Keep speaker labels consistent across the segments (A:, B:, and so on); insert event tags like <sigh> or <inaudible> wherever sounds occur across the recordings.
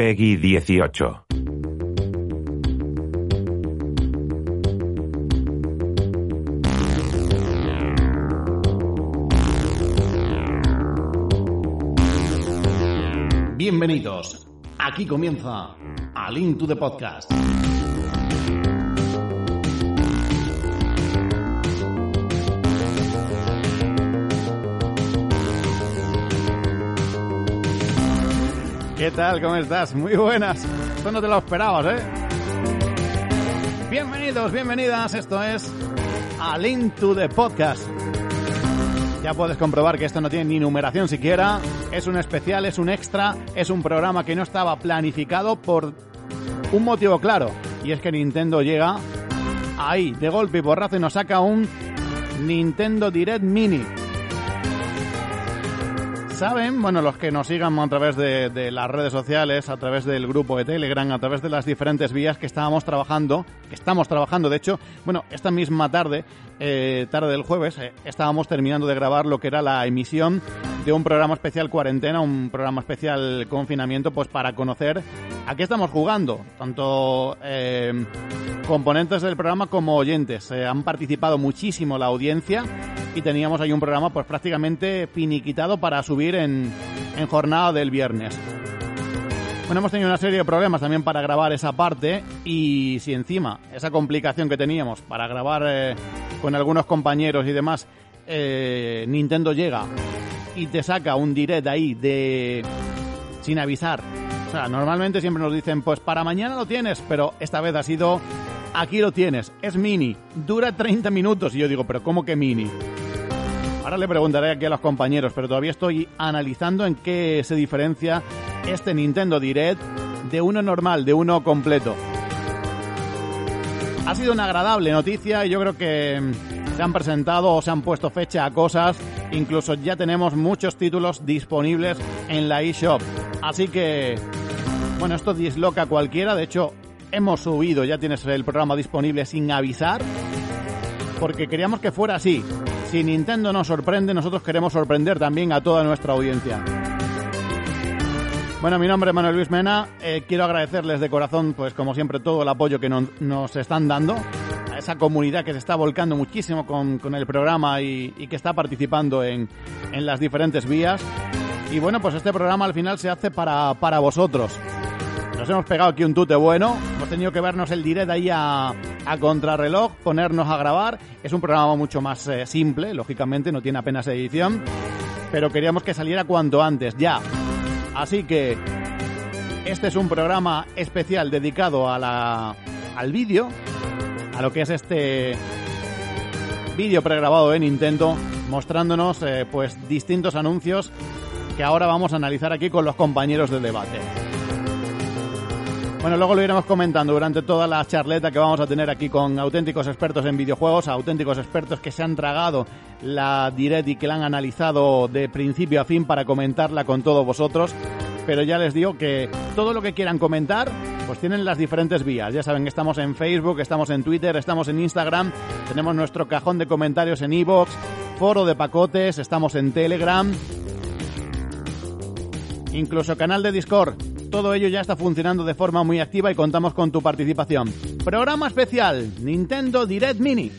A: Peggy 18.
B: Bienvenidos. Aquí comienza Al Into the Podcast. ¿Qué tal? ¿Cómo estás? Muy buenas. Esto no te lo esperabas, ¿eh? Bienvenidos, bienvenidas. Esto es Al Into the Podcast. Ya puedes comprobar que esto no tiene ni numeración siquiera. Es un especial, es un extra, es un programa que no estaba planificado por un motivo claro. Y es que Nintendo llega ahí, de golpe y porrazo, y nos saca un Nintendo Direct Mini. Saben, bueno, los que nos sigan a través de, las redes sociales, a través del grupo de Telegram, a través de las diferentes vías que estábamos trabajando, que estamos trabajando, de hecho, bueno, esta misma tarde, eh, tarde del jueves, eh, estábamos terminando de grabar lo que era la emisión de un programa especial cuarentena, un programa especial confinamiento, pues para conocer a qué estamos jugando. Tanto eh, componentes del programa como oyentes. han participado muchísimo la audiencia y teníamos ahí un programa pues prácticamente finiquitado para subir en, jornada del viernes. Bueno, hemos tenido una serie de problemas también para grabar esa parte y si encima esa complicación que teníamos para grabar eh, con algunos compañeros y demás, eh, Nintendo llega y te saca un direct ahí de sin avisar. O sea, normalmente siempre nos dicen, pues para mañana lo tienes, pero esta vez ha sido, aquí lo tienes, es mini, dura 30 minutos y yo digo, pero ¿cómo que mini? Ahora le preguntaré aquí a los compañeros, pero todavía estoy analizando en qué se diferencia este Nintendo Direct de uno normal, de uno completo. Ha sido una agradable noticia y yo creo que se han presentado o se han puesto fecha a cosas. Incluso ya tenemos muchos títulos disponibles en la eShop. Así que, bueno, esto disloca a cualquiera. De hecho, hemos subido, ya tienes el programa disponible sin avisar. Porque queríamos que fuera así. Si Nintendo nos sorprende, nosotros queremos sorprender también a toda nuestra audiencia. Bueno, mi nombre es Manuel Luis Mena. Eh, quiero agradecerles de corazón, pues como siempre, todo el apoyo que no, nos están dando. A esa comunidad que se está volcando muchísimo con, con el programa y, y, que está participando en, en, las diferentes vías. Y bueno, pues este programa al final se hace para, para vosotros. Nos hemos pegado aquí un tute bueno. Hemos tenido que vernos el direct ahí a, contrarreloj, ponernos a grabar. Es un programa mucho más eh, simple, lógicamente, no tiene apenas edición. Pero queríamos que saliera cuanto antes, ya. Así que este es un programa especial dedicado a la, al vídeo, a lo que es este vídeo pregrabado de Nintendo, mostrándonos eh, pues distintos anuncios que ahora vamos a analizar aquí con los compañeros de debate. Bueno, luego lo iremos comentando durante toda la charleta que vamos a tener aquí con auténticos expertos en videojuegos, auténticos expertos que se han tragado la Direct y que la han analizado de principio a fin para comentarla con todos vosotros. Pero ya les digo que todo lo que quieran comentar, pues tienen las diferentes vías. Ya saben estamos en Facebook, estamos en Twitter, estamos en Instagram, tenemos nuestro cajón de comentarios en iVoox, foro de pacotes, estamos en Telegram, incluso canal de Discord. Todo ello ya está funcionando de forma muy activa y contamos con tu participación. Programa especial Nintendo Direct Mini.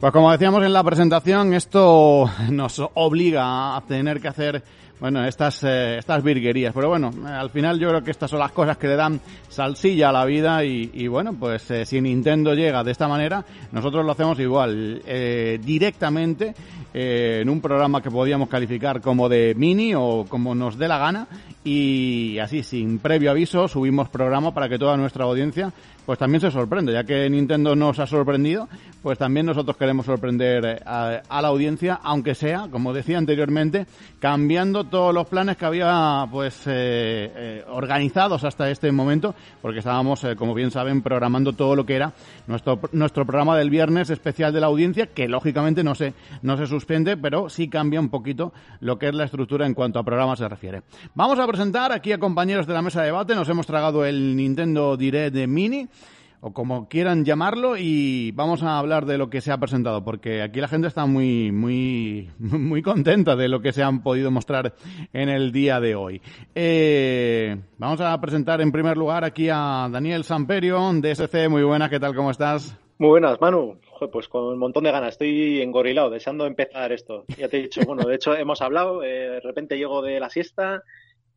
B: Pues como decíamos en la presentación, esto nos obliga a tener que hacer bueno, estas, eh, estas virguerías. Pero bueno, al final yo creo que estas son las cosas que le dan salsilla a la vida y, y bueno, pues eh, si Nintendo llega de esta manera, nosotros lo hacemos igual, eh, directamente en un programa que podíamos calificar como de mini o como nos dé la gana y así sin previo aviso subimos programa para que toda nuestra audiencia pues también se sorprende, ya que Nintendo nos ha sorprendido, pues también nosotros queremos sorprender eh, a, la audiencia, aunque sea, como decía anteriormente, cambiando todos los planes que había pues eh, eh, organizados hasta este momento, porque estábamos, como bien saben, programando todo lo que era nuestro nuestro programa del viernes especial de la audiencia, que lógicamente no se no se suspende, pero sí cambia un poquito lo que es la estructura en cuanto a programas se refiere. Vamos a presentar aquí a compañeros de la mesa de debate, nos hemos tragado el Nintendo Direct de Mini o como quieran llamarlo y vamos a hablar de lo que se ha presentado porque aquí la gente está muy muy <laughs> muy contenta de lo que se han podido mostrar en el día de hoy. Eh, vamos a presentar en primer lugar aquí a Daniel Samperio de SC. Muy buenas, ¿qué tal? ¿Cómo estás?
A: Muy buenas, Manu. pues con un montón de ganas. Estoy engorilado, deseando empezar esto. Ya te he dicho, bueno, de hecho hemos hablado, eh, de repente llego de la siesta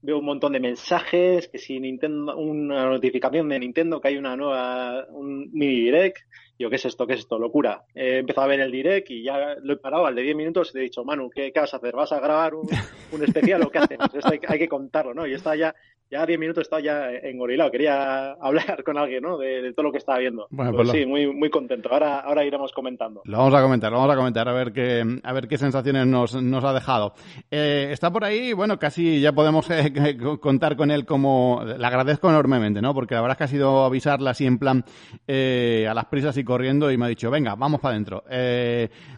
A: veo un montón de mensajes, que si Nintendo, una notificación de Nintendo que hay una nueva, un mini direct, yo, ¿qué es esto? ¿Qué es esto? Locura. He empezado a ver el direct y ya lo he parado al de 10 minutos y he dicho, Manu, ¿qué, vas a hacer? ¿Vas a grabar un, un especial o qué haces? Esto hay, hay, que contarlo, ¿no? Y está ya ya 10 minutos estaba ya engorilado. Quería <laughs> hablar con alguien, ¿no? De, todo lo que estaba viendo. Bueno, pues, sí, muy, muy contento. Ahora, ahora iremos comentando.
B: Lo vamos a comentar, lo vamos a comentar, a ver qué, a ver qué sensaciones nos, nos ha dejado. Eh, está por ahí, bueno, casi ya podemos eh, <laughs> contar con él como... Le agradezco enormemente, ¿no? Porque la verdad es que ha sido avisarla así en plan eh, a las prisas y corriendo y me ha dicho, venga, vamos para adentro.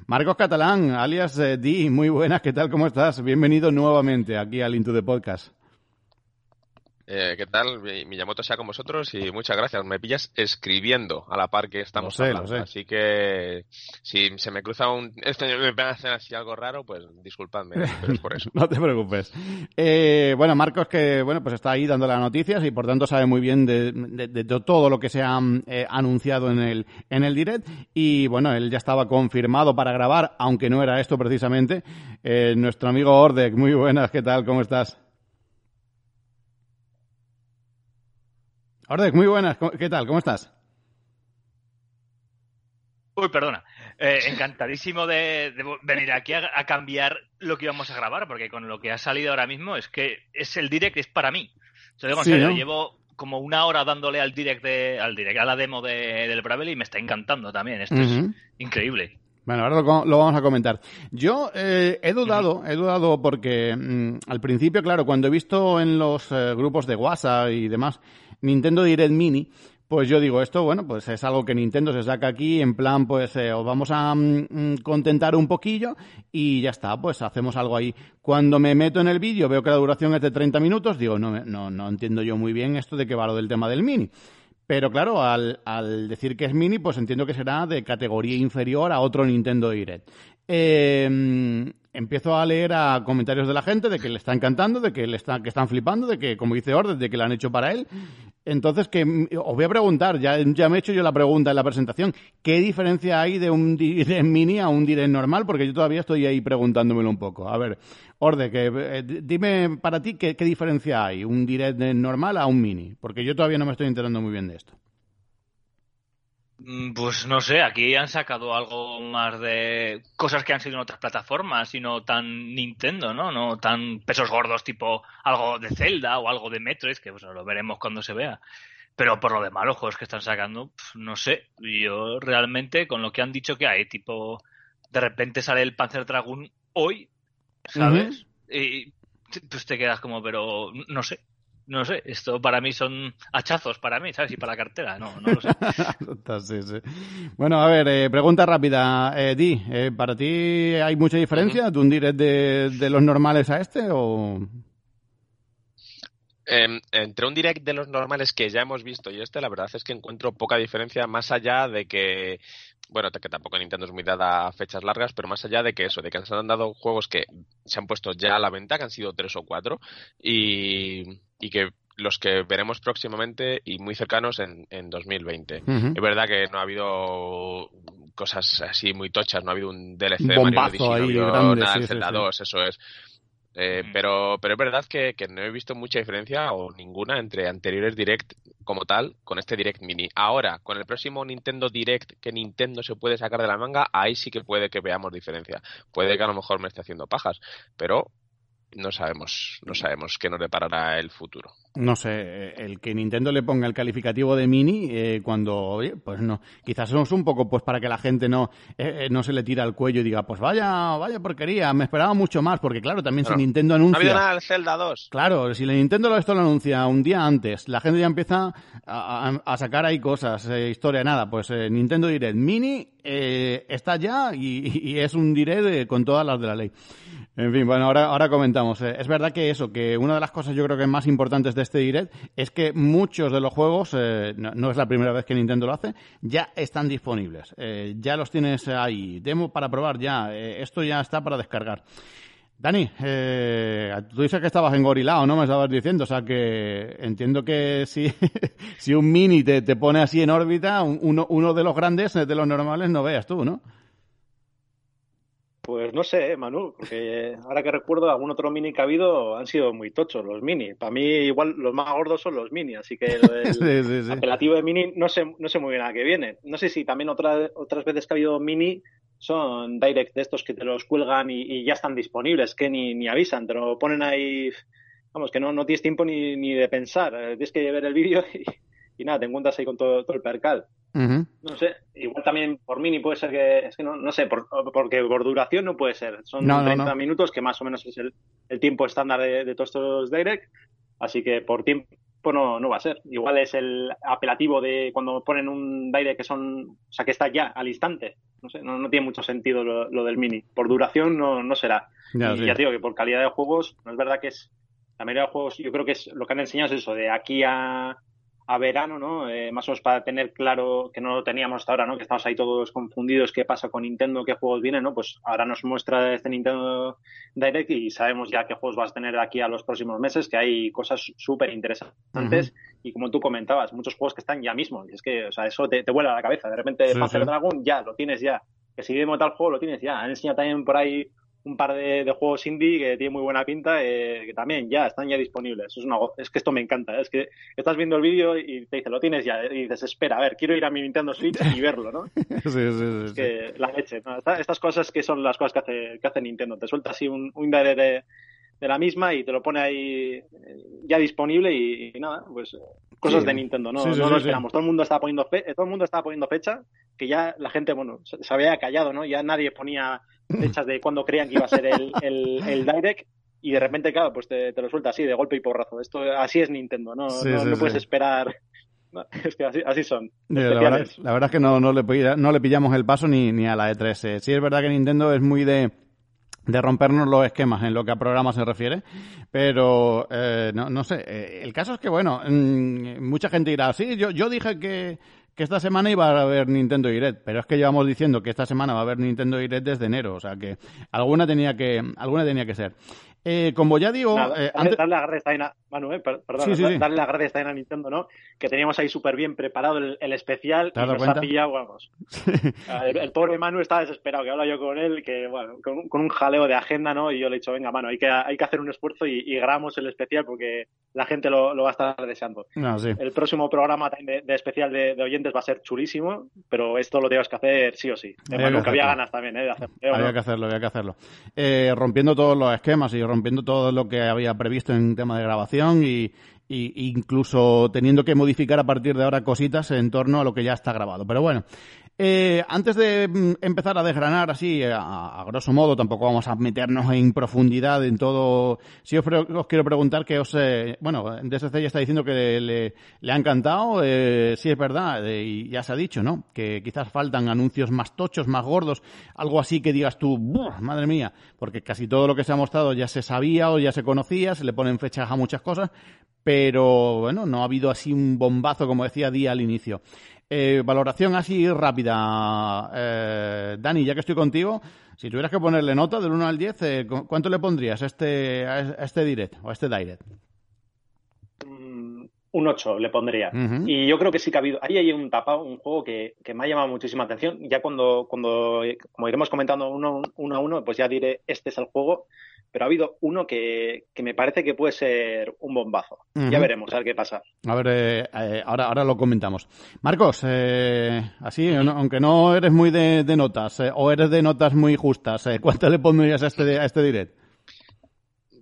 B: Marcos Catalán, alias Di, muy buenas, ¿qué tal? ¿Cómo estás? Bienvenido nuevamente aquí al Into the Podcast.
C: Eh, ¿Qué tal? Miyamoto sea con vosotros y muchas gracias. Me pillas escribiendo a la par que estamos hablando. Así que si se me cruza un... Esto me van a hacer así algo raro, pues disculpadme, pero es por eso. <laughs>
B: no te preocupes. Eh, bueno, Marcos que bueno pues está ahí dando las noticias y por tanto sabe muy bien de, todo lo que se ha eh, anunciado en el, en el direct y bueno, él ya estaba confirmado para grabar, aunque no era esto precisamente. nuestro amigo Ordek, muy buenas, ¿qué tal? ¿Cómo estás? Muy buenas. ¿Qué tal? ¿Cómo estás?
D: Uy, perdona. Eh, encantadísimo de, venir aquí a, cambiar lo que íbamos a grabar, porque con lo que ha salido ahora mismo es que es el direct, es para mí. Te digo en serio, llevo como una hora dándole al direct, de, al direct a la demo de, del Bravel y me está encantando también. Esto es increíble.
B: Bueno, ahora lo, vamos a comentar. Yo eh, he dudado, he dudado porque mm, al principio, claro, cuando he visto en los eh, grupos de WhatsApp y demás Nintendo Direct Mini, pues yo digo, esto, bueno, pues es algo que Nintendo se saca aquí en plan, pues eh, os vamos a mm, mm, contentar un poquillo y ya está, pues hacemos algo ahí. Cuando me meto en el vídeo veo que la duración es de 30 minutos, digo, no, no, no entiendo yo muy bien esto de que va lo del tema del Mini. Pero claro, al, al, decir que es mini, pues entiendo que será de categoría inferior a otro Nintendo Direct. Eh, empiezo a leer a comentarios de la gente de que le está encantando, de que le está, que están flipando, de que, como dice Orden, de que lo han hecho para él. Entonces, que os voy a preguntar, ya, ya me he hecho yo la pregunta en la presentación, ¿qué diferencia hay de un direct mini a un direct normal? Porque yo todavía estoy ahí preguntándomelo un poco. A ver, Orde, que, eh, dime para ti qué, qué diferencia hay, un direct normal a un mini, porque yo todavía no me estoy enterando muy bien de esto.
D: Mm, pues no sé, aquí han sacado algo más de cosas que han sido en otras plataformas y no tan Nintendo, ¿no? No tan pesos gordos tipo algo de Zelda o algo de Metroid, que pues lo veremos cuando se vea. Pero por lo demás, los juegos que están sacando, no sé. Yo realmente, con lo que han dicho que hay, tipo, de repente sale el Panzer Dragon hoy, ¿sabes? Y pues te quedas como, pero no sé no sé, esto para mí son hachazos para mí, ¿sabes? Y para la cartera, no, no lo sé. <laughs>
B: Bueno, a ver, eh, pregunta rápida. Eh, Di, eh, ¿para ti hay mucha diferencia de un direct de, los normales a este o...?
C: Em, entre un direct de los normales que ya hemos visto y este, la verdad es que encuentro poca diferencia más allá de que bueno, que tampoco Nintendo es muy dada a fechas largas, pero más allá de que eso, de que se han dado juegos que se han puesto ya a la venta, que han sido tres o cuatro, y, y que los que veremos próximamente y muy cercanos en, en 2020. Es verdad que no ha habido cosas así muy tochas, no ha habido un DLC
B: Mario no ha habido
C: nada Zelda 2, eso es. Eh, pero, pero es verdad que, que, no he visto mucha diferencia o ninguna entre anteriores Direct como tal con este Direct Mini. Ahora, con el próximo Nintendo Direct que Nintendo se puede sacar de la manga, ahí sí que puede que veamos diferencia. Puede que a lo mejor me esté haciendo pajas, pero no sabemos, no sabemos qué nos deparará el futuro.
B: No sé, el que Nintendo le ponga el calificativo de mini eh, cuando, oye, pues no, quizás es un poco pues para que la gente no, eh, no se le tira al cuello y diga, pues vaya, vaya porquería, me esperaba mucho más, porque claro, también si Nintendo anuncia...
C: No ha habido nada Zelda 2.
B: Claro, si Nintendo esto lo anuncia un día antes, la gente ya empieza a, sacar ahí cosas, eh, historia, nada, pues Nintendo Direct Mini está ya y, y, es un Direct con todas las de la ley. En fin, bueno, ahora, ahora comentamos. Eh, es verdad que eso, que una de las cosas yo creo que más importantes de este Direct es que muchos de los juegos, eh, no, es la primera vez que Nintendo lo hace, ya están disponibles. Eh, ya los tienes ahí. Demo para probar ya. esto ya está para descargar. Dani, tú dices que estabas engorilado, ¿no? Me estabas diciendo. O sea que entiendo que si, <laughs> si un mini te, te pone así en órbita, uno, uno de los grandes, de los normales, no veas tú, ¿no?
A: Pues no sé, Manu, porque ahora que recuerdo algún otro mini que ha habido han sido muy tochos los mini. Para mí igual los más gordos son los mini, así que el, <laughs> apelativo de mini no sé, no sé muy bien a qué viene. No sé si también otra, otras veces que ha habido mini son direct de estos que te los cuelgan y, ya están disponibles, que ni, ni avisan, te lo ponen ahí, vamos, que no, no tienes tiempo ni, ni de pensar, eh, tienes que ver el vídeo y, y nada, te encuentras ahí con todo, todo el percal. No sé, igual también por mini puede ser que, es que no, no sé, por, porque por duración no puede ser. Son 30 minutos, que más o menos es el, el tiempo estándar de, todos estos direct, así que por tiempo no, no va a ser. Igual es el apelativo de cuando ponen un direct que son, o sea, que está ya al instante. No sé, no, no tiene mucho sentido lo, del mini. Por duración no, no será. Ya, y ya digo que por calidad de juegos, no es verdad que es, la mayoría de juegos, yo creo que es lo que han enseñado es eso, de aquí a a verano, ¿no? Eh, más o menos para tener claro que no lo teníamos hasta ahora, ¿no? Que estamos ahí todos confundidos qué pasa con Nintendo, qué juegos vienen, ¿no? Pues ahora nos muestra este Nintendo Direct y sabemos ya qué juegos vas a tener de aquí a los próximos meses, que hay cosas súper interesantes y como tú comentabas, muchos juegos que están ya mismo. Y es que, o sea, eso te, te vuela a la cabeza. De repente, sí, Dragon, ya, lo tienes ya. Que si vemos tal juego, lo tienes ya. Han enseñado también por ahí un par de, juegos indie que tienen muy buena pinta, eh, que también ya están ya disponibles. Es, una, es que esto me encanta. Es que estás viendo el vídeo y te dice, lo tienes ya. Y dices, espera, a ver, quiero ir a mi Nintendo Switch y verlo, ¿no? <laughs>
B: sí, sí, sí.
A: Es que la leche. Estas cosas que son las cosas que hace, que hace Nintendo. Te suelta así un, un de, de, la misma y te lo pone ahí eh, ya disponible y, nada, pues cosas de Nintendo, no, no lo esperamos. Todo el mundo estaba poniendo todo el mundo estaba poniendo fecha, que ya la gente, bueno, se había callado, ¿no? Ya nadie ponía fechas de cuando creían que iba a ser el, el, Direct y de repente, claro, pues te, lo suelta así, de golpe y porrazo. Esto, así es Nintendo, no, no, puedes esperar. <laughs> es que así, son.
B: La verdad, es que no, no, le, no le pillamos el paso ni, ni a la E3. Eh, sí es verdad que Nintendo es muy de de rompernos los esquemas en lo que a programas se refiere, pero eh, no, no sé, eh, el caso es que, bueno, mm, mucha gente dirá, sí, yo, yo dije que, que esta semana iba a haber Nintendo Direct, pero es que llevamos diciendo que esta semana va a haber Nintendo Direct desde enero, o sea que alguna tenía que, alguna tenía que ser. Eh, como ya digo...
A: eh, <laughs> antes... Darle la también a, Manu, eh, perdón, darle gracias a Nintendo, ¿no? Que teníamos ahí súper bien preparado el, especial y nos cuenta? ha pillado, vamos. <laughs> el, pobre Manu estaba desesperado, que hablo yo con él, que bueno, con, un jaleo de agenda, ¿no? Y yo le he dicho, venga, Manu, hay que, hay que hacer un esfuerzo y, y grabamos el especial porque la gente lo, lo va a estar deseando. El próximo programa de, de especial de, de, oyentes va a ser chulísimo, pero esto lo tienes que hacer sí o sí. Había que, había ganas también, ¿eh? De hacerlo,
B: había que hacerlo, había que hacerlo. Eh, rompiendo todos los esquemas y rompiendo todo lo que había previsto en tema de grabación y, incluso teniendo que modificar a partir de ahora cositas en torno a lo que ya está grabado. Pero bueno, eh, antes de mm, empezar a desgranar así, a, grosso modo, tampoco vamos a meternos en profundidad en todo. Si os, os quiero preguntar que os, eh, bueno, DSC ya está diciendo que le, le ha encantado, eh, sí es verdad, eh, y ya se ha dicho, ¿no? Que quizás faltan anuncios más tochos, más gordos, algo así que digas tú, madre mía, porque casi todo lo que se ha mostrado ya se sabía o ya se conocía, se le ponen fechas a muchas cosas, pero bueno, no ha habido así un bombazo, como decía Día al inicio. Eh, valoración así rápida. Eh, Dani, ya que estoy contigo, si tuvieras que ponerle nota del 1 al 10, eh, ¿cuánto le pondrías a este, a este direct o a este direct?
A: Mm, un 8 le pondría. Y yo creo que sí que ha habido. Ahí hay un tapado, un juego que, me ha llamado muchísima atención. Ya cuando, cuando como iremos comentando uno, uno a uno, pues ya diré, este es el juego. Pero ha habido uno que, que me parece que puede ser un bombazo. Ya veremos, a ver qué pasa.
B: A ver, eh, eh, ahora, ahora lo comentamos. Marcos, eh, así, aunque no eres muy de, notas, o eres de notas muy justas, ¿cuánto le pondrías a este, a este direct?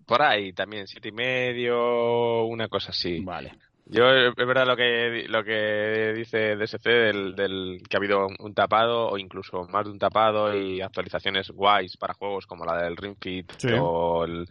C: Por ahí también, siete y medio, una cosa así.
B: Vale.
C: Yo, es verdad lo que, lo que dice DSC del, del que ha habido un tapado o incluso más de un tapado y actualizaciones guays para juegos como la del Ring Fit o el,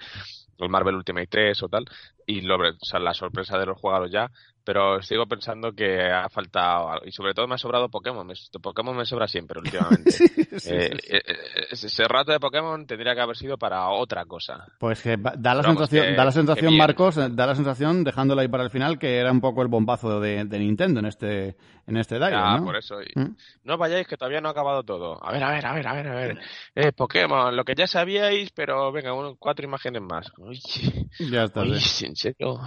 C: el, Marvel Ultimate 3 o tal. Y lo, o sea, la sorpresa de los jugadores ya pero sigo pensando que ha faltado. Y sobre todo me ha sobrado Pokémon. Pokémon me sobra siempre últimamente. <laughs> Eh, eh, eh, ese rato de Pokémon tendría que haber sido para otra cosa.
B: Pues que da la sensación, da la sensación Marcos, da la sensación, dejándolo ahí para el final, que era un poco el bombazo de, Nintendo en este, en este
C: Ah, por eso. ¿Mm? No vayáis, que todavía no ha acabado todo. A ver, a ver, a ver, a ver, a ver. Eh, Pokémon, lo que ya sabíais, pero venga, cuatro imágenes más. Uy,
B: ya está.
C: Uy, en serio.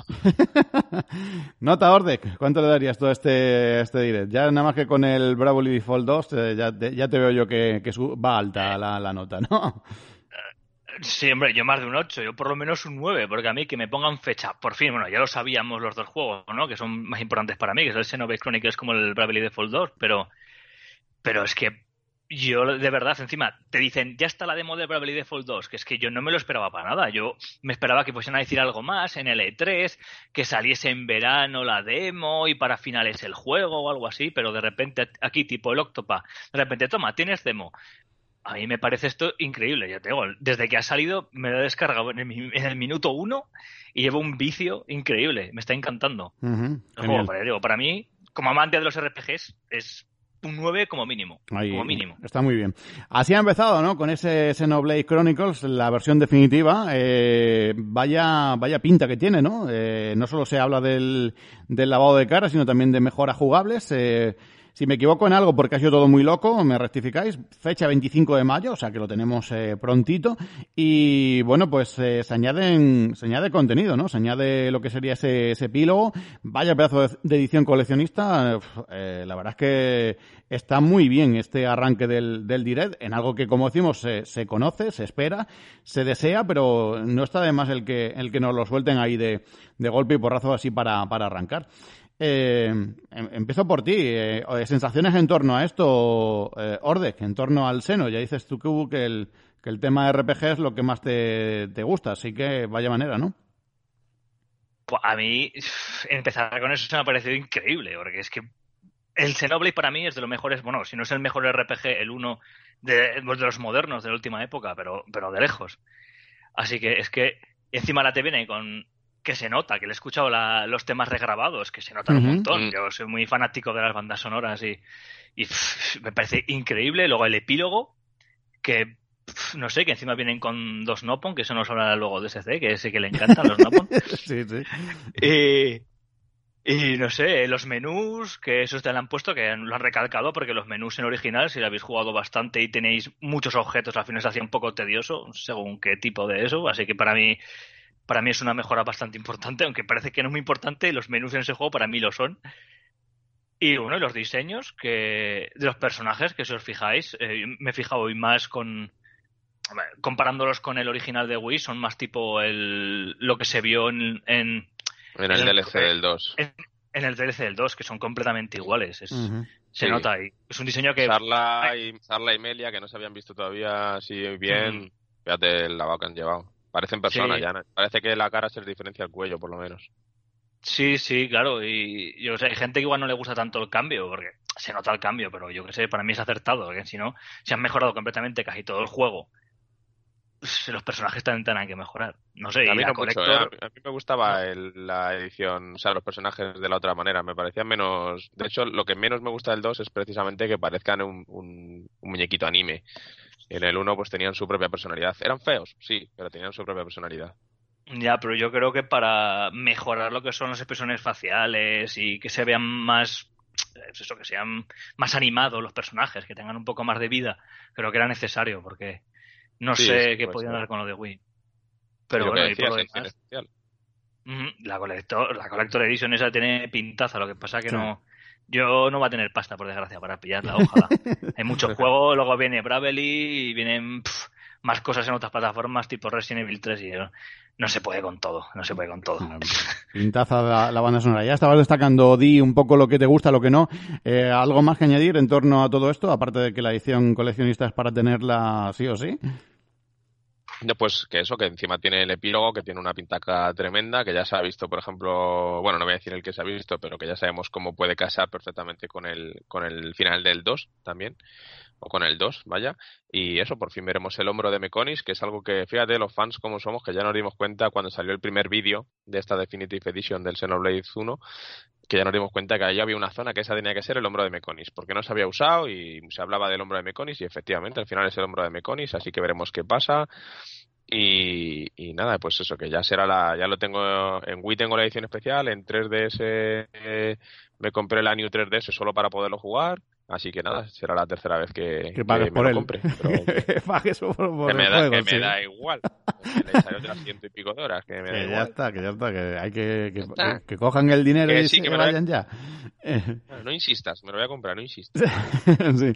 C: <laughs>
B: Nota Ordec, ¿cuánto le darías todo este, este direct? Ya nada más que con el Bravely Default 2, eh, ya, te, ya, te, veo yo que, que va alta la, la nota, ¿no?
D: Sí, hombre, yo más de un 8, yo por lo menos un 9, porque a mí que me pongan fecha, por fin, bueno, ya lo sabíamos los dos juegos, ¿no? Que son más importantes para mí, que es el Xenoblade Chronicles como el Bravely Default 2, pero, pero es que yo de verdad, encima, te dicen, ya está la demo de Bravely Default 2, que es que yo no me lo esperaba para nada. Yo me esperaba que fuesen a decir algo más en el E3, que saliese en verano la demo y para finales el juego o algo así, pero de repente aquí, tipo el Octopa, de repente, toma, tienes demo. A mí me parece esto increíble, ya te digo. Desde que ha salido, me lo he descargado en el, minuto uno y llevo un vicio increíble. Me está encantando. para mí, como amante de los RPGs, es un 9 como mínimo. como mínimo.
B: Está muy bien. Así ha empezado, ¿no? Con ese Xenoblade Chronicles, la versión definitiva. Eh, vaya, vaya pinta que tiene, ¿no? Eh, no solo se habla del, del lavado de cara, sino también de mejoras jugables. Eh, si me equivoco en algo porque ha sido todo muy loco, me rectificáis. Fecha 25 de mayo, o sea que lo tenemos eh, prontito. Y bueno, pues eh, se, añaden, se añade contenido, ¿no? Se añade lo que sería ese, ese epílogo. Vaya pedazo de, edición coleccionista. Eh, la verdad es que está muy bien este arranque del, del direct en algo que, como decimos, se, se, conoce, se espera, se desea, pero no está de más el que, el que nos lo suelten ahí de, de golpe y porrazo así para, para arrancar. Eh, em, empiezo por ti. Eh, sensaciones en torno a esto, eh, Ordec, en torno al seno. Ya dices tú que el, que el tema de RPG es lo que más te, gusta, así que vaya manera, ¿no?
D: Pues a mí, empezar con eso se me ha parecido increíble, porque es que el Xenoblade para mí es de los mejores, bueno, si no es el mejor RPG, el uno de, pues de los modernos de la última época, pero, pero de lejos. Así que es que encima la te viene con que se nota, que le he escuchado los temas regrabados, que se notan un montón. Mm. Yo soy muy fanático de las bandas sonoras y, me parece increíble. Luego el epílogo, que no sé, que encima vienen con dos Nopon, que eso nos habla luego de SC, que ese que le encantan los Nopon. <laughs>
B: sí, sí.
D: Y, no sé, los menús, que eso te lo han puesto, que lo han recalcado, porque los menús en original, si lo habéis jugado bastante y tenéis muchos objetos, al final se hacía un poco tedioso, según qué tipo de eso. Así que para mí para mí es una mejora bastante importante, aunque parece que no es muy importante, los menús en ese juego para mí lo son. Y bueno, los diseños que de los personajes, que si os fijáis, eh, me he fijado hoy más con comparándolos con el original de Wii, son más tipo el lo que se vio en
C: en, el, DLC del 2.
D: En, el DLC del 2, que son completamente iguales. Se nota ahí. Es un diseño que.
C: Sarla y, Sarla y Melia, que no se habían visto todavía así bien. Fíjate el lavado que han llevado. Parecen personas ya, Parece que la cara se diferencia al cuello, por lo menos.
D: Sí, sí, claro. Y yo sé, hay gente que igual no le gusta tanto el cambio, porque se nota el cambio, pero yo que sé, para mí es acertado, porque si no, se han mejorado completamente casi todo el juego. Los personajes también tendrán que mejorar. No sé,
C: a mí, no mucho, ¿eh? a mí me gustaba la edición, o sea, los personajes de la otra manera. Me parecían menos. De hecho, lo que menos me gusta del 2 es precisamente que parezcan un, un muñequito anime en el 1 pues tenían su propia personalidad. Eran feos, sí, pero tenían su propia personalidad.
D: Ya, pero yo creo que para mejorar lo que son las expresiones faciales y que se vean más pues eso, que sean más animados los personajes, que tengan un poco más de vida, creo que era necesario, porque no sé qué podían dar con lo de Wii. Pero bueno, y por lo demás, la Collector, la Collector Edition esa tiene pintaza, lo que pasa que no yo no va a tener pasta, por desgracia, para pillarla, ojalá. <laughs> Hay muchos juegos, luego viene Bravely y vienen más cosas en otras plataformas tipo Resident Evil 3 y no se puede con todo, no se puede con todo.
B: Pintaza la, banda sonora. Ya estabas destacando, Di, un poco lo que te gusta, lo que no. Eh, ¿Algo más que añadir en torno a todo esto, aparte de que la edición coleccionista es para tenerla sí o sí?
C: Pues que eso, que encima tiene el epílogo, que tiene una pintaca tremenda, que ya se ha visto, por ejemplo, bueno, no voy a decir el que se ha visto, pero que ya sabemos cómo puede casar perfectamente con el, con el final del 2 también o con el 2, vaya. Y eso, por fin veremos el hombro de Meconis, que es algo que, fíjate, los fans como somos, que ya nos dimos cuenta cuando salió el primer vídeo de esta Definitive Edition del Xenoblade 1, que ya nos dimos cuenta que ahí había una zona que esa tenía que ser el hombro de Meconis, porque no se había usado y se hablaba del hombro de Meconis y efectivamente al final es el hombro de Meconis, así que veremos qué pasa. Y, nada, pues eso, que ya será la, ya lo tengo en Wii tengo la edición especial, en 3DS eh, me compré la New 3DS solo para poderlo jugar Así que nada, será la tercera vez que,
B: que, me
C: lo compre. <laughs>
B: pagues por,
C: que me, da, que me da igual. Le sale otras ciento y pico de horas. Que, me
B: que
C: da
B: ya está, que ya está. Que hay que, que, cojan el dinero y se vayan ya.
C: No, insistas, me lo voy a comprar, no insistas. <laughs>
B: sí.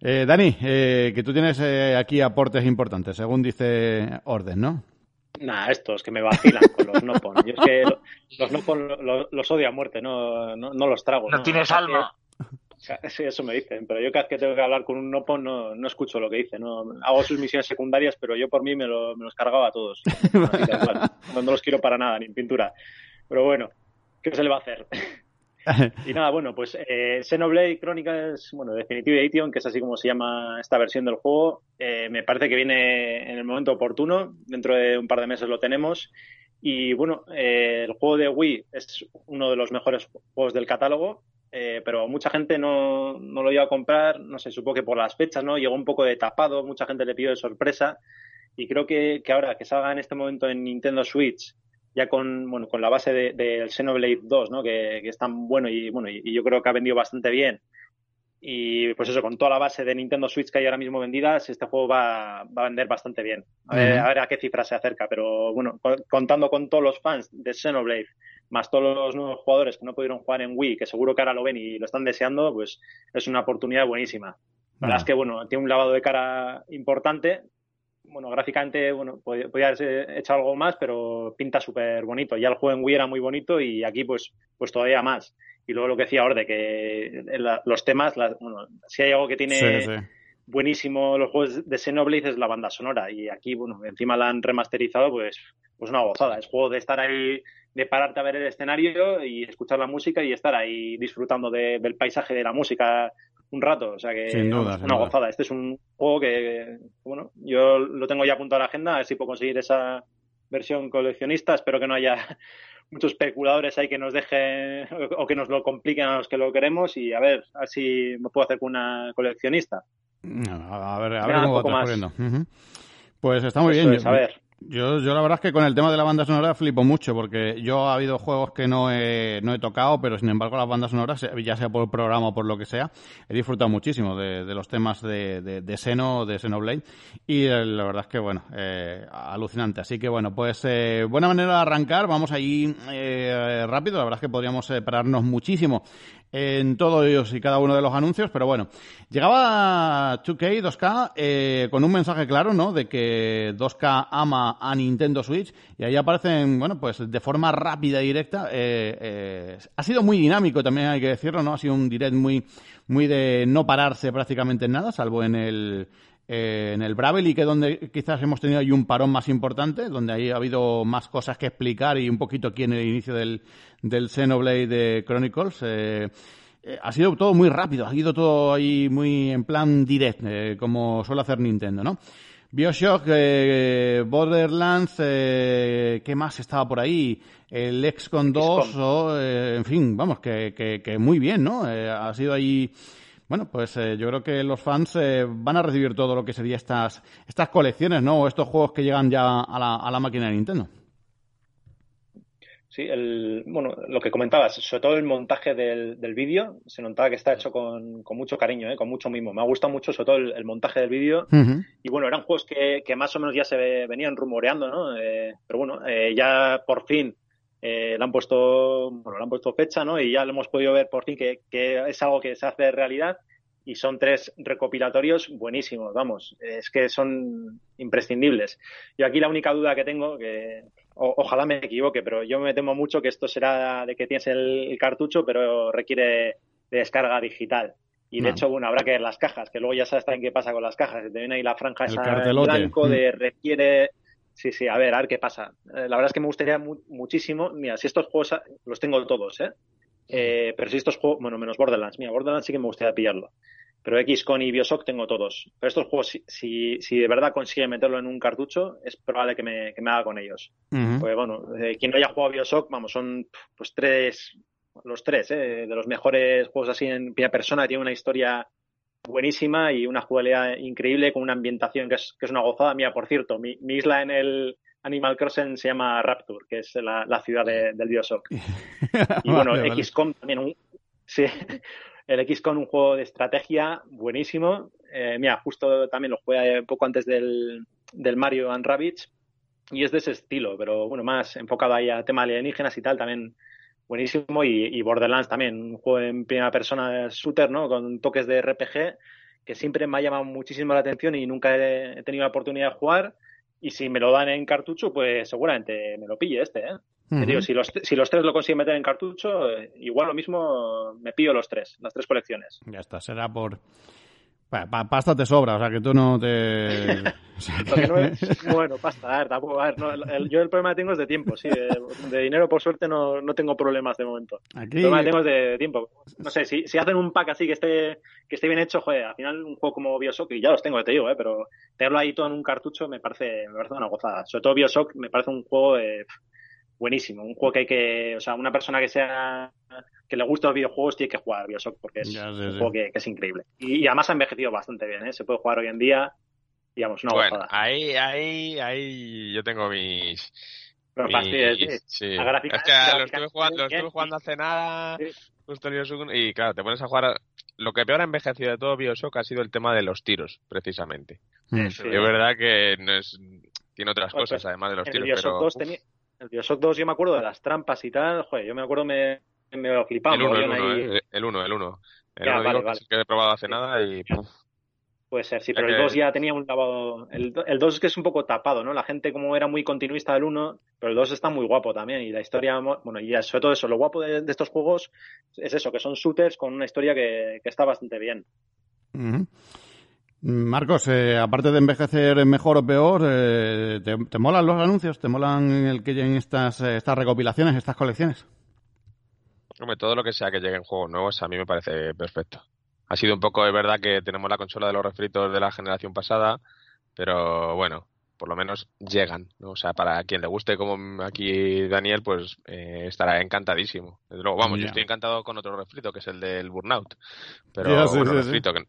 B: Eh, Dani, eh, que tú tienes eh, aquí aportes importantes, según dice Orden, ¿no?
A: Nah, estos que me vacilan con los Nopon. Yo es que los Nopon los, los, odio a muerte, no, no, no los trago.
D: No, ¿no? tienes alma. <laughs>
A: Sí, eso me dicen, pero yo cada vez que tengo que hablar con un Nopo no, no escucho lo que dice. No, hago sus misiones secundarias, pero yo por mí me, lo, me los cargaba a todos. <laughs> no, los quiero para nada, ni en pintura. Pero bueno, ¿qué se le va a hacer? <laughs> y nada, bueno, pues eh, Xenoblade Chronicles, bueno, Definitive Edition, que es así como se llama esta versión del juego, eh, me parece que viene en el momento oportuno. Dentro de un par de meses lo tenemos. Y bueno, eh, el juego de Wii es uno de los mejores juegos del catálogo eh, pero mucha gente no, no, lo iba a comprar, no sé, supongo que por las fechas, ¿no? Llegó un poco de tapado, mucha gente le pidió de sorpresa y creo que, que ahora que salga en este momento en Nintendo Switch, ya con, bueno, con la base del de, Xenoblade 2, ¿no? Que, que, es tan bueno y, bueno, y, yo creo que ha vendido bastante bien. Y pues eso, con toda la base de Nintendo Switch que hay ahora mismo vendidas, este juego va, va a vender bastante bien. A ver, a ver, a qué cifra se acerca, pero bueno, contando con todos los fans de Xenoblade más todos los nuevos jugadores que no pudieron jugar en Wii, que seguro que ahora lo ven y lo están deseando, pues es una oportunidad buenísima. La verdad es que, bueno, tiene un lavado de cara importante. Bueno, gráficamente, bueno, podría haber hecho algo más, pero pinta súper bonito. Ya el juego en Wii era muy bonito y aquí, pues, pues todavía más. Y luego lo que decía Orde, que los temas, bueno, si hay algo que tiene buenísimo los juegos de Xenoblade es la banda sonora. Y aquí, bueno, encima la han remasterizado, pues, pues una gozada. Es juego de estar ahí de pararte a ver el escenario y escuchar la música y estar ahí disfrutando del paisaje de la música un rato. O sea que
B: sin duda,
A: una gozada. Este es un juego que, bueno, yo lo tengo ya apuntado a la agenda, a ver si puedo conseguir esa versión coleccionista. Espero que no haya muchos especuladores ahí que nos dejen o que nos lo compliquen a los que lo queremos y a ver, a ver si me puedo hacer con una coleccionista.
B: A ver, a ver cómo va transcurriendo. Pues está muy bien.
A: a ver.
B: Yo, yo la verdad es que con el tema de la banda sonora flipo mucho, porque yo ha habido juegos que no he, no he tocado, pero sin embargo las bandas sonoras, ya sea por el programa o por lo que sea, he disfrutado muchísimo de, de los temas de, de, de Xeno, de Xenoblade, y eh, la verdad es que, bueno, eh, alucinante. Así que, bueno, pues eh, buena manera de arrancar, vamos ahí eh, rápido, la verdad es que podríamos pararnos muchísimo en todos y cada uno de los anuncios, pero bueno, llegaba 2K, 2K, eh, con un mensaje claro, ¿no? De que 2K ama a Nintendo Switch y ahí aparecen, bueno, pues de forma rápida y directa. Eh, eh, ha sido muy dinámico también, hay que decirlo, ¿no? Ha sido un direct muy, muy de no pararse prácticamente en nada, salvo en el, eh, en el Bravely, que donde quizás hemos tenido ahí un parón más importante, donde ahí ha habido más cosas que explicar y un poquito aquí en el inicio del, del Xenoblade Chronicles. Eh, eh, ha sido todo muy rápido, ha ido todo ahí muy en plan direct, como suele hacer Nintendo, ¿no? Bioshock, Borderlands, ¿qué más estaba por ahí? El XCOM 2, en fin, vamos, que, que, que muy bien, ¿no? ha sido ahí bueno, pues eh, yo creo que los fans eh, van a recibir todo lo que sería estas, estas colecciones, ¿no? O estos juegos que llegan ya a la, a la máquina de Nintendo.
A: Sí, el, bueno, lo que comentabas, sobre todo el montaje del, del vídeo, se notaba que está hecho con, con mucho cariño, ¿eh? con mucho mimo. Me ha gustado mucho, sobre todo, el, montaje del vídeo. Y bueno, eran juegos que, que, más o menos ya se venían rumoreando, ¿no? Eh, pero bueno, eh, ya por fin eh, le han puesto bueno, le han puesto fecha, ¿no? Y ya lo hemos podido ver por fin que, que, es algo que se hace realidad. y son tres recopilatorios buenísimos, vamos, es que son imprescindibles. Yo aquí la única duda que tengo, que ojalá me equivoque, pero yo me temo mucho que esto será de que tienes el, cartucho, pero requiere de descarga digital. Y de hecho, bueno, habrá que ver las cajas, que luego ya sabes también qué pasa con las cajas. Te viene ahí la franja esa en blanco de mm. requiere. Sí, sí, a ver, a ver qué pasa. Eh, la verdad es que me gustaría muchísimo. Mira, si estos juegos los tengo todos, ¿eh? ¿eh? pero si estos juegos, bueno, menos Borderlands, mira, Borderlands sí que me gustaría pillarlo. Pero XCON y Bioshock tengo todos. Pero estos juegos, si, si, de verdad consigue meterlo en un cartucho, es probable que me, que me haga con ellos. Pues bueno, eh, quien no haya jugado Bioshock, vamos, son pues tres, los tres, ¿eh? de los mejores juegos así en primera persona, tiene una historia buenísima y una jugabilidad increíble con una ambientación que es, que es una gozada. Mira, por cierto, mi, isla en el Animal Crossing se llama Rapture, que es la, la ciudad del Bioshock. <laughs> Y bueno, XCOM también, un, sí, <laughs> el XCOM un juego de estrategia buenísimo. Eh, mira, justo también lo jugué poco antes del, del Mario and Rabbids y es de ese estilo, pero bueno, más enfocado ahí a tema alienígenas y tal, también buenísimo. Y, Borderlands también, un juego en primera persona shooter, ¿no? Con toques de RPG que siempre me ha llamado muchísimo la atención y nunca he, tenido la oportunidad de jugar. Y si me lo dan en cartucho, pues seguramente me lo pille este, ¿eh? digo, si los, si los tres lo consiguen meter en cartucho, eh, igual lo mismo me pillo los tres, las tres colecciones.
B: Ya está, será por, pasta te sobra, o sea que tú no te. <laughs> <laughs>
A: bueno, pasta, a ver, tampoco. A ver, yo el problema que tengo es de tiempo, sí. De, dinero, por suerte, no, no, tengo problemas de momento. Aquí... El problema que tengo es de tiempo. No sé, si, si hacen un pack así que esté, que esté bien hecho, joder, al final un juego como Bioshock, y ya los tengo, te digo, ¿eh? pero tenerlo ahí todo en un cartucho me parece, me parece una gozada. Sobre todo Bioshock me parece un juego buenísimo. Un juego que hay que. O sea, una persona que sea que le gusta los videojuegos tiene que jugar a Bioshock porque es un juego que, es increíble. Y, además ha envejecido bastante bien, ¿eh? Se puede jugar hoy en día, digamos, una
C: bueno, ahí, ahí, ahí yo tengo mis...
A: Pero
C: es, que lo estuve, jugando, estuve jugando hace nada, justo y claro, te pones a jugar... Lo que peor ha envejecido de todo Bioshock ha sido el tema de los tiros, precisamente. Es verdad que no es, tiene otras pues, cosas, además de los tiros, pero...
A: 2 El Bioshock 2 yo me acuerdo de las trampas y tal, joder, yo me acuerdo me, me lo flipaba.
C: El 1, el 1, eh, el 1, el 1. El 1 vale, vale. que he probado hace nada y...
A: Puede ser, sí, pero el 2 ya tenía un lavado. El, 2 es que es un poco tapado, ¿no? La gente, como era muy continuista del 1, pero el 2 está muy guapo también. Y la historia, bueno, y sobre todo eso, lo guapo de, estos juegos es eso, que son shooters con una historia que, que está bastante bien.
B: Marcos, eh, aparte de envejecer mejor o peor, eh, ¿te, ¿te, molan los anuncios? ¿Te molan el que lleguen estas, eh, estas recopilaciones, estas colecciones?
C: Hombre, todo lo que sea que llegue en juegos nuevos a mí me parece perfecto. Ha sido un poco, de verdad, que tenemos la consola de los refritos de la generación pasada, pero bueno, por lo menos llegan. O sea, para quien le guste como aquí Daniel, pues eh, estará encantadísimo. Desde luego, vamos, yo estoy encantado con otro refrito, que es el del Burnout. Pero refrito que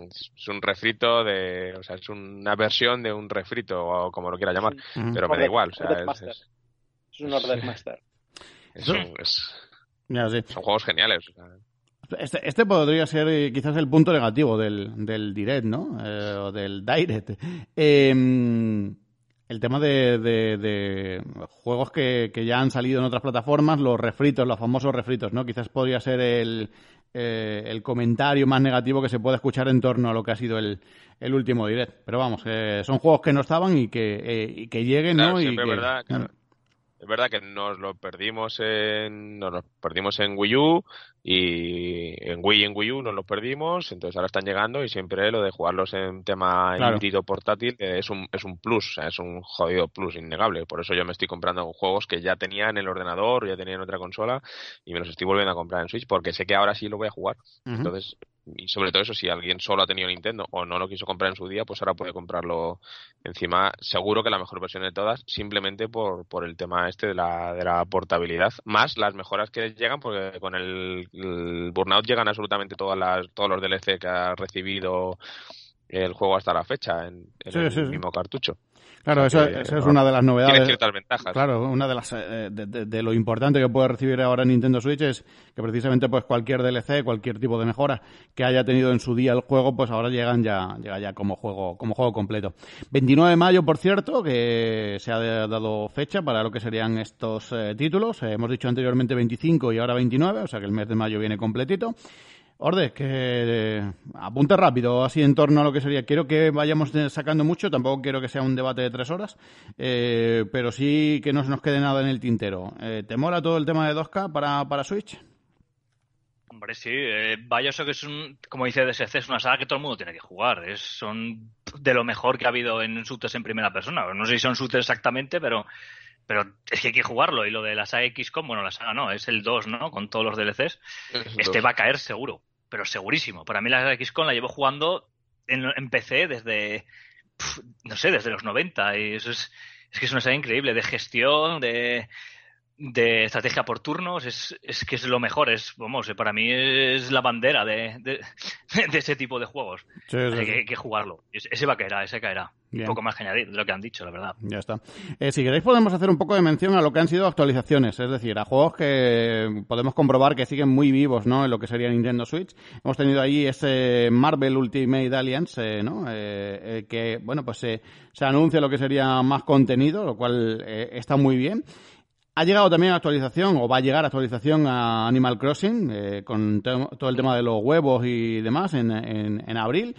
C: es un refrito de, o sea, es una versión de un refrito o como lo quiera llamar, pero me da igual, o sea, es,
A: es, es, un Order Master.
C: Es, es, son juegos geniales.
B: Este, este, podría ser eh, quizás el punto negativo del, del Direct, ¿no? Eh, o del Direct. Em, el tema de, de, juegos que, que, ya han salido en otras plataformas, los refritos, los famosos refritos, ¿no? Quizás podría ser el, eh, el comentario más negativo que se puede escuchar en torno a lo que ha sido el, el último Direct. Pero vamos, son juegos que no estaban y que, y que lleguen, ¿no? Y
C: verdad, es verdad que nos lo perdimos en nos lo perdimos en Wii U y en Wii y en Wii U nos lo perdimos, entonces ahora están llegando y siempre lo de jugarlos en tema híbrido portátil es un es un plus, es un jodido plus innegable, por eso yo me estoy comprando juegos que ya tenía en el ordenador, ya tenía en otra consola y me los estoy volviendo a comprar en Switch porque sé que ahora sí lo voy a jugar. Entonces y sobre todo eso, si alguien solo ha tenido Nintendo o no lo quiso comprar en su día, pues ahora puede comprarlo encima. Seguro que la mejor versión de todas, simplemente por, por el tema este de la, de la portabilidad, más las mejoras que llegan, porque con el, Burnout llegan absolutamente todas las, todos los DLC que ha recibido el juego hasta la fecha en, el mismo cartucho.
B: Claro, eso, es una de las novedades.
C: Tiene ciertas ventajas.
B: Claro, una de las eh, de, lo importante que puede recibir ahora Nintendo Switch es que precisamente pues cualquier DLC, cualquier tipo de mejora que haya tenido en su día el juego, pues ahora llegan ya llega ya como juego como juego completo. 29 de mayo, por cierto, que se ha dado fecha para lo que serían estos eh, títulos. Eh, hemos dicho anteriormente 25 y ahora 29, o sea que el mes de mayo viene completito. Orde, que apunte rápido, así en torno a lo que sería. Quiero que vayamos sacando mucho, tampoco quiero que sea un debate de tres horas, eh, pero sí que no se nos quede nada en el tintero. Eh, ¿Te mola todo el tema de 2K para, para Switch?
D: Hombre, sí, eh, Bioshock es un, como dice DSC, es una saga que todo el mundo tiene que jugar. Es, son de lo mejor que ha habido en shooters en primera persona. No sé si son shooters exactamente, pero, pero es que hay que jugarlo. Y lo de la saga XCOM, bueno, la saga no, es el 2, ¿no? Con todos los DLCs. Este va a caer seguro, pero segurísimo. Para mí la XCOM la llevo jugando en, en PC desde, no sé, desde los 90. Y eso es, es que es una saga increíble de gestión, de de estrategia por turnos es, es que es lo mejor, es, vamos, para mí es la bandera de, de, <laughs> ese tipo de juegos. Sí, sí, hay, que, jugarlo. Ese va a caer, ese caerá. Un poco más que añadir de lo que han dicho, la verdad.
B: Ya está. Eh, si queréis podemos hacer un poco de mención a lo que han sido actualizaciones, es decir, a juegos que podemos comprobar que siguen muy vivos, ¿no? En lo que sería Nintendo Switch. Hemos tenido ahí ese Marvel Ultimate Alliance, eh, ¿no? Eh, que, bueno, pues se anuncia lo que sería más contenido, lo cual está muy bien. Ha llegado también actualización, o va a llegar actualización a Animal Crossing, eh, con todo el tema de los huevos y demás en, en, abril.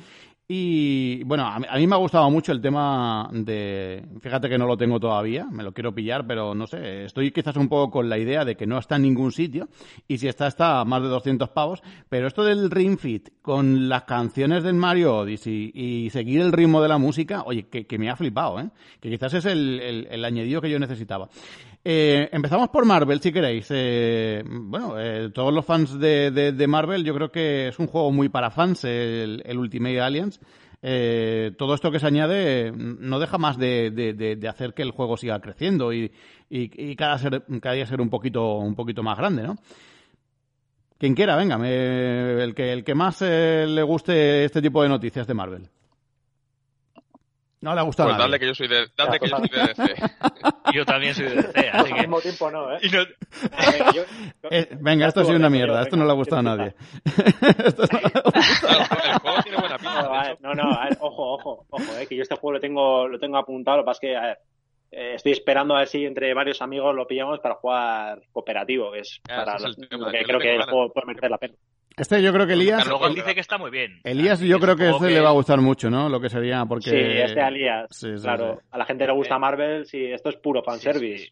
B: Y bueno, a mí, me ha gustado mucho el tema de. Fíjate que no lo tengo todavía, me lo quiero pillar, pero no sé. Estoy quizás un poco con la idea de que no está en ningún sitio. Y si está, está a más de 200 pavos. Pero esto del Ring Fit con las canciones del Mario Odyssey y seguir el ritmo de la música, oye, que, me ha flipado, ¿eh? Que quizás es el, el añadido que yo necesitaba. Eh, empezamos por Marvel, si queréis. Eh, bueno, eh, todos los fans de, de, Marvel, yo creo que es un juego muy para fans, el, Ultimate Alliance. todo esto que se añade no deja más de, de, hacer que el juego siga creciendo y, y, cada, ser, cada día ser un poquito, un poquito más grande, ¿no? Quien quiera, venga, el, que, el que más le guste este tipo de noticias de Marvel. No le ha gustado.
C: Pues dale que yo soy de, dale que yo soy de DC. <laughs>
D: yo también soy de DC, así que...
A: Al mismo tiempo no, ¿eh?
B: No... Venga, yo, eh, venga, esto ha sido una mierda. Esto no le ha gustado a nadie. <laughs> esto
C: no, el juego tiene buena pinta.
A: No, no, a ver, ojo, ojo, ojo, eh, que yo este juego lo tengo, lo tengo apuntado. Lo que pasa es que, a ver, eh, estoy esperando a ver si entre varios amigos lo pillamos para jugar cooperativo, que es para los, tema, que creo que el juego puede merecer la pena.
B: Este yo creo que Elías...
D: Luego él dice que está muy bien.
B: Elías yo creo que este le va a gustar mucho, ¿no? Lo que sería porque...
A: Sí, este Elías, sí, claro. A la gente le gusta Marvel, sí, esto es puro fanservice.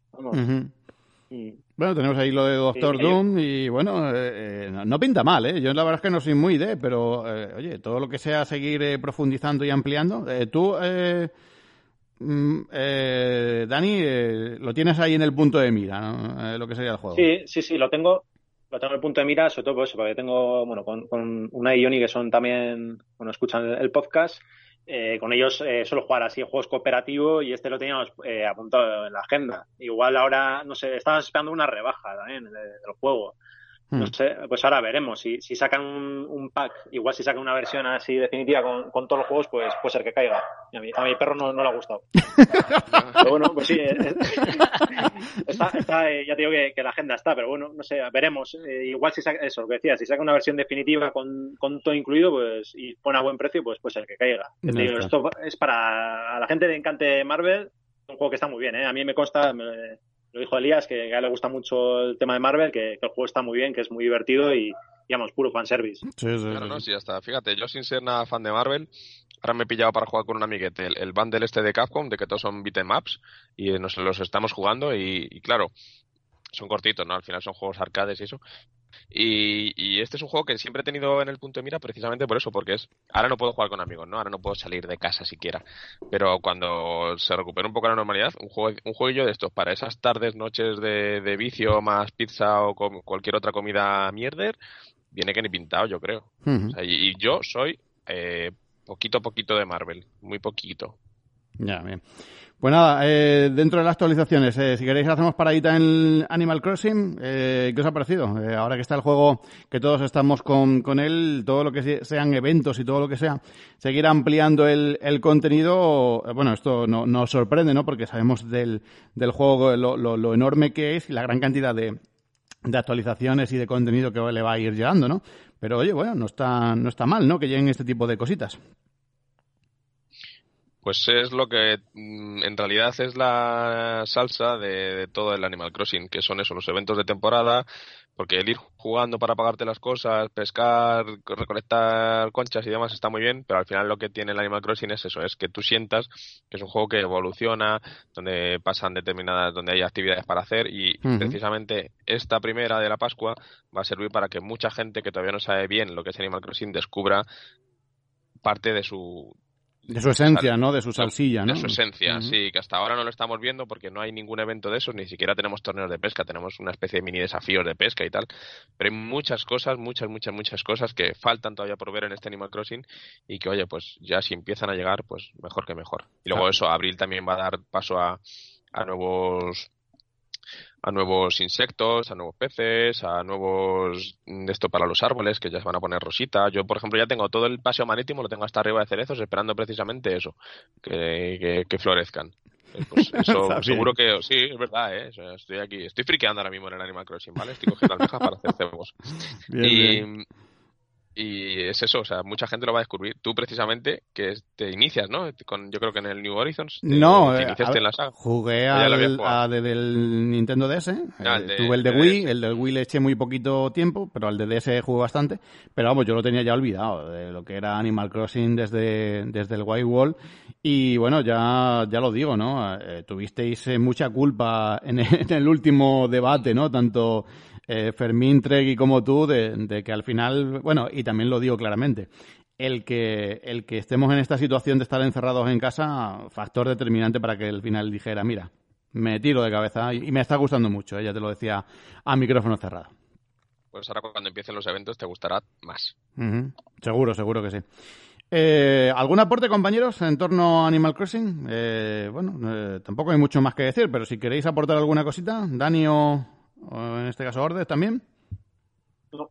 B: Sí, Bueno, tenemos ahí lo de Doctor Doom y bueno, eh, eh, no, pinta mal, ¿eh? Yo la verdad es que no soy muy de, pero eh, oye, todo lo que sea seguir profundizando y ampliando. tú, mm, Dani, lo tienes ahí en el punto de mira, ¿no? lo que sería el juego.
A: Sí, sí, sí, lo tengo, lo tengo en el punto de mira, sobre todo porque tengo, bueno, con, con una y Yoni que son también, bueno, escuchan el, podcast, eh, con ellos eh, suelo jugar así juegos cooperativos y este lo teníamos eh, apuntado en la agenda. Igual ahora, no sé, estamos esperando una rebaja también del juego. No hmm. sé, pues ahora veremos. Si, si sacan un, pack, igual si sacan una versión así definitiva con, con, todos los juegos, pues puede ser que caiga. A mi, a mi perro no, no, le ha gustado. <laughs> pero bueno, pues sí. Eh, está, está, eh, ya te digo que, que, la agenda está, pero bueno, no sé, veremos. Eh, igual si saca, eso, lo que decía, si saca una versión definitiva con, con todo incluido, pues y pone a buen precio, pues puede ser que caiga. Digo, esto es para a la gente de Encante Marvel, un juego que está muy bien, ¿eh? A mí me consta, me, lo dijo Elías, que a él le gusta mucho el tema de Marvel, que, el juego está muy bien, que es muy divertido y, digamos, puro fanservice.
C: Sí, sí, claro, no, sí, hasta, fíjate, yo sin ser nada fan de Marvel, ahora me he pillado para jugar con un amiguete el, el bundle este de Capcom, de que todos son beat'em-ups, y nos los estamos jugando, y, claro, son cortitos, ¿no? Al final son juegos arcades y eso. Y, este es un juego que siempre he tenido en el punto de mira precisamente por eso, porque es ahora no puedo jugar con amigos, ¿no? Ahora no puedo salir de casa siquiera. Pero cuando se recupere un poco la normalidad, un juego un jueguillo de estos para esas tardes, noches de, vicio más pizza o cualquier otra comida mierder, viene que ni pintado, yo creo. y, yo soy eh, poquito poquito de Marvel, muy poquito.
B: Ya, bien. Pues nada, eh, dentro de las actualizaciones, eh, si queréis hacemos paradita en Animal Crossing, eh, ¿qué os ha parecido? Eh, ahora que está el juego, que todos estamos con, con él, todo lo que sean eventos y todo lo que sea, seguir ampliando el, el contenido, bueno, esto no, nos sorprende, ¿no? Porque sabemos del, del juego lo, lo, lo enorme que es y la gran cantidad de, de actualizaciones y de contenido que le va a ir llegando, ¿no? Pero oye, bueno, no está, no está mal, ¿no? Que lleguen este tipo de cositas.
C: Pues es lo que mm, en realidad es la salsa de, todo el Animal Crossing, que son eso, los eventos de temporada, porque el ir jugando para pagarte las cosas, pescar, recolectar conchas y demás está muy bien, pero al final lo que tiene el Animal Crossing es eso, es que tú sientas que es un juego que evoluciona, donde pasan determinadas, donde hay actividades para hacer y precisamente esta primera de la Pascua va a servir para que mucha gente que todavía no sabe bien lo que es Animal Crossing descubra parte de su
B: de su esencia, ¿no? De su salsilla, ¿no?
C: De su esencia, sí, que hasta ahora no lo estamos viendo porque no hay ningún evento de esos, ni siquiera tenemos torneos de pesca, tenemos una especie de mini desafíos de pesca y tal, pero hay muchas cosas, muchas, muchas, muchas cosas que faltan todavía por ver en este Animal Crossing y que, oye, pues ya si empiezan a llegar, pues mejor que mejor. Y luego eso, abril también va a dar paso a, a nuevos a nuevos insectos, a nuevos peces, a nuevos de esto para los árboles que ya se van a poner rosita. Yo, por ejemplo, ya tengo todo el paseo marítimo, lo tengo hasta arriba de cerezos, esperando precisamente eso, que, que, florezcan. Eh, pues <laughs> eso seguro que sí, es verdad, ¿eh? estoy aquí, estoy friqueando ahora mismo en el Animal Crossing, ¿vale? Estoy cogiendo almejas para hacer cebos. <laughs> y, y es eso, o sea, mucha gente lo va a descubrir. Tú precisamente, que te inicias, ¿no? Con, yo creo que en el New Horizons.
B: no, eh, iniciaste en la saga. jugué al, a, desde el Nintendo DS. Ah, eh, tuve el de, Wii, el del Wii le eché muy poquito tiempo, pero al de DS jugué bastante. Pero vamos, yo lo tenía ya olvidado, de lo que era Animal Crossing desde, desde el White Wall. Y bueno, ya, ya lo digo, ¿no? Eh, tuvisteis mucha culpa en el último debate, ¿no? Tanto eh, Fermín Tregui como tú, de, que al final, bueno, y también lo digo claramente, el que, el que estemos en esta situación de estar encerrados en casa, factor determinante para que al final dijera, mira, me tiro de cabeza y, me está gustando mucho, ella te lo decía a micrófono cerrado.
C: Pues ahora cuando empiecen los eventos te gustará más.
B: Seguro, seguro que sí. Eh, ¿Algún aporte, compañeros, en torno a Animal Crossing? Eh, bueno, tampoco hay mucho más que decir, pero si queréis aportar alguna cosita, Dani o, o en este caso Ordes también.
A: No.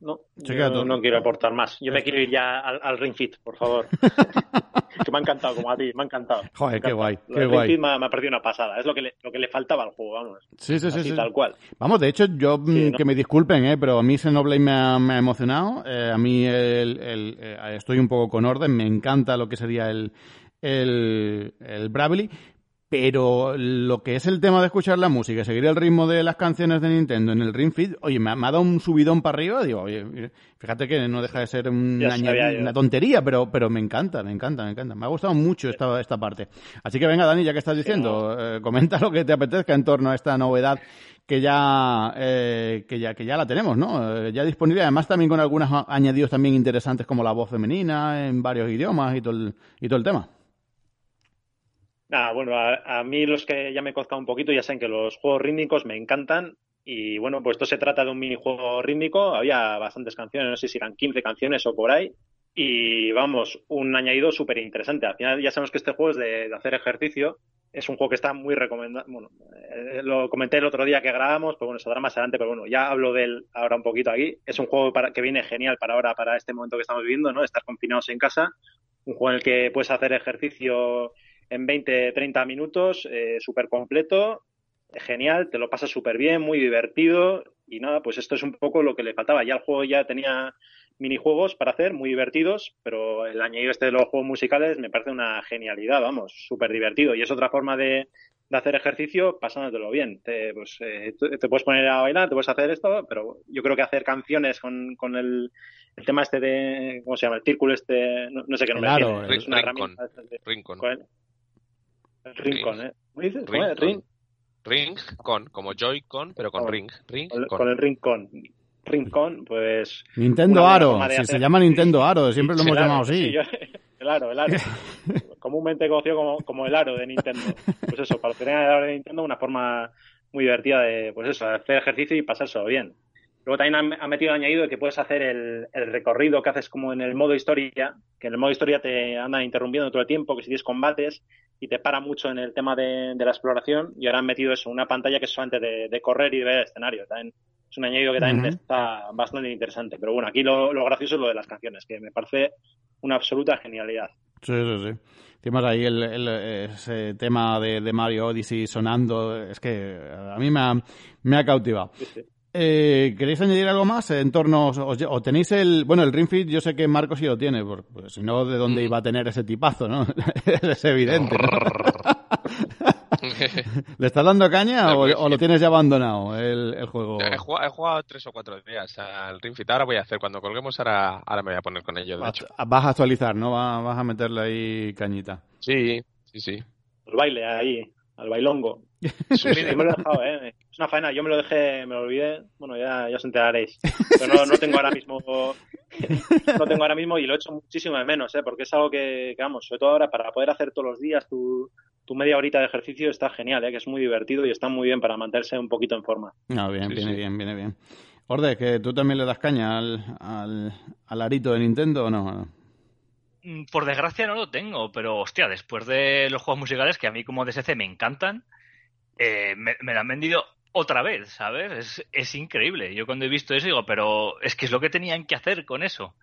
A: No, yo no quiero aportar más. Yo me quiero ir ya al, Ring Fit, por favor. <laughs> que me ha encantado, como a ti, me ha encantado.
B: Joder, qué guay.
A: Qué
B: guay.
A: Ring Fit me, ha perdido una pasada. Es lo que le, lo que le faltaba al juego, vamos.
B: Sí, sí, sí.
A: Tal cual.
B: Vamos, de hecho, yo, mm, que me disculpen, ¿eh? pero a mí Xenoblade me ha, me ha emocionado. Eh, a mí el, el, eh, estoy un poco con orden. Me encanta lo que sería el, el, el Bravely, pero lo que es el tema de escuchar la música, seguir el ritmo de las canciones de Nintendo en el Ring Fit, oye, me ha, dado un subidón para arriba, digo, oye, fíjate que no deja de ser una, una, tontería, pero, pero me encanta, me encanta, me encanta. Me ha gustado mucho esta, esta parte. Así que venga, Dani, ya que estás diciendo, eh, comenta lo que te apetezca en torno a esta novedad que ya, eh, que ya, que ya la tenemos, ¿no? Eh, ya disponible, además también con algunos añadidos también interesantes como la voz femenina en varios idiomas y todo el, y todo el tema.
A: Nada, bueno, a, mí los que ya me cozcado un poquito ya saben que los juegos rítmicos me encantan y bueno, pues esto se trata de un minijuego rítmico, había bastantes canciones, no sé si eran 15 canciones o por ahí y vamos, un añadido súper interesante. Al final ya sabemos que este juego es de, hacer ejercicio, es un juego que está muy recomendado, bueno, eh, lo comenté el otro día que grabamos, pues bueno, dará más adelante, pero bueno, ya hablo de él ahora un poquito aquí. Es un juego para, que viene genial para ahora, para este momento que estamos viviendo, ¿no? Estar confinados en casa, un juego en el que puedes hacer ejercicio en 20, 30 minutos, eh, súper completo, genial, te lo pasas súper bien, muy divertido y nada, pues esto es un poco lo que le faltaba. Ya el juego ya tenía minijuegos para hacer, muy divertidos, pero el añadido este de los juegos musicales me parece una genialidad, vamos, súper divertido. Y es otra forma de, hacer ejercicio pasándotelo bien. Te, pues, eh, te puedes poner a bailar, te puedes hacer esto, pero yo creo que hacer canciones con, con el, el tema este de, ¿cómo se llama? El círculo este, no, sé qué nombre
C: claro, tiene. Es una herramienta. Rincon.
A: Rincon, ¿eh? dices?
C: Ring, ring. con, como Joy-Con, pero con, ring. ring
A: con, el Rincon. Rincon, pues.
B: Nintendo Aro, si se llama Nintendo Aro, siempre lo hemos llamado así.
A: claro, <laughs> el Aro. <laughs> Comúnmente conocido como, como el Aro de Nintendo. Pues eso, para tener el Aro de Nintendo, una forma muy divertida de, pues eso, hacer ejercicio y pasárselo bien. Luego también ha, metido añadido que puedes hacer el, el, recorrido que haces como en el modo historia, que en el modo historia te anda interrumpiendo todo el tiempo, que si tienes combates y te para mucho en el tema de, la exploración, y ahora han metido eso, una pantalla que es solamente de, correr y de ver el escenario. También es un añadido que también está bastante interesante. Pero bueno, aquí lo, gracioso es lo de las canciones, que me parece una absoluta genialidad.
B: Sí, sí, sí. Tienes ahí el, ese tema de, Mario Odyssey sonando, es que a mí me ha, me ha cautivado. Eh, ¿Queréis añadir algo más en torno, o, tenéis el, bueno, el Ring Fit, yo sé que Marcos sí lo tiene, porque si no, ¿de dónde mm. iba a tener ese tipazo, no? <laughs> es evidente, <laughs> ¿Le estás dando caña o, lo tienes ya abandonado el, juego?
C: He jugado, tres o cuatro días al Ring Fit. Ahora voy a hacer, cuando colguemos, ahora, ahora me voy a poner con ello.
B: Vas a actualizar, ¿no? Vas a meterle ahí cañita.
C: Sí, sí, sí.
A: El baile ahí, al bailongo. <laughs> Sí, me lo he dejado, ¿eh? Es una faena. Yo me lo dejé, me lo olvidé. Bueno, ya, ya os enteraréis. Pero no, no tengo ahora mismo. <laughs> no tengo ahora mismo y lo he hecho muchísimo de menos, ¿eh? Porque es algo que, que, vamos, sobre todo ahora para poder hacer todos los días tu, tu media horita de ejercicio está genial, ¿eh? que es muy divertido y está muy bien para mantenerse un poquito en forma.
B: No, bien, viene bien, viene bien. Orde, que tú también le das caña al, al, arito de Nintendo o no?
D: Mm, por desgracia no lo tengo, pero hostia, después de los juegos musicales que a mí como DSC me encantan, eh, me, lo han vendido otra vez, ¿sabes? Es, es, increíble. Yo cuando he visto eso digo, pero es que es lo que tenían que hacer con eso.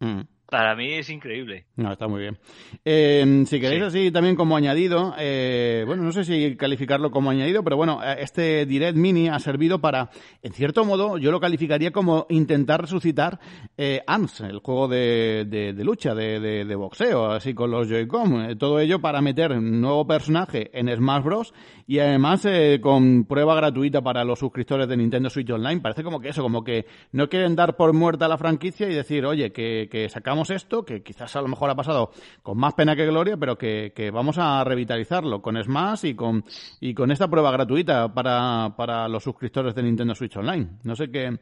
D: Mm. Para mí es increíble.
B: No, está muy bien. Eh, si queréis así también como añadido, eh, bueno, no sé si calificarlo como añadido, pero bueno, eh, este Direct Mini ha servido para, en cierto modo, yo lo calificaría como intentar resucitar eh, el juego de, de, lucha, de, de, boxeo, así con los Joy-Con. todo ello para meter un nuevo personaje en Smash Bros. y además con prueba gratuita para los suscriptores de Nintendo Switch Online. Parece como que eso, como que no quieren dar por muerta la franquicia y decir, oye, que, que sacamos esto, que quizás a lo mejor ha pasado con más pena que gloria, pero que, vamos a revitalizarlo con Smash y con, y con esta prueba gratuita para, para los suscriptores de Nintendo Switch Online. No sé qué,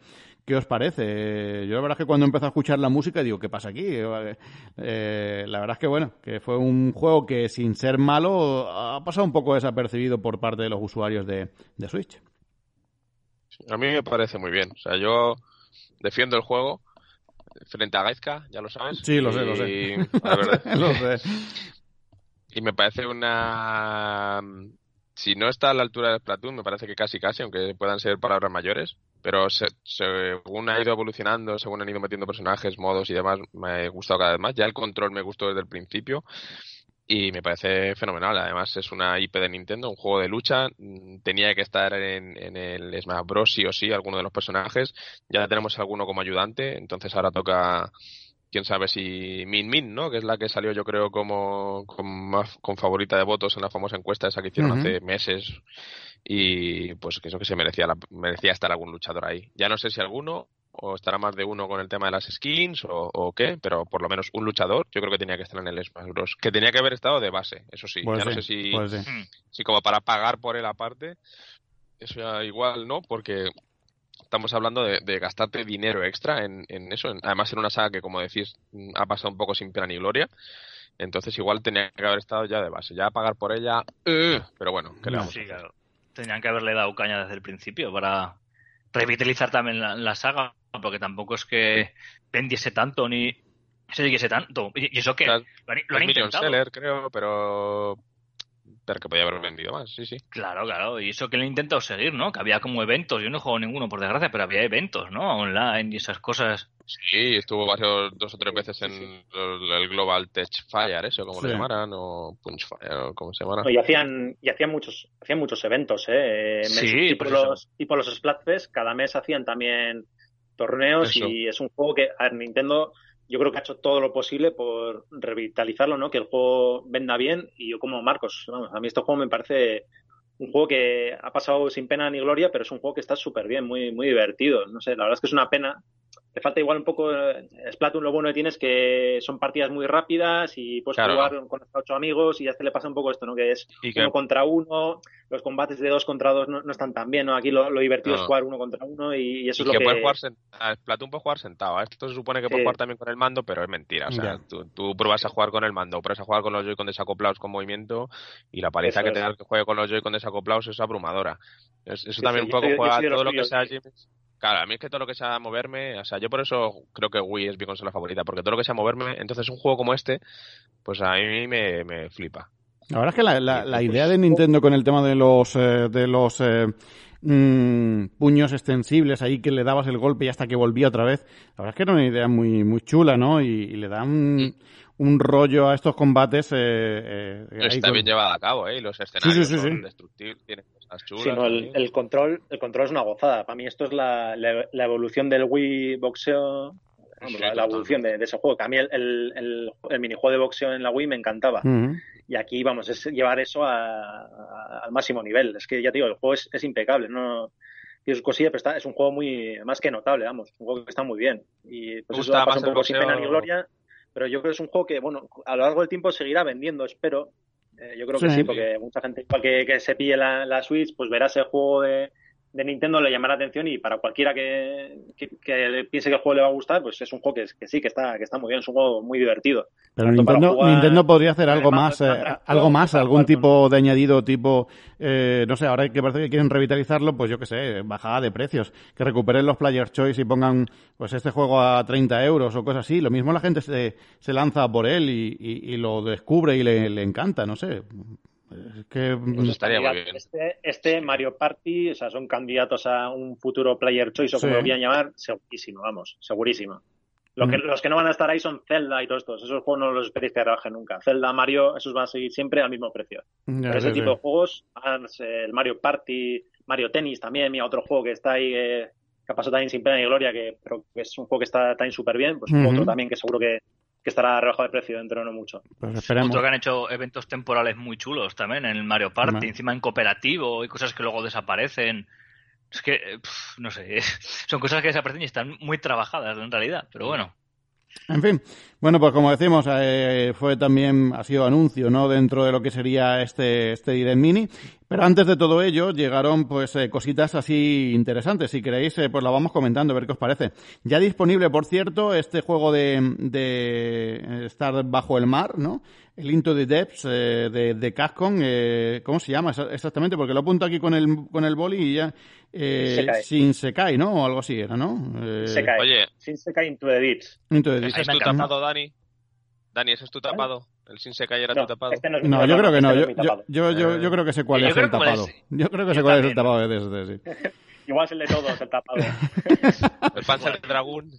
B: ¿Qué os parece? Yo la verdad es que cuando empecé a escuchar la música digo, ¿qué pasa aquí? Eh, la verdad es que bueno, que fue un juego que sin ser malo ha pasado un poco desapercibido por parte de los usuarios de, de Switch.
C: A mí me parece muy bien. O sea, yo defiendo el juego frente a Gaizka, ya lo sabes.
B: Sí, lo sé, lo sé. <laughs> lo sé. <laughs>
C: Y me parece una... Si no está a la altura de Splatoon, me parece que casi casi, aunque puedan ser palabras mayores. Pero según ha ido evolucionando, según han ido metiendo personajes, modos y demás, me ha gustado cada vez más. Ya el control me gustó desde el principio y me parece fenomenal. Además, es una IP de Nintendo, un juego de lucha. Mm, tenía que estar en, el Smash Bros. sí o sí, alguno de los personajes. Ya tenemos alguno como ayudante, entonces ahora toca. Quién sabe si Min Min, ¿no? Que es la que salió, yo creo, como con, con favorita de votos en la famosa encuesta esa que hicieron hace meses. Y pues que eso que se merecía, merecía estar algún luchador ahí. Ya no sé si alguno o estará más de uno con el tema de las skins o, qué, pero por lo menos un luchador yo creo que tenía que estar en el Smash Bros. Que tenía que haber estado de base, eso sí. ya no sé si, hmm. si como para pagar por él aparte, eso ya igual no, porque estamos hablando de, gastarte dinero extra en, eso, además en una saga que como decís ha pasado un poco sin pena ni gloria. Entonces igual tenía que haber estado ya de base, ya pagar por ella, uh, pero bueno, que le vamos
D: Tenían que haberle dado caña desde el principio para revitalizar también la saga, porque tampoco es que vendiese tanto ni se siguiese tanto. Y eso que lo han, intentado.
C: Seller, creo, pero que podía haber vendido más, sí, sí.
D: Claro, claro, y eso que lo han intentado seguir, ¿no? Que había como eventos, yo no he jugado ninguno por desgracia, pero había eventos, ¿no? Online y esas cosas.
C: Sí, estuvo varios, dos o tres veces en El, Global Tech Fire, eso, como se llamaran, o Punch Fire, o como se llamaran.
A: y hacían, y hacían muchos, hacían muchos eventos, ¿eh? Sí, tipo, los, tipo los Splatfest, cada mes hacían también torneos y es un juego que a Nintendo yo creo que ha hecho todo lo posible por revitalizarlo, ¿no? Que el juego venda bien y yo como Marcos, a mí este juego me parece un juego que ha pasado sin pena ni gloria, pero es un juego que está súper bien, muy, muy divertido. No sé, la verdad es que es una pena te falta igual un poco. Eh, Splatoon lo bueno que tienes que son partidas muy rápidas y puedes jugar con hasta ocho amigos y ya te le pasa un poco esto, ¿no? Que es uno contra uno, los combates de dos contra dos no, están tan bien, ¿no? Aquí lo, divertido es jugar uno contra uno y, eso es lo que.
C: Puedes jugar Splatoon puedes jugar sentado. ¿eh? Esto se supone que puedes jugar también con el mando, pero es mentira. O sea, tú, pruebas a jugar con el mando, pruebas a jugar con los Joy-Con desacoplados con movimiento y la paliza que te da que juegue con los Joy-Con desacoplados es abrumadora. Eso, también un poco juega todo lo que sea Claro, a mí es que todo lo que sea moverme, o sea, yo por eso creo que Wii es mi consola favorita, porque todo lo que sea moverme, entonces un juego como este, pues a mí me, me flipa.
B: La verdad es que la, la, idea de Nintendo con el tema de los, eh, de los eh, mm, puños extensibles ahí que le dabas el golpe y hasta que volvía otra vez, la verdad es que era una idea muy, muy chula, ¿no? Y, le da un, rollo a estos combates. Eh,
C: Está bien llevado a cabo, ¿eh? los escenarios son destructivos, tienen
A: Sí, no, el, control, el control es una gozada. Para mí esto es la, la, evolución del Wii boxeo, la, evolución de, ese juego. Que a mí el, el, el, minijuego de boxeo en la Wii me encantaba. Y aquí, vamos, es llevar eso al máximo nivel. Es que ya te digo, el juego es, es impecable, no tiene sus cosillas, pero está, es un juego muy más que notable, vamos, un juego que está muy bien. Y pues eso pasa un poco sin pena ni gloria, pero yo creo que es un juego que, bueno, a lo largo del tiempo seguirá vendiendo, espero. Eh, yo creo que sí, porque mucha gente igual que, que se pille la, la Switch, pues verá ese juego de, de Nintendo le llamará la atención y para cualquiera que, que, piense que el juego le va a gustar, pues es un juego que, que, sí, que está, que está muy bien, es un juego muy divertido.
B: Pero Nintendo, Nintendo, podría hacer algo más, eh, algo más, algún tipo de añadido, tipo, eh, no sé, ahora que parece que quieren revitalizarlo, pues yo qué sé, bajada de precios, que recuperen los Player's Choice y pongan pues este juego a 30 euros o cosas así. Lo mismo la gente se, se lanza por él y, y, y lo descubre y le, le encanta, no sé que
C: pues estaría muy bien.
A: Este, este, Mario Party, o sea, son candidatos a un futuro Player Choice o como lo quieran llamar, segurísimo, vamos, segurísimo. Lo que, mm. Los que no van a estar ahí son Zelda y todos estos. Esos juegos no los esperéis que rebajen nunca. Zelda, Mario, esos van a seguir siempre al mismo precio. Pero ese tipo de juegos, el Mario Party, Mario Tennis también, mira, otro juego que está ahí, eh, que ha pasado también sin pena ni gloria, que, pero que es un juego que está también súper bien, pues otro también que seguro que, que estará rebajado de precio dentro de no mucho.
D: Pues esperemos. que han hecho eventos temporales muy chulos también en el Mario Party, encima en cooperativo y cosas que luego desaparecen. Es que, no sé, <laughs> son cosas que desaparecen y están muy trabajadas en realidad, pero bueno.
B: En fin, bueno, pues como decimos, eh, fue también, ha sido anuncio, ¿no? Dentro de lo que sería este, este Direct Mini. Pero antes de todo ello, llegaron, pues, eh, cositas así interesantes. Si queréis, eh, pues lo vamos comentando, a ver qué os parece. Ya disponible, por cierto, este juego de, de estar bajo el mar, ¿no? El Into the Depths de, de Capcom, ¿cómo se llama exactamente? Porque lo apunto aquí con el, con el boli y ya, sin Sekai, ¿no? O algo así era, ¿no?
A: Sekai. Oye. Sin Sekai Into the Depths.
C: Into the Depths. ¿Es tu tapado, Dani? Dani, ¿ese es tu tapado? ¿El sin Sekai era tu tapado?
B: Este no, no yo creo que no. Este yo, yo, yo, yo, creo que sé cuál es el tapado. Yo creo que sé cuál es el tapado de este, sí. <laughs>
A: Igual es el de todos, el tapado. <laughs>
C: el Panzer Dragoon.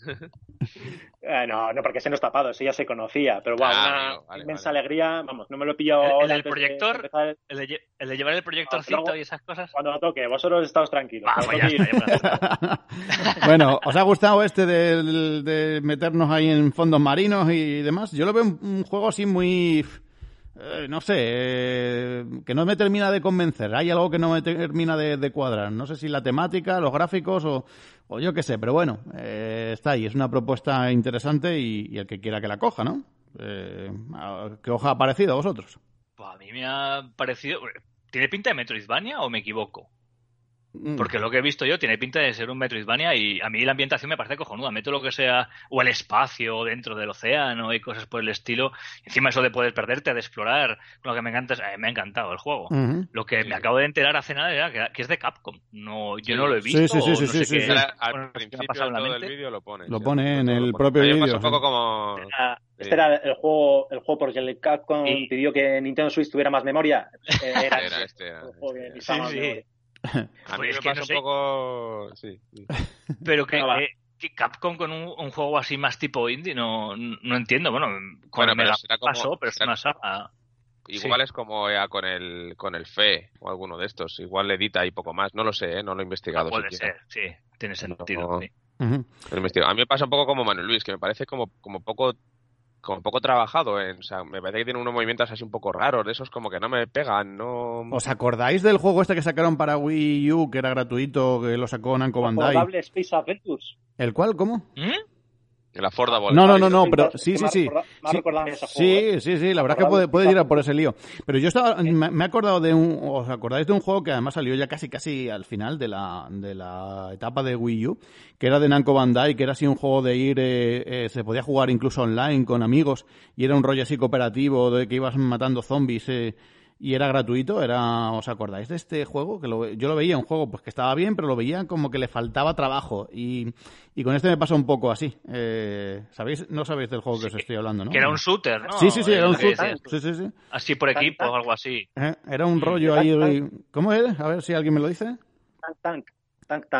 A: Eh, no, no, porque ese no es tapado, ese ya se conocía. Pero wow, ah, una inmensa alegría. Vamos, no me lo he pillado.
D: ¿El, del proyector? De el, de, el, de, llevar el proyectorcito y esas cosas?
A: Cuando lo toque, vosotros estáis tranquilos.
D: Pues ya está, <laughs>
B: bueno, ¿os ha gustado este de, de meternos ahí en fondos marinos y demás? Yo lo veo un juego así muy eh, no sé, eh, que no me termina de convencer. Hay algo que no me termina de, cuadrar. No sé si la temática, los gráficos o, o yo qué sé, pero bueno, eh, está ahí. Es una propuesta interesante y, el que quiera que la coja, ¿no? ¿Qué os ha parecido a vosotros?
D: Pues a mí me ha parecido. ¿Tiene pinta de Metroidvania o me equivoco? Mm. Porque lo que he visto yo tiene pinta de ser un Metroidvania y a mí la ambientación me parece cojonuda. Meto lo que sea, o el espacio dentro del océano y cosas por el estilo. Encima eso de poder perderte, de explorar, lo que me encanta eh, me ha encantado el juego. Lo que me acabo de enterar hace nada era que, es de Capcom. No, yo no lo he visto.
B: Sí, sí, sí, sí,
C: Al principio del vídeo lo pone.
B: Lo pone en el propio vídeo.
C: un poco como...
A: Este era el juego, el juego porque el Capcom pidió que Nintendo Switch tuviera más memoria. <laughs> Eh, era, este. El juego
C: sí, sí. A mí me pasa un poco. Sí,
D: Pero que, Capcom con un, juego así más tipo indie, no, no entiendo. Bueno, cuando me la pasó, pero es una saga.
C: Igual es como ya con el con el FE o alguno de estos. Igual le edita y poco más. No lo sé, ¿eh? no lo he investigado.
D: puede ser, sí. Tiene sentido. A
C: mí me pasa un poco como Manuel Luis, que me parece como, como poco como poco trabajado, en, o sea, me parece que tiene unos movimientos así un poco raros, de esos como que no me pegan, no...
B: ¿Os acordáis del juego este que sacaron para Wii U, que era gratuito, que lo sacó Namco Bandai?
A: Space Adventures.
B: ¿El cual? ¿Cómo?
C: ¿Mm? El Affordable.
B: No, no, no, no, pero sí, sí, sí. Sí, sí, sí, la verdad es que puede, puede ir por ese lío. Pero yo estaba, me he acordado de un, ¿os acordáis de un juego que además salió ya casi, casi al final de la, de la etapa de Wii U, que era de Namco Bandai, que era así un juego de ir, eh, eh, se podía jugar incluso online con amigos, y era un rollo así cooperativo, de que ibas matando zombies, eh, y era gratuito, era, ¿os acordáis de este juego? Que yo lo veía un juego pues que estaba bien, pero lo veía como que le faltaba trabajo y, y con este me pasa un poco así. Eh, ¿Sabéis? No sabéis del juego que os estoy hablando, ¿no?
D: Que era un shooter, ¿no?
B: Sí, sí, sí, era un shooter. Sí, sí, sí.
D: Así por equipo o algo así.
B: Eh, era un rollo ahí. ¿Cómo es? A ver si alguien me lo dice.
A: Tank, tank.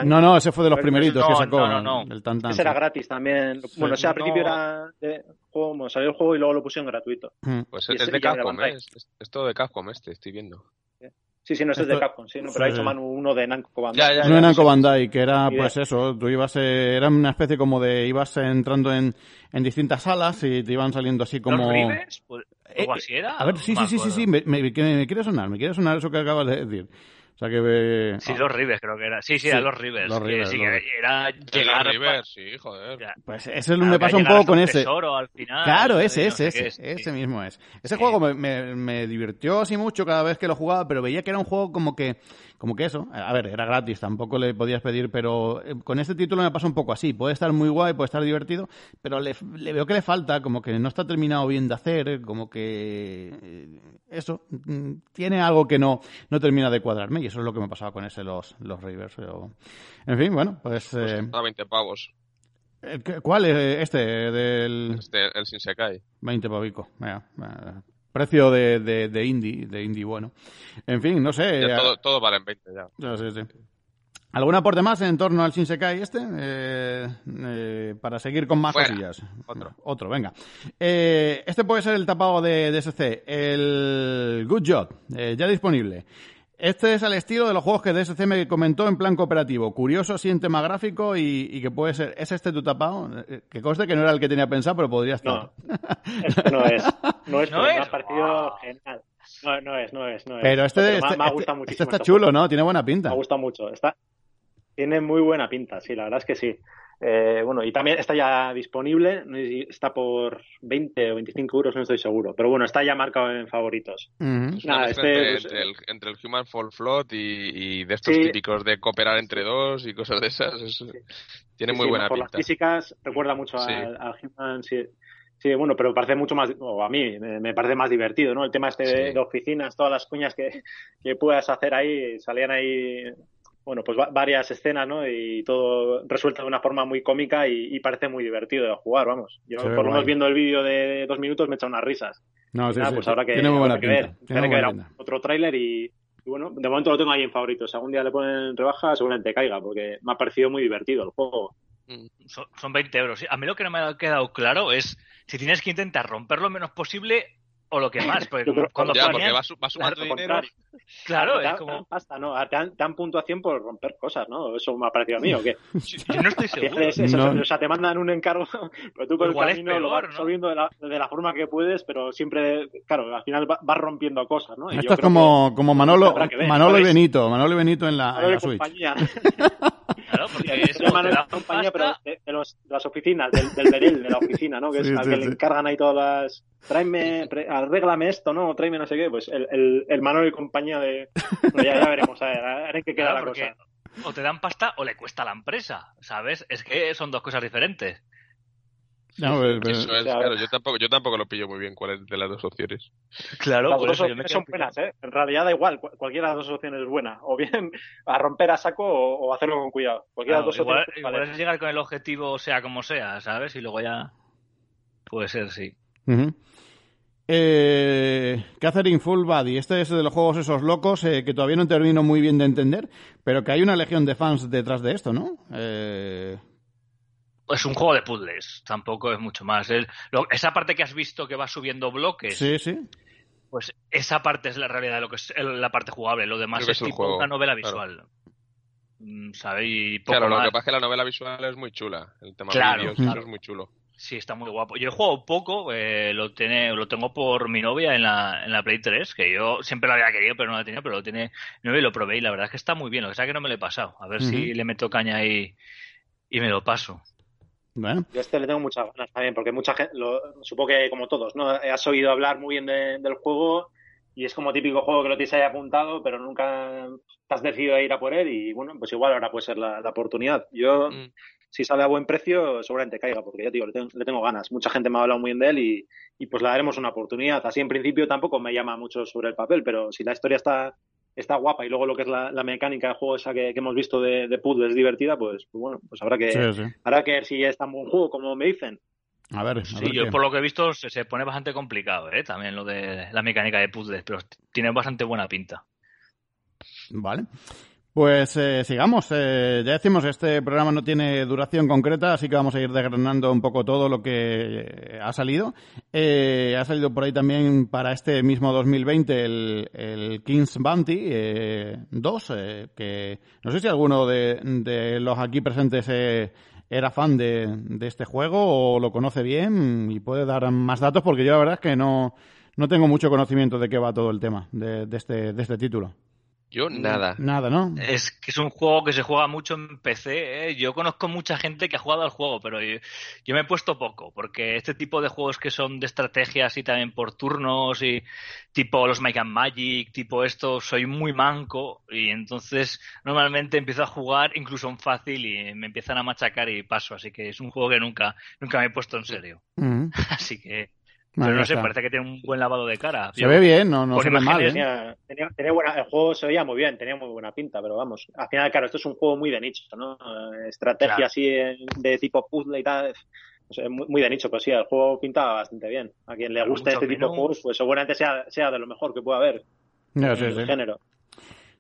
B: No, no, ese fue de los primeritos que sacó.
A: No, no, no. El tan, Ese era gratis también. Bueno, o sea, al principio era de juego, salió el juego y luego lo pusieron gratuito.
C: Mm. Pues es, de Capcom, ¿eh? Es, todo de Capcom este, estoy viendo.
A: Sí, sí, no, es de Capcom, sí, no, pero ha hecho Manu uno de Namco Bandai.
B: uno de Namco Bandai, que era, pues eso, tú ibas, eh, era una especie como de, ibas entrando en, en distintas salas y te iban saliendo así como...
D: ¿Los Ribes? ¿Algo así era?
B: A ver, sí, sí, sí, sí, sí, me, me, me quiere sonar, me quiere sonar eso que acabas de decir. O sea que ve...
D: Sí, los Rivers creo que era. Sí, sí, a los Rivers.
B: Los Rivers,
D: sí,
B: los
D: que era llegar...
C: Los Rivers, sí, joder.
B: Pues ese me
D: Claro,
B: pasa
D: que
B: un poco con ese.
D: tesoro al final,
B: Claro, ese,
D: No
B: ese, ese,
D: sí.
B: ese mismo es. Ese
D: Sí.
B: juego me, me, me divirtió así mucho cada vez que lo jugaba, pero veía que era un juego como que, como que eso. A ver, era gratis, tampoco le podías pedir, pero eh, con este título me pasa un poco así. Puede estar muy guay, puede estar divertido, pero le, le veo que le falta, como que no está terminado bien de hacer, como que eh, eso, mm, tiene algo que no, no termina de cuadrarme, y eso es lo que me pasaba con ese los, los Rivers. pero- En fin, bueno, pues.
C: Pues
B: eh,
C: a 20 pavos.
B: ¿el qué- ¿Cuál es este? Del.
C: Este, el Shinsekai.
B: 20 pavico. Venga, eh, precio de, de, de indie, de indie bueno. En fin, no sé.
C: Ya todo, todo vale en 20 ya.
B: ya, sí, sí. ¿Algún aporte más en torno al Shinsekai este? Eh, eh, para seguir con más
C: Fuera.
B: cosillas.
C: Otro.
B: Otro, venga. Eh, este puede ser el tapado de DSC. El Good Job, eh, ya disponible. Este es al estilo de los juegos que DSC me comentó en plan cooperativo. Curioso, así en tema gráfico y, y que puede ser. ¿Es este tu tapado? Eh, Que conste que no era el que tenía pensado, pero podría estar.
A: No, este no es. No es, <laughs>
D: ¿No
A: pero me
D: es?
A: ha parecido genial. No, no es, no es, no es.
B: Pero este,
A: me,
B: este,
A: me ha
B: este-
A: gustado
B: este
A: muchísimo.
B: está
A: este
B: chulo,
A: juego.
B: ¿no? Tiene buena pinta.
A: Me ha gustado mucho. Está, tiene muy buena pinta, sí, la verdad es que sí. Eh, bueno, y también está ya disponible, no sé si está por 20 o 25 euros, no estoy seguro. Pero bueno, está ya marcado en favoritos. Nada, este,
C: entre,
A: pues,
C: entre el, entre el Human Fall Float y, y de estos
A: Sí.
C: típicos de cooperar entre dos y cosas de esas. es- tiene
A: Sí,
C: muy
A: sí,
C: buena
A: por
C: pinta.
A: las físicas recuerda mucho
C: Sí.
A: al, al Human, sí. Sí, bueno, pero parece mucho más, o a mí me, me parece más divertido, ¿no? El tema este
C: Sí.
A: de oficinas, todas las cuñas que, que puedas hacer ahí, salían ahí, bueno, pues va- varias escenas, ¿no? Y todo resuelto de una forma muy cómica y, y parece muy divertido de jugar, vamos. Yo, por lo menos viendo el vídeo de dos minutos, me he echado unas risas.
B: No, sí,
A: Nada,
B: sí,
A: pues
B: sí.
A: habrá que,
B: Tiene muy buena
A: que
B: pinta.
A: ver.
B: Tiene
A: que
B: buena
A: ver
B: pinta.
A: otro tráiler y, y bueno, de momento lo tengo ahí en favoritos. Si algún día le ponen rebaja, seguramente caiga, porque me ha parecido muy divertido el juego.
D: Son, son 20 euros. A mí lo que no me ha quedado claro es si tienes que intentar romper lo menos posible o lo que más. Porque
A: Yo creo-
D: cuando
C: Ya, porque
D: planeas-
C: va, su- va sumando
A: Lo
C: dinero.
D: Claro, es
A: dan-
D: como...
A: te dan pasta, ¿no? Te dan, te dan puntuación por romper cosas, ¿no? Eso me ha parecido a mí, ¿o qué? <laughs>
D: Yo no estoy <laughs> seguro.
A: Es eso,
B: No.
A: O sea, te mandan un encargo, <laughs> pero tú por
D: Igual
A: el
D: es
A: camino lo
D: peor,
A: vas
D: ¿no?
A: resolviendo de la, de la forma que puedes, pero siempre, claro, al final va- vas rompiendo cosas, ¿no? Y yo
B: Esto es
A: creo
B: como, como Manolo,
A: que ver,
B: Manolo y. Benito. Manolo y Benito en
A: que-
B: la, en la Switch.
A: compañía.
D: Claro, porque es como te
A: la compañía, pero de, de los- de las oficinas, del, del Berel, de la oficina, ¿no? Que es
B: Sí,
A: al
B: sí,
A: que
B: sí.
A: le encargan ahí todas las. Tráeme, pre- arréglame esto, ¿no? Tráeme no sé qué. Pues el, el, el Manolo y compañía de. Bueno, ya, ya veremos, a ver, a ver en qué queda
D: claro,
A: la cosa.
D: o te dan pasta o le cuesta a la empresa, ¿sabes? Es que son dos cosas diferentes.
B: No, pero- pero-
C: Eso es,
A: O sea,
C: claro, yo tampoco, yo tampoco lo pillo muy bien cuál es de las dos opciones.
D: Claro,
A: Las
D: por
A: dos
D: eso yo me
A: opciones
D: quedo
A: son buenas, ¿eh? En realidad da igual, cu- cualquiera de las dos opciones es buena. O bien a romper a saco o, o hacerlo con cuidado. Cualquiera
D: Claro,
A: de las dos
D: igual,
A: opciones
D: igual
A: vale.
D: es llegar con el objetivo sea como sea, ¿sabes? Y luego ya puede ser, sí.
B: Ujú. Eh, Catherine Full Body, este es de los juegos esos locos eh, que todavía no termino muy bien de entender, pero que hay una legión de fans detrás de esto, ¿no? Eh,
D: Es un juego de puzzles, tampoco es mucho más. El- lo- esa parte que has visto que va subiendo bloques,
B: sí, sí.
D: pues esa parte es la realidad de lo que es el- la parte jugable. Lo demás es tipo
C: juego,
D: una novela
C: claro.
D: visual. Mm, ¿Sabes? Y poco
C: Claro, lo
D: más.
C: que pasa es que la novela visual es muy chula. El tema
D: Claro,
C: vídeos,
B: claro.
C: eso es muy chulo.
D: Sí, está muy guapo. Yo he jugado poco, eh, lo, tiene, lo tengo por mi novia en la, en la Play 3, que yo siempre lo había querido, pero no la tenía, pero lo tiene mi novia y lo probé y la verdad es que está muy bien. Lo que pasa es que no me lo he pasado. A ver si le meto caña y, y me lo paso.
B: Bueno,
A: Yo a este le tengo muchas ganas también, porque mucha gente, lo, supongo que como todos, ¿no? Has oído hablar muy bien de- del juego y es como típico juego que lo tienes ahí apuntado, pero nunca te has decidido a ir a por él y bueno, pues igual ahora puede ser la, la oportunidad. Yo,
C: Mm.
A: Si sale a buen precio, seguramente caiga, porque ya te digo, le tengo, le tengo ganas. Mucha gente me ha hablado muy bien de él y, y pues le daremos una oportunidad. Así en principio tampoco me llama mucho sobre el papel, pero si la historia está está guapa y luego lo que es la, la mecánica de juego esa que, que hemos visto de, de puzzle es divertida, pues, pues bueno, pues habrá que,
B: sí, sí.
A: habrá que ver si es tan buen juego como me dicen.
B: A ver, a
D: Sí,
B: ver
D: yo
B: qué.
D: por lo que he visto se, se pone bastante complicado, ¿eh? También lo de la mecánica de puzzles, pero tiene bastante buena pinta.
B: Vale. Pues eh, sigamos. Eh, ya decimos, este programa no tiene duración concreta, así que vamos a ir desgranando un poco todo lo que eh, ha salido. Eh, ha salido por ahí también para este mismo 2020 el, el King's Bounty eh, 2, eh, que no sé si alguno de, de los aquí presentes eh, era fan de, de este juego o lo conoce bien y puede dar más datos, porque yo la verdad es que no, no tengo mucho conocimiento de qué va todo el tema de, de este, de este título.
C: Yo nada.
B: Nada, ¿no?
D: Es que es un juego que se juega mucho en PC. ¿eh? Yo conozco mucha gente que ha jugado al juego, pero yo, yo, me he puesto poco, porque este tipo de juegos que son de estrategias y también por turnos y tipo los Make and Magic, tipo esto, soy muy manco y entonces normalmente empiezo a jugar incluso en fácil y me empiezan a machacar y paso. Así que es un juego que nunca, nunca me he puesto en serio. Mm. <laughs> Así que pero no sé, parece que tiene un buen lavado de cara.
B: Se ve bien, no, no se ve mal. ¿eh?
A: Tenía, tenía, tenía buena, el juego se veía muy bien, tenía muy buena pinta, pero vamos, al final, claro, esto es un juego muy de nicho, ¿no? Estrategia claro. así de tipo puzzle y tal, muy, muy, de nicho, pero sí, el juego pintaba bastante bien. A quien le guste este tipo de juegos, pues seguramente sea, sea de lo mejor que pueda haber
B: no,
A: en
B: sí,
A: el
B: sí.
A: género.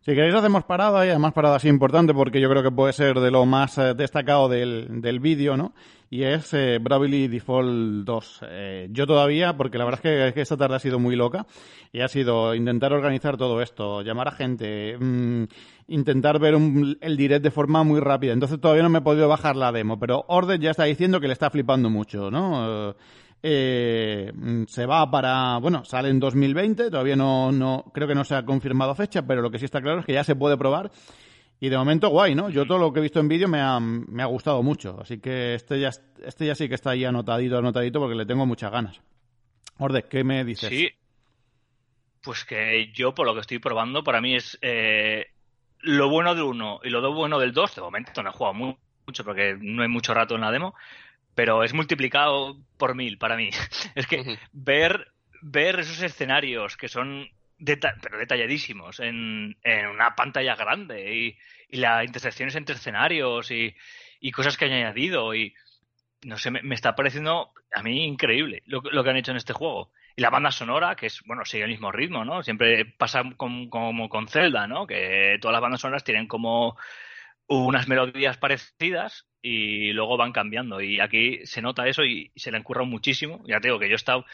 B: Si queréis hacemos parada y además parada así importante porque yo creo que puede ser de lo más eh, destacado del, del vídeo, ¿no? Y es eh, Bravely Default 2. Eh, yo todavía, porque la verdad es que, es que, esta tarde ha sido muy loca y ha sido intentar organizar todo esto, llamar a gente, mmm, intentar ver un, el direct de forma muy rápida. Entonces todavía no me he podido bajar la demo, pero Orden ya está diciendo que le está flipando mucho, ¿no? Se va para, bueno, sale en 2020, todavía no, no, creo que no se ha confirmado fecha, pero lo que sí está claro es que ya se puede probar. Y de momento guay, ¿no? Yo todo lo que he visto en vídeo me ha, me ha gustado mucho, así que este ya, este ya sí que está ahí anotadito, anotadito, porque le tengo muchas ganas. Orde, ¿qué me dices?
D: Sí, pues que yo por lo que estoy probando, para mí es eh, lo bueno del 1 y lo bueno del 2, de momento no he jugado mucho porque no hay mucho rato en la demo, pero es multiplicado por mil para mí. <laughs> Es que uh -huh. ver, ver esos escenarios que son deta pero detalladísimos en, en, una pantalla grande y, y las intersecciones entre escenarios y, y, cosas que han añadido y no sé, me, me está pareciendo a mí increíble lo, lo, que han hecho en este juego. Y la banda sonora, que es, bueno, sigue el mismo ritmo, ¿no? Siempre pasa con, como con Zelda, ¿no? Que todas las bandas sonoras tienen como unas melodías parecidas y luego van cambiando. Y aquí se nota eso y, y se le han currado muchísimo. Ya te digo que yo he estado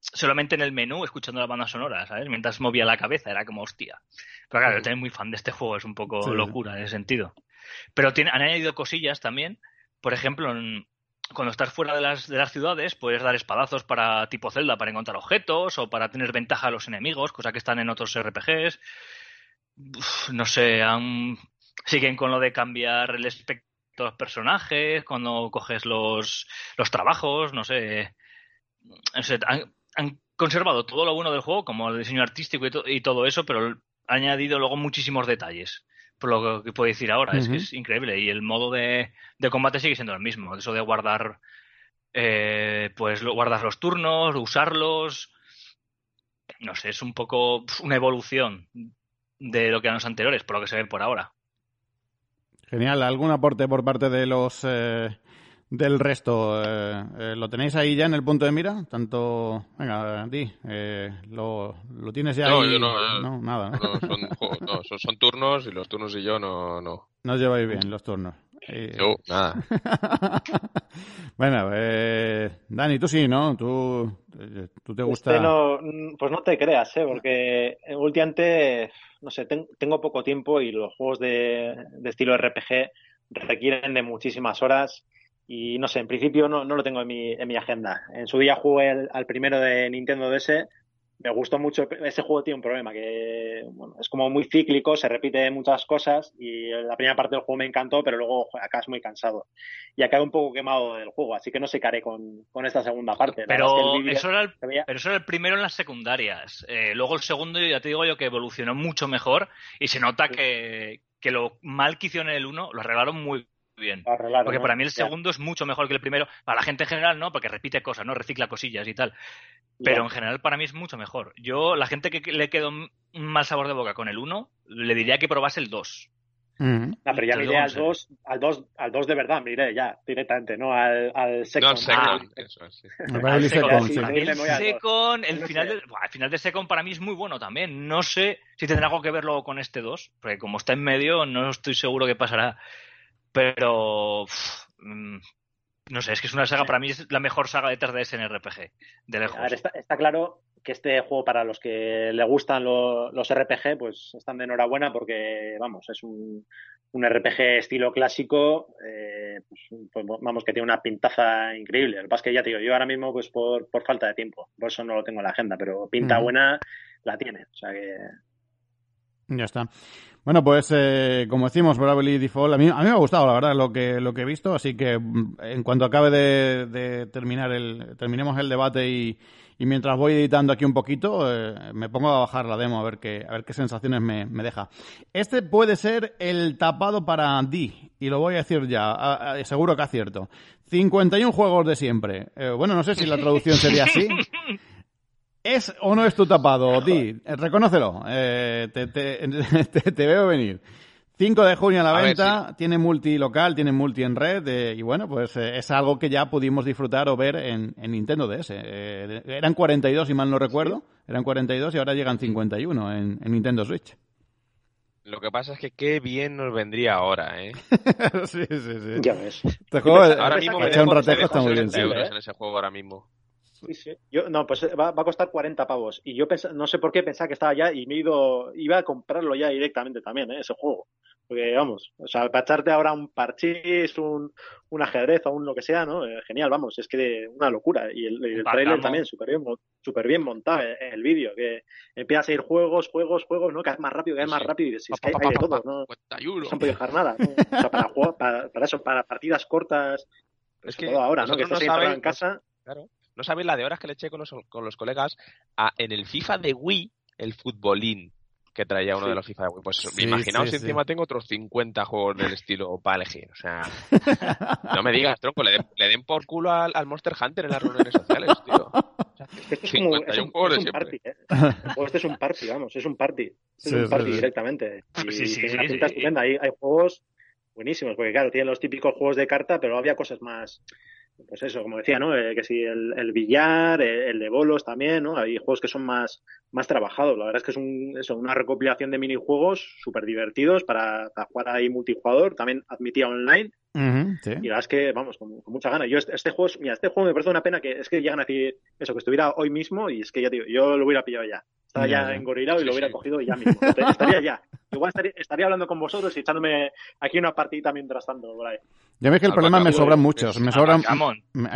D: solamente en el menú escuchando la banda sonora, ¿sabes? Mientras movía la cabeza, era como hostia. Pero claro, yo también muy fan de este juego, es un poco sí. locura en ese sentido. Pero tiene, han añadido cosillas también. Por ejemplo, en, cuando estás fuera de las, de las ciudades, puedes dar espadazos para tipo Zelda para encontrar objetos o para tener ventaja a los enemigos, cosa que están en otros RPGs. Uf, no sé, han, siguen con lo de cambiar el aspecto de los personajes, cuando coges los, los trabajos, no sé. No sé han, han, conservado todo lo bueno del juego, como el diseño artístico y, to y todo eso, pero han añadido luego muchísimos detalles por lo que puedo decir ahora. Uh -huh. Es que es increíble. Y el modo de, de, combate sigue siendo el mismo. Eso de guardar, eh, pues guardar los turnos, usarlos. No sé, es un poco una evolución de lo que eran los anteriores, por lo que se ve por ahora.
B: Genial. ¿Algún aporte por parte de los eh, del resto? Eh, eh, ¿Lo tenéis ahí ya en el punto de mira? Tanto. Venga, Di, eh, lo, lo, tienes ya
C: no,
B: ahí?
C: Yo no,
B: no, nada.
C: No, son, <laughs> no, son, son, turnos y los turnos y yo no. No,
B: no os lleváis bien los turnos.
C: Yo, nada. <laughs>
B: bueno, eh, Dani, tú sí, ¿no? Tú, tú te gusta.
A: No, pues no te creas, ¿eh? Porque últimamente, no sé, ten, tengo poco tiempo y los juegos de, de estilo RPG requieren de muchísimas horas y no sé, en principio no, no lo tengo en mi, en mi agenda. En su día jugué el, al primero de Nintendo DS, me gustó mucho, ese juego tiene un problema, que bueno, es como muy cíclico, se repite muchas cosas y la primera parte del juego me encantó, pero luego acabas muy cansado. Y acabé un poco quemado del juego, así que no sé qué haré con, con esta segunda parte.
D: Pero, es que eso era el, pero eso era el primero en las secundarias. Eh, luego el segundo, ya te digo yo, que evolucionó mucho mejor y se nota sí. que, que lo mal que hicieron en el 1 lo arreglaron muy bien. Porque
A: ¿no?
D: para mí el segundo ya. es mucho mejor que el primero. Para la gente en general no, porque repite cosas, ¿no? Recicla cosillas y tal. Pero en general para mí es mucho mejor. Yo, la gente que le quedó un mal sabor de boca con el 1, le diría que probase el 2.
A: Mm. No, pero ya miré al 2, al 2, al 2 de verdad, miré ya, directamente, no al, al second.
C: No, second, ah, eso, sí. <laughs>
D: al second, sí. El, second, el final, de, el final de second para mí es muy bueno también. No sé si tendrá algo que ver luego con este 2, porque como está en medio, no estoy seguro qué pasará. Pero uff, no sé, es que es una saga, para mí es la mejor saga de 3DS en RPG, de lejos.
A: A ver, está, está, claro que este juego para los que le gustan los RPG, pues están de enhorabuena porque, vamos, es un, un RPG estilo clásico, eh, pues, pues, vamos, que tiene una pintaza increíble. Lo que pasa es que ya te digo, yo ahora mismo, pues por, por falta de tiempo, por eso no lo tengo en la agenda, pero pinta buena la tiene. O sea que.
B: Ya está. Bueno, pues eh, como decimos, Bravely Default, a mí, a mí me ha gustado, la verdad, lo que, lo que he visto, así que mm, en cuanto acabe de, de terminar el, terminemos el debate y, y mientras voy editando aquí un poquito, eh, me pongo a bajar la demo a ver qué, a ver qué sensaciones me, me, deja. Este puede ser el tapado para D, y lo voy a decir ya, seguro que acierto. 51 juegos de siempre. Eh, bueno, no sé si la traducción sería así. <laughs> ¿Es o no es tu tapado, Di? Reconócelo. Eh, te, te, <laughs> te, te, veo venir. 5 de junio a la venta, tiene multi local, tiene multi en red, eh, y bueno, pues eh, es algo que ya pudimos disfrutar o ver en, en Nintendo DS. Eh, eran 42, si mal no recuerdo, eran 42 y ahora llegan 51 en, en Nintendo Switch.
C: Lo que pasa es que qué bien nos vendría ahora, ¿eh? <laughs>
B: sí, sí, sí.
A: Ya ves.
B: Este juego,
C: ahora mismo me
B: un ratejo está muy bien.
C: Sí, euros en ese juego ahora mismo.
A: Sí, sí. Yo, no, pues va, va, a costar 40 pavos. Y yo no sé por qué pensaba que estaba ya y me he ido, iba a comprarlo ya directamente también, ¿eh? ese juego. Porque vamos, o sea, para echarte ahora un parchís, un, un ajedrez o un lo que sea, ¿no? Eh, genial, vamos, es que una locura. Y el, el trailer también súper bien, super bien montado, el, el vídeo, que empiezas a ir juegos, juegos, juegos, ¿no? Que es más rápido, que es más rápido. Y si es que hay, hay de todo, ¿no? No se han podido dejar nada. ¿no? <laughs> O sea, para, jugar, para, para, eso, para partidas cortas, pues
C: es que
A: todo ahora, ¿no? Que estás
C: no
A: en casa.
C: Claro. No sabéis la de horas que le eché con los, con los colegas a, en el FIFA de Wii, el futbolín que traía uno
A: Sí.
C: de los FIFA de Wii. Pues
B: Sí,
C: imaginaos
B: sí,
C: si encima tengo otros 50 juegos del estilo para elegir. O sea, <laughs> no me digas, tronco, le den, le den por culo al, al Monster Hunter en las reuniones sociales, tío.
A: Es que esto es como es
C: 51
A: un,
C: juegos
A: es un party, ¿eh? Este es un party, vamos, es un party. Es
B: Sí,
A: un party
B: sí.
A: directamente. Y
D: Sí, sí,
A: una pinta
D: sí.
A: estupenda. Hay, hay juegos buenísimos, porque claro, tienen los típicos juegos de carta, pero había cosas más, pues eso, como decía, ¿no? Eh, que si el, el billar, el, el de bolos también, ¿no? Hay juegos que son más, más trabajados. La verdad es que es un, eso, una recopilación de minijuegos súper divertidos para, para jugar ahí multijugador. También admitía online.
B: Uh -huh, sí.
A: Y la verdad es que, vamos, con, con, mucha gana. Yo este, este juego, mira, este juego me parece una pena que es que llegan a decir eso, que estuviera hoy mismo y es que ya digo, yo lo hubiera pillado ya. Estaba ya, engorilado y
C: sí,
A: lo hubiera
C: sí.
A: cogido ya mismo. Estaría ya. <laughs> Igual estaría, estaría, hablando con vosotros y echándome aquí una partidita mientras tanto por ahí.
B: Ya ves que el
C: Al
B: problema me sobran muchos. Me sobran, a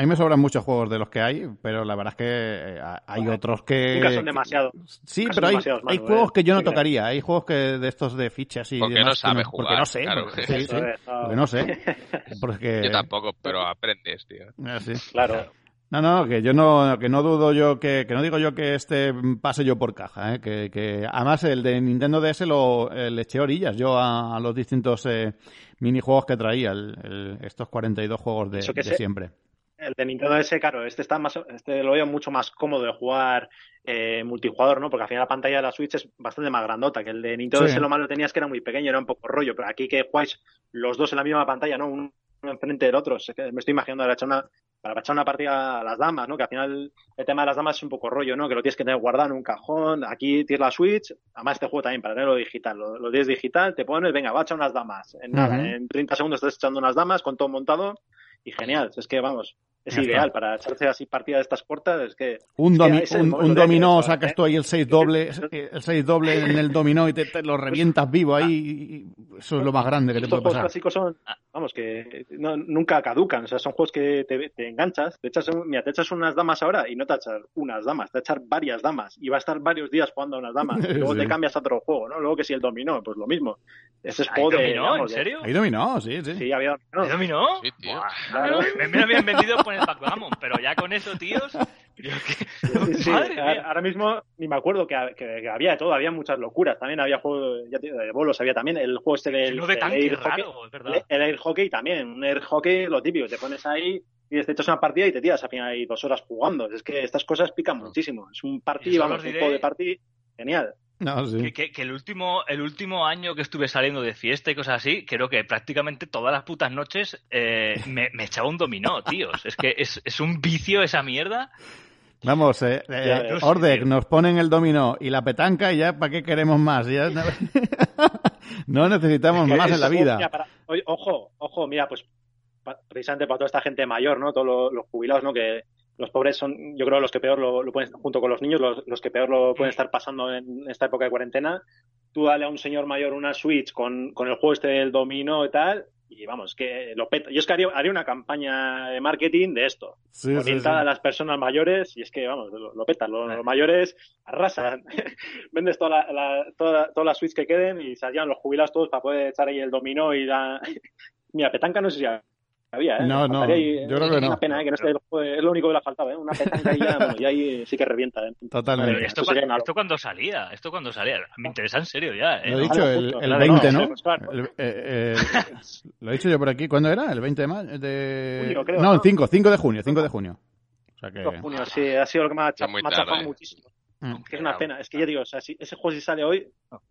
B: mí me sobran muchos juegos de los que hay, pero la verdad es que eh, hay otros que.
A: Nunca son demasiados.
B: Sí,
A: Nunca
B: pero hay, hay juegos
A: ¿eh?
B: que yo no tocaría. Hay juegos que de estos de fichas y
C: Porque
B: demás
C: no
B: que
C: sabe jugar,
B: Porque no sé.
C: claro.
B: porque- sí,
A: Eso
B: sí,
A: es, no.
B: porque no sé. <laughs> Porque,
C: Yo tampoco, pero aprendes, tío.
B: Ah, sí.
A: Claro.
B: No, no, que yo no, que no dudo yo que, que no digo yo que este pase yo por caja, ¿eh? que, que además el de Nintendo DS lo eh, le eché orillas yo a, a los distintos eh, minijuegos que traía, el, el- estos 42 juegos de,
A: sé.
B: siempre.
A: El de Nintendo DS, claro, este está más, este lo veo mucho más cómodo de jugar eh, multijugador, ¿no? Porque al final la pantalla de la Switch es bastante más grandota, que el de Nintendo
B: Sí.
A: DS lo malo tenías que era muy pequeño, era un poco rollo, pero aquí que jugáis los dos en la misma pantalla, ¿no? Enfrente del otro, es que me estoy imaginando para echar una, para echar una partida a las damas, ¿no? Que al final el tema de las damas es un poco rollo, ¿no? Que lo tienes que tener guardado en un cajón, aquí tienes la Switch, además este juego también para tenerlo digital, lo, lo tienes digital, te pones, venga, va a echar unas damas, en nada, en 30 segundos estás echando unas damas con todo montado y genial, es que vamos, es
B: Ya está.
A: ideal para echarse así partidas de estas cortas, es que
B: Un,
A: Es
B: domi- dominó,
A: que-
B: sacas tú ahí el 6 doble, el 6 doble en el dominó y te, te lo revientas vivo ahí. y- eso es lo más grande que te puede
A: juegos
B: pasar.
A: clásicos son, vamos, que no- nunca caducan, o sea, son juegos que te, te enganchas, te echas, un- mira, te echas unas damas ahora y no te echas unas damas, te echas varias damas y va a estar varios días jugando a unas damas, y <laughs> luego
B: Sí.
A: te cambias a otro juego, ¿no? Luego que si el dominó, pues lo mismo. Ese es
D: ¿Hay
A: juego de,
D: dominó? ¿En serio?
B: Ahí dominó, sí, sí.
A: Sí, había dominó.
D: ¿Hay dominó?
C: Sí, tío.
D: Buah,
A: Claro.
D: Me, me habían vendido con el Backgammon, pero ya con eso, tíos. yo que-
A: Sí, sí, <laughs>
D: Madre
A: ahora
D: mía.
A: ahora mismo ni me acuerdo que, que- que había de todo, había muchas locuras. También había juegos ya te digo, de bolos, había también el juego este del,
D: de tanque
A: air hockey.
D: raro, verdad.
A: El, el air hockey también, un air hockey lo típico, te pones ahí y te echas una partida y te tiras al final ahí dos horas jugando. Es que estas cosas pican muchísimo. Es un
D: solo
A: vamos,
D: os
A: un juego de party genial.
B: No, sí.
D: Que, que- que el último el último año que estuve saliendo de fiesta y cosas así, creo que prácticamente todas las putas noches eh, <laughs> me, me echaba un dominó, tíos. Es que es, es un vicio esa mierda.
B: Vamos, eh, eh. Ordec, nos ponen el dominó y la petanca y ya, ¿para qué queremos más? Ya no, <laughs> no necesitamos más en la vida.
A: mira, para- oye, ojo, ojo, mira, pues precisamente para toda esta gente mayor, ¿no? Todos los, los jubilados, ¿no? Que, los pobres son, yo creo, los que peor lo, pueden, junto con los niños, los, los, que peor lo pueden estar pasando en esta época de cuarentena. Tú dale a un señor mayor una Switch con, con el juego este del dominó y tal, y vamos, que lo peta. Yo es que haría, una campaña de marketing de esto, orientada a las personas mayores, y es que, vamos, lo, lo petan. Los, mayores arrasan. <laughs> Vendes toda la, toda, todas las suites que queden y salían los jubilados todos para poder echar ahí el dominó y la. <laughs> Mira, petanca no sé si había, ¿eh?
B: No, no, yo creo que no.
A: Una pena, ¿eh? que no esté, es lo único que le ha faltado, ¿eh? Una petanca y ya, bueno, y ahí sí que revienta, ¿eh?
B: Totalmente.
D: esto, cuando, esto, cuando salía, esto cuando salía, me interesa en serio ya, ¿eh?
B: Lo he dicho el, el 20, ¿no? El, eh, eh, lo he dicho yo por aquí, ¿cuándo era? ¿El 20 de mayo? De...
A: Junio, creo,
B: no, el 5, 5 de junio, 5 de junio.
A: O sea que... 5 de junio, sí, ha sido lo que me ha, chafado muchísimo. Mm. Que es una pena. Es que ya digo, o sea, si ese juego si sale hoy,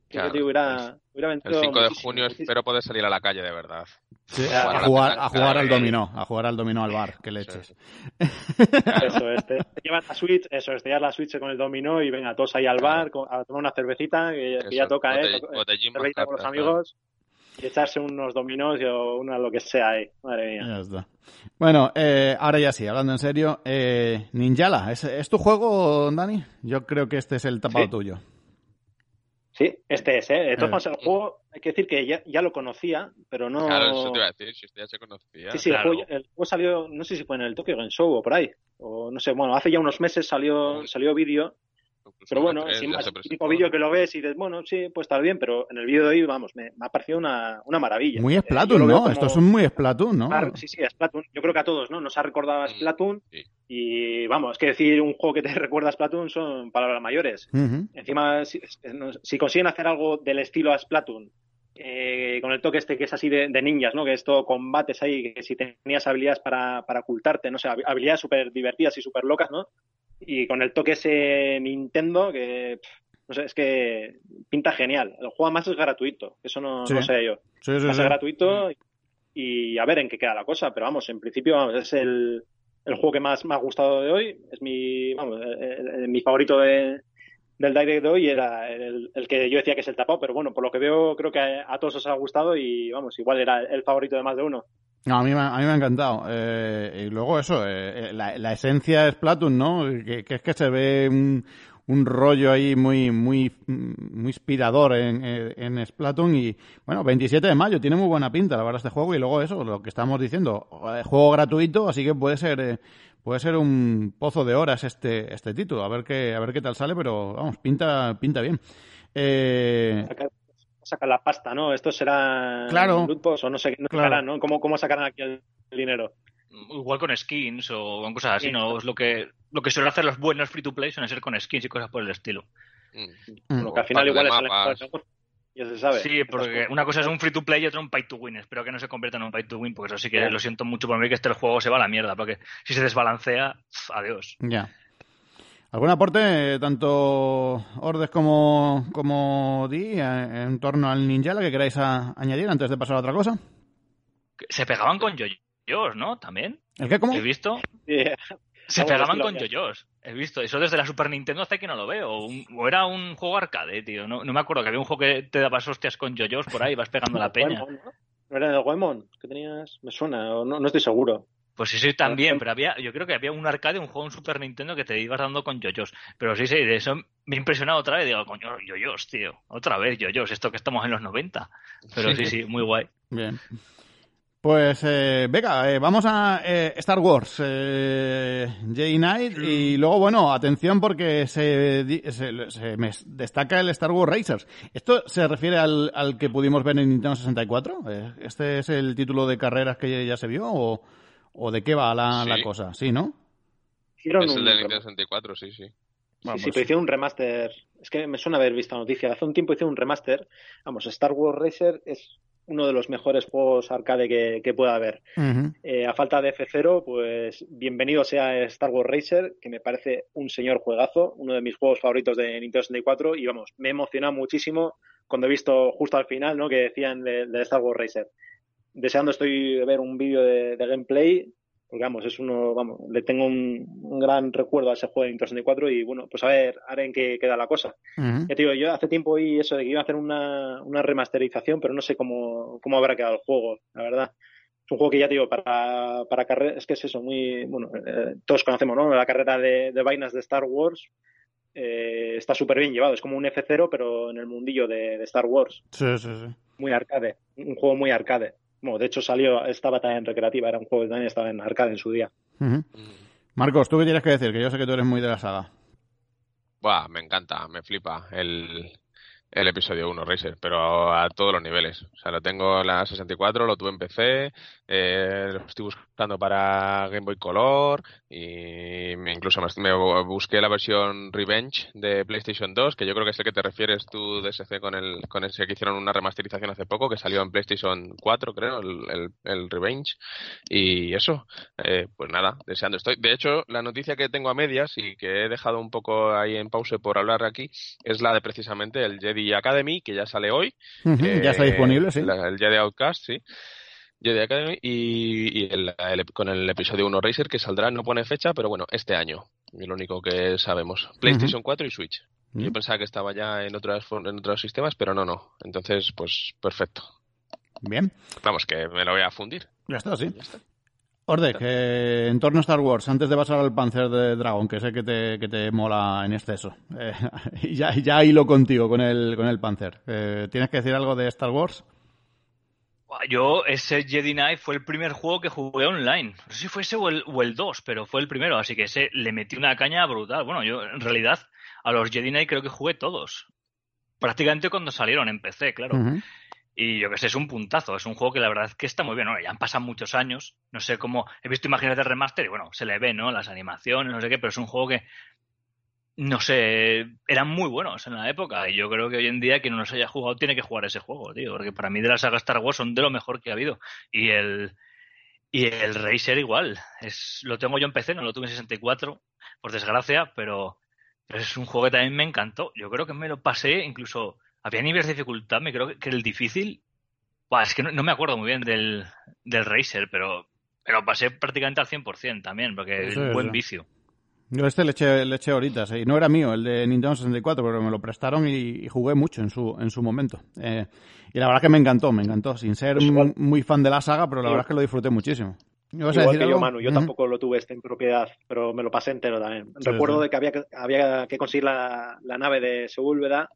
A: claro, digo, hubiera, hubiera
C: El 5 de junio espero poder salir a la calle de verdad.
B: Sí, a, jugar, a jugar al dominó, a jugar al dominó al bar, que leches.
A: Eso es, te, llevas la Switch, eso es, te llevas la Switch con el dominó y venga, todos ahí al bar a tomar una cervecita, que, ya toca, ¿eh? cervecita con los amigos y echarse unos dominós o una lo que sea ahí. Madre mía.
B: Ya está. Bueno, eh, ahora ya sí, hablando en serio, eh, Ninjala, ¿es, tu juego, Dani? Yo creo que este es el tapado tuyo.
A: Sí, este es, ¿eh? De todas el juego, hay que decir que ya, ya, lo conocía, pero no...
C: Claro, eso te iba a decir, si usted ya se conocía.
A: Sí, sí, el, juego, el, juego, salió, no sé si fue en el Tokyo Game Show o por ahí, o no sé, bueno, hace ya unos meses salió, salió vídeo pero bueno, sin más, típico vídeo que lo ves y dices, bueno, sí, pues está bien, pero en el vídeo de hoy, vamos, me, ha parecido una, una maravilla.
B: Muy Splatoon, ¿no? Esto es muy Splatoon, ¿no?
A: Claro, sí, sí, Splatoon. Yo creo que a todos, ¿no? Nos ha recordado a Splatoon y, vamos, es que decir un juego que te <laughs> recuerda a Splatoon son palabras mayores. Encima, si, consiguen hacer algo del estilo a Splatoon, eh, con el toque este que es así de, de, ninjas, ¿no? Que esto combates ahí, que si tenías habilidades para, para ocultarte, no sé, habilidades súper divertidas y súper locas, ¿no? Y con el toque ese Nintendo que no sé, es que pinta genial. El juego más es gratuito, eso no, no sé yo.
B: Sí, sí,
A: es gratuito y a ver en qué queda la cosa, pero vamos, en principio es el, el juego que más me ha gustado de hoy, es mi, vamos, mi favorito de, del Direct de hoy era el, el, que yo decía que es el tapado, pero bueno, por lo que veo creo que a, todos os ha gustado y vamos, igual era el favorito de más de uno.
B: No, a mí, a mí me ha encantado. Eh, y luego eso, eh, la, la, esencia es Splatoon, ¿no? Que, que, es que se ve un, un rollo ahí muy, muy, muy inspirador en, en Splatoon y, bueno, 27 de mayo, tiene muy buena pinta, la verdad, este juego y luego eso, lo que estamos diciendo, eh, juego gratuito, así que puede ser, eh, puede ser un pozo de horas este, este título, a ver qué, a ver qué tal sale, pero vamos, pinta, pinta bien. Eh,
A: sacar la pasta, ¿no? Esto será
B: claro,
A: o no sé, no claro. ¿no? ¿Cómo, ¿Cómo sacarán aquí el, dinero?
D: Igual con skins o con cosas así, ¿no? Es lo que, lo que suelen hacer los buenos free to play suelen ser con skins y cosas por el estilo.
A: Mm. Lo que al final igual es el ya se sabe.
D: Sí, porque una cosa es un free to play y otra un pay to win. Espero que no se convierta en un pay to win, porque eso sí que lo siento mucho por mí que este juego se va a la mierda, porque si se desbalancea, adiós.
B: Ya. ¿Algún aporte, tanto Ordes como, como Di, eh, en torno al Ninjala que queráis añadir antes de pasar a otra cosa?
D: Se pegaban con yoyos, ¿no? También.
B: ¿El qué? ¿Cómo?
D: ¿He visto? Se pegaban con yoyos. He visto. Eso desde la Super Nintendo hasta que no lo veo. O, era un juego arcade, tío. No, me acuerdo que había un juego que te dabas hostias con yoyos por ahí, vas pegando la peña.
A: ¿No era el Goemon que tenías? Me suena, no, no estoy seguro.
D: Pues sí, sí, también, pero había, yo creo que había un arcade, un juego en Super Nintendo que te ibas dando con yoyos. Pero sí, sí, de eso me he impresionado otra vez. Digo, coño, yoyos, tío. Otra vez yoyos, esto que estamos en los 90. Pero sí, sí, muy guay.
B: Bien. Pues eh, venga, eh, vamos a eh, Star Wars, eh, J-Knight, y luego, bueno, atención porque se, se, me destaca el Star Wars Racers. ¿Esto se refiere al, al que pudimos ver en Nintendo 64? Eh, ¿Este es el título de carreras que ya se vio o...? ¿O de qué va la, la cosa? Sí, ¿no?
C: Hicieron es el de Nintendo 64, sí, sí.
A: Bueno, sí, sí, pero hicieron un remaster. Es que me suena haber visto la noticia. Hace un tiempo hicieron un remaster. Vamos, Star Wars Racer es uno de los mejores juegos arcade que, que pueda haber. eh, a falta de F0, pues bienvenido sea Star Wars Racer, que me parece un señor juegazo, uno de mis juegos favoritos de Nintendo 64. Y vamos, me he emocionado muchísimo cuando he visto justo al final ¿no? que decían de, de Star Wars Racer deseando estoy de ver un vídeo de, gameplay, porque vamos, es uno, vamos, le tengo un, gran recuerdo a ese juego de Nintendo 64 y bueno, pues a ver, a ver en qué queda la cosa. Ya te digo, yo hace tiempo oí eso de que iba a hacer una, una remasterización, pero no sé cómo, cómo habrá quedado el juego, la verdad. Es un juego que ya digo, para, para carrera, es que es eso, muy, bueno, eh, todos conocemos, ¿no? La carrera de, de vainas de Star Wars eh, está súper bien llevado, es como un F0, pero en el mundillo de, de, Star Wars.
B: Sí, sí, sí.
A: Muy arcade, un juego muy arcade. Bueno, de hecho salió, estaba también en recreativa, era un juego que también estaba en arcade en su día.
B: Uh -huh. Marcos, ¿tú qué tienes que decir? Que yo sé que tú eres muy de la saga.
C: Buah, me encanta, me flipa el, el episodio 1 Racer, pero a todos los niveles. O sea, lo tengo en la 64, lo tuve en PC, eh, lo estoy buscando para Game Boy Color y incluso me, me, busqué la versión Revenge de PlayStation 2, que yo creo que es el que te refieres tú de SC con el con ese que hicieron una remasterización hace poco, que salió en PlayStation 4, creo, el, el, el Revenge. Y eso, eh, pues nada, deseando estoy. De hecho, la noticia que tengo a medias y que he dejado un poco ahí en pause por hablar aquí es la de precisamente el Jedi Academy, que ya sale hoy.
B: Uh -huh, eh, ya está disponible, sí.
C: La, el Jedi Outcast, sí. Jedi Academy y, y el, el, con el episodio 1 Racer que saldrá, no pone fecha, pero bueno, este año. Es lo único que sabemos. PlayStation uh -huh. 4 y Switch. Uh -huh. Yo pensaba que estaba ya en, otras, en otros sistemas, pero no, no. Entonces, pues perfecto.
B: Bien.
C: Vamos, que me lo voy a fundir.
B: Ya está, sí. Ya está. Orde, que en torno a Star Wars, antes de pasar al Panzer de Dragon, que sé que te, que te mola en exceso, eh, <laughs> ya, ya hilo contigo con el, con el Panzer. Eh, ¿Tienes que decir algo de Star Wars?
D: Yo, ese Jedi Knight fue el primer juego que jugué online. No sé si fue ese o el, o el 2, pero fue el primero, así que ese le metí una caña brutal. Bueno, yo en realidad a los Jedi Knight creo que jugué todos. Prácticamente cuando salieron en PC, claro. Uh -huh. Y yo que sé, es un puntazo. Es un juego que la verdad es que está muy bien. Bueno, ya han pasado muchos años. No sé cómo. He visto imágenes de remaster y bueno, se le ve, ¿no? Las animaciones, no sé qué, pero es un juego que. No sé, eran muy buenos en la época. Y yo creo que hoy en día quien no los haya jugado tiene que jugar ese juego, tío. Porque para mí de la saga Star Wars son de lo mejor que ha habido. Y el. Y el Racer igual. Es, lo tengo yo en PC, no lo tuve en 64, por desgracia, pero, pero es un juego que también me encantó. Yo creo que me lo pasé incluso había niveles de dificultad, me creo que el difícil. Es que no, no, me acuerdo muy bien del, del Racer, pero, pero pasé prácticamente al 100% también, porque es un buen vicio.
B: Yo este le eché, le eché horitas, y no era mío, el de Nintendo 64, pero me lo prestaron y, y jugué mucho en su, en su momento. Eh, y la verdad que me encantó, me encantó, sin ser
A: pues
B: muy, muy, fan de la saga, pero la sí. verdad es que lo disfruté muchísimo.
A: Igual que algo? yo, Manu, yo uh -huh. tampoco lo tuve este en propiedad, pero me lo pasé entero también. Sí, Recuerdo sí. de que había, que había que conseguir la, la nave de Sebúlveda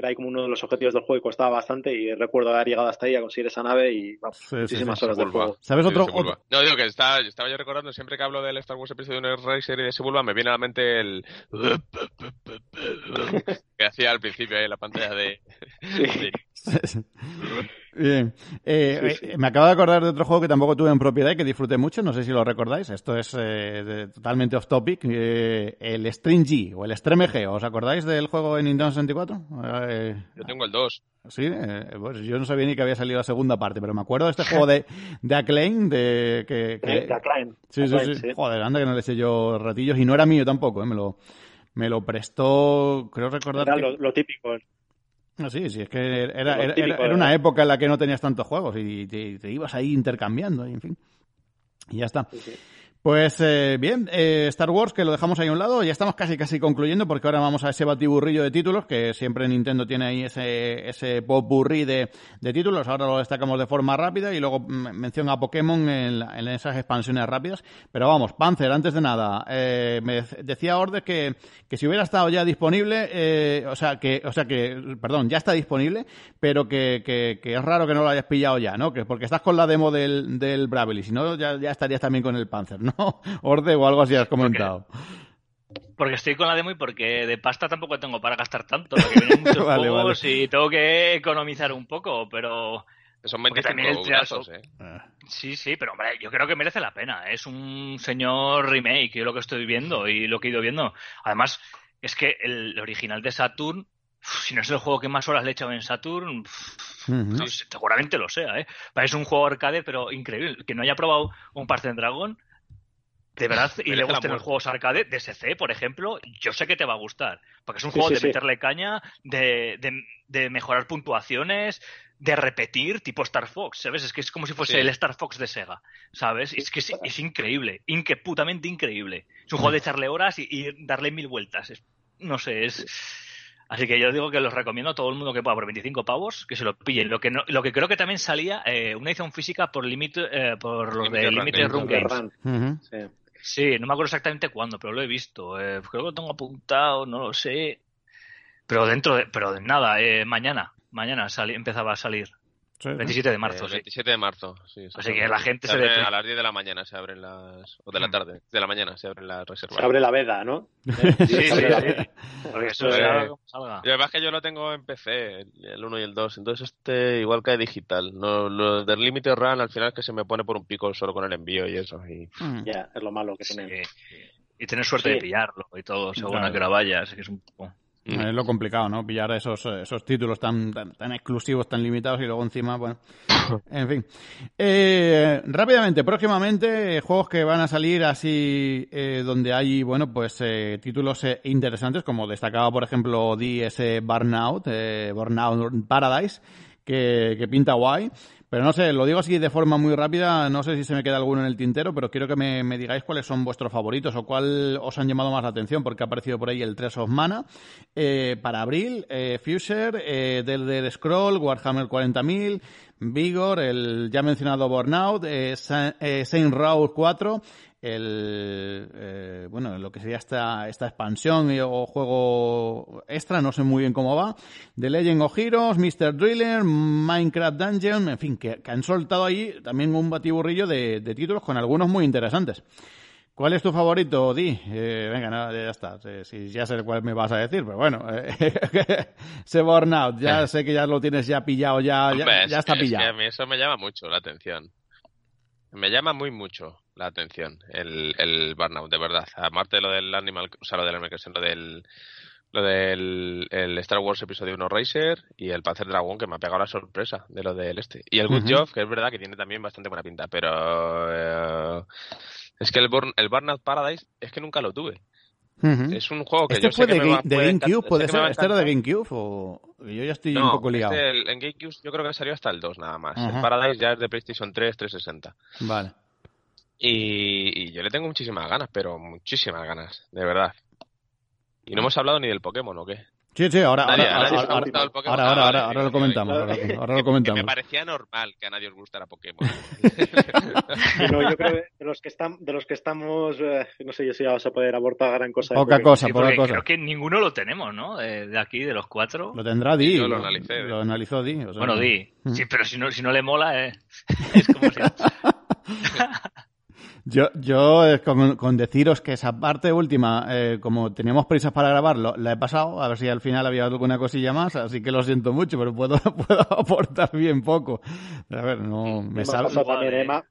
A: era ahí como uno de los objetivos del juego y costaba bastante y recuerdo haber llegado hasta ahí a conseguir esa nave y vamos, sí, muchísimas sí, horas del juego.
B: ¿Sabes otro, otro?
C: No, digo que estaba, estaba yo recordando, siempre que hablo del Star Wars episodio 1 Racer y de Sebulba me viene a la mente el <laughs> que hacía al principio ahí en la pantalla de... <laughs>
B: Bien. Eh, sí, sí. Eh, me acabo de acordar de otro juego que tampoco tuve en propiedad y que disfruté mucho, no sé si lo recordáis, esto es eh, de, totalmente off topic, eh, el String o el Extreme G, ¿os acordáis del juego en Nintendo 64?
C: Eh, yo tengo el 2.
B: Sí, pues yo no sabía ni que había salido la segunda parte, pero me acuerdo de este juego de, <laughs> de Acclaim, de que... que...
A: De Acclaim.
B: Sí, sí, sí, sí, Joder, anda que no le eché yo ratillos y no era mío tampoco, me lo me lo prestó, creo recordar
A: era
B: que...
A: lo, lo típico,
B: no, sí, sí, es que era, era, era, era, una época en la que no tenías tantos juegos y te, te ibas ahí intercambiando, y en fin. Y ya está. Sí, sí. Pues eh, bien, eh, Star Wars, que lo dejamos ahí a un lado, ya estamos casi casi concluyendo porque ahora vamos a ese batiburrillo de títulos, que siempre Nintendo tiene ahí ese, ese popurrí de, de títulos, ahora lo destacamos de forma rápida y luego menciona a Pokémon en, en, esas expansiones rápidas. Pero vamos, Panzer, antes de nada, eh, me decía Orde que, que si hubiera estado ya disponible, eh, o sea que, o sea que, perdón, ya está disponible, pero que, que, que, es raro que no lo hayas pillado ya, ¿no? Que porque estás con la demo del, del Bravely, si no ya, ya estarías también con el Panzer, ¿no? ¿No? Orde o algo así has comentado.
D: Porque, porque, estoy con la demo y porque de pasta tampoco tengo para gastar tanto, porque vienen <laughs> muchos vale, juegos vale. y tengo que economizar un poco, pero...
C: Son 25 brazos, ¿eh?
D: Sí, sí, pero hombre, yo creo que merece la pena. Es un señor remake, yo lo que estoy viendo y lo que he ido viendo. Además, es que el original de Saturn si no es el juego que más horas le he echado en Saturn, uh -huh. seguramente lo sea, ¿eh? Es un juego arcade, pero increíble. Que no haya probado un Parten Dragon, de verdad, <laughs> y le gusten los juegos arcade, de SC, por ejemplo, yo sé que te va a gustar. Porque es un juego sí, sí, de meterle caña, de, de, de, mejorar puntuaciones, de repetir, tipo Star Fox, ¿sabes? Es que es como si fuese el Star Fox de Sega, ¿sabes? Es que es, es increíble, inque, putamente increíble. Es un juego de echarle horas y, y darle mil vueltas. Es, no sé, es Así que yo digo que los recomiendo a todo el mundo que pueda por 25 pavos que se lo pillen. Lo que no, lo que creo que también salía eh, una edición física por limite eh, por los de Limited Run Games.
A: Sí.
D: Sí, no me acuerdo exactamente cuándo, pero lo he visto. Eh, creo que lo tengo apuntado, no lo sé. Pero dentro de, pero de nada, eh, mañana, mañana empezaba a salir.
B: Sí,
D: 27 de marzo,
C: Eh,
D: sí.
C: 27 de marzo, sí.
D: Así que la gente se
C: abre
D: debe-
C: A las 10 de la mañana se abren las... O de la
D: Mm.
C: tarde, de la mañana se abren las reservas.
A: Se abre la veda, ¿no? <laughs>
D: Sí, sí,
A: Se abre la
D: sí.
A: veda.
D: Porque eso
C: Eh,
D: será como salga.
C: Y además que yo lo tengo en PC, el- el 1 y el 2, entonces este igual cae digital. No, lo del Limited Run al final es que se me pone por un pico solo con el envío y eso. Y...
B: Mm.
A: Ya, es lo malo que
D: Sí.
A: tienen.
D: Y tener suerte
A: Sí.
D: de pillarlo y todo, según
B: Claro.
D: a que hora vayas, que es un poco...
B: Es lo complicado, ¿no? Pillar esos, esos títulos tan, tan, tan exclusivos, tan limitados y luego encima, bueno. <laughs> En fin. Eh, rápidamente, próximamente, eh, juegos que van a salir así, eh, donde hay, bueno, pues eh, títulos eh, interesantes, como destacaba, por ejemplo, DS Burnout, eh, Burnout Paradise, que, que pinta guay. Pero no sé, lo digo así de forma muy rápida, no sé si se me queda alguno en el tintero, pero quiero que me, digáis cuáles son vuestros favoritos o cuál os han llamado más la atención, porque ha aparecido por ahí el 3 of Mana, eh, para abril, eh, Future, eh, del Scroll, Warhammer 40.000, Vigor, el ya mencionado Burnout, eh, eh, Saint Row 4, el eh, bueno lo que sería esta esta expansión y- o juego extra no sé muy bien cómo va The Legend of Heroes Mr. Driller Minecraft Dungeon en fin que, que han soltado ahí también un batiburrillo de, de títulos con algunos muy interesantes ¿Cuál es tu favorito, Di? Eh, venga, no, ya está. Sí, ya sé cuál me vas a decir, pero bueno. Eh, <laughs> ese Burnout, ya sé que ya lo tienes ya pillado, ya, ya,
C: Hombre, es
B: ya está
C: es que
B: pillado.
C: a mí eso me llama mucho la atención. Me llama muy mucho la atención el, el Burnout, de verdad. Aparte de lo del Animal, o sea, lo del Animal lo del lo del el Star Wars episodio 1 Racer y el Panzer Dragon que me ha pegado la sorpresa de lo del este. Y el Good. Job, que es verdad que tiene también bastante buena pinta, pero eh, es que el, Burn- el Burnout Paradise es que nunca lo tuve. Es un juego que
B: ¿Este
C: yo
B: fue
C: sé que
B: de,
C: me va-
B: Ga- de GameCube? ¿Puede ser? ¿Este era de. GameCube? O... Yo ya estoy un poco liado.
C: este, el- en GameCube yo creo que salió hasta el 2 nada más.
B: Ajá.
C: El Paradise ya es de PlayStation 3, 360.
B: Vale.
C: Y, y yo le tengo muchísimas ganas, pero muchísimas ganas, de verdad. Y no hemos hablado ni del Pokémon, ¿o qué?
B: Sí, sí, ahora,
C: Nadie-
B: ahora,
C: Ah,
B: lo comentamos. Ahora, lo-
C: Que me
B: comentamos.
C: parecía normal que a nadie os gustara Pokémon. <laughs>
A: Sí, no, yo creo que de los que, están, de los que estamos, eh, no sé yo si vas a poder abortar gran cosa. de
B: Poca
A: Pokémon.
B: cosa,
D: Sí,
B: poca
D: porque
B: cosa.
D: creo que ninguno lo tenemos, ¿no? De, de aquí, de los cuatro.
B: Lo tendrá Di.
C: Yo lo analicé.
B: Lo analizó Di. o sea,
D: Bueno, di.
B: Mm.
D: Sí, pero si no, si no le mola, eh, <laughs> es como si... <laughs>
B: Yo, yo eh, con, con deciros que esa parte última, eh, como teníamos prisas para grabarlo, la he pasado, a ver si al final había alguna cosilla más, así que lo siento mucho, pero puedo, <laughs> puedo aportar bien poco. A ver, no me
A: también,
D: eh.
A: me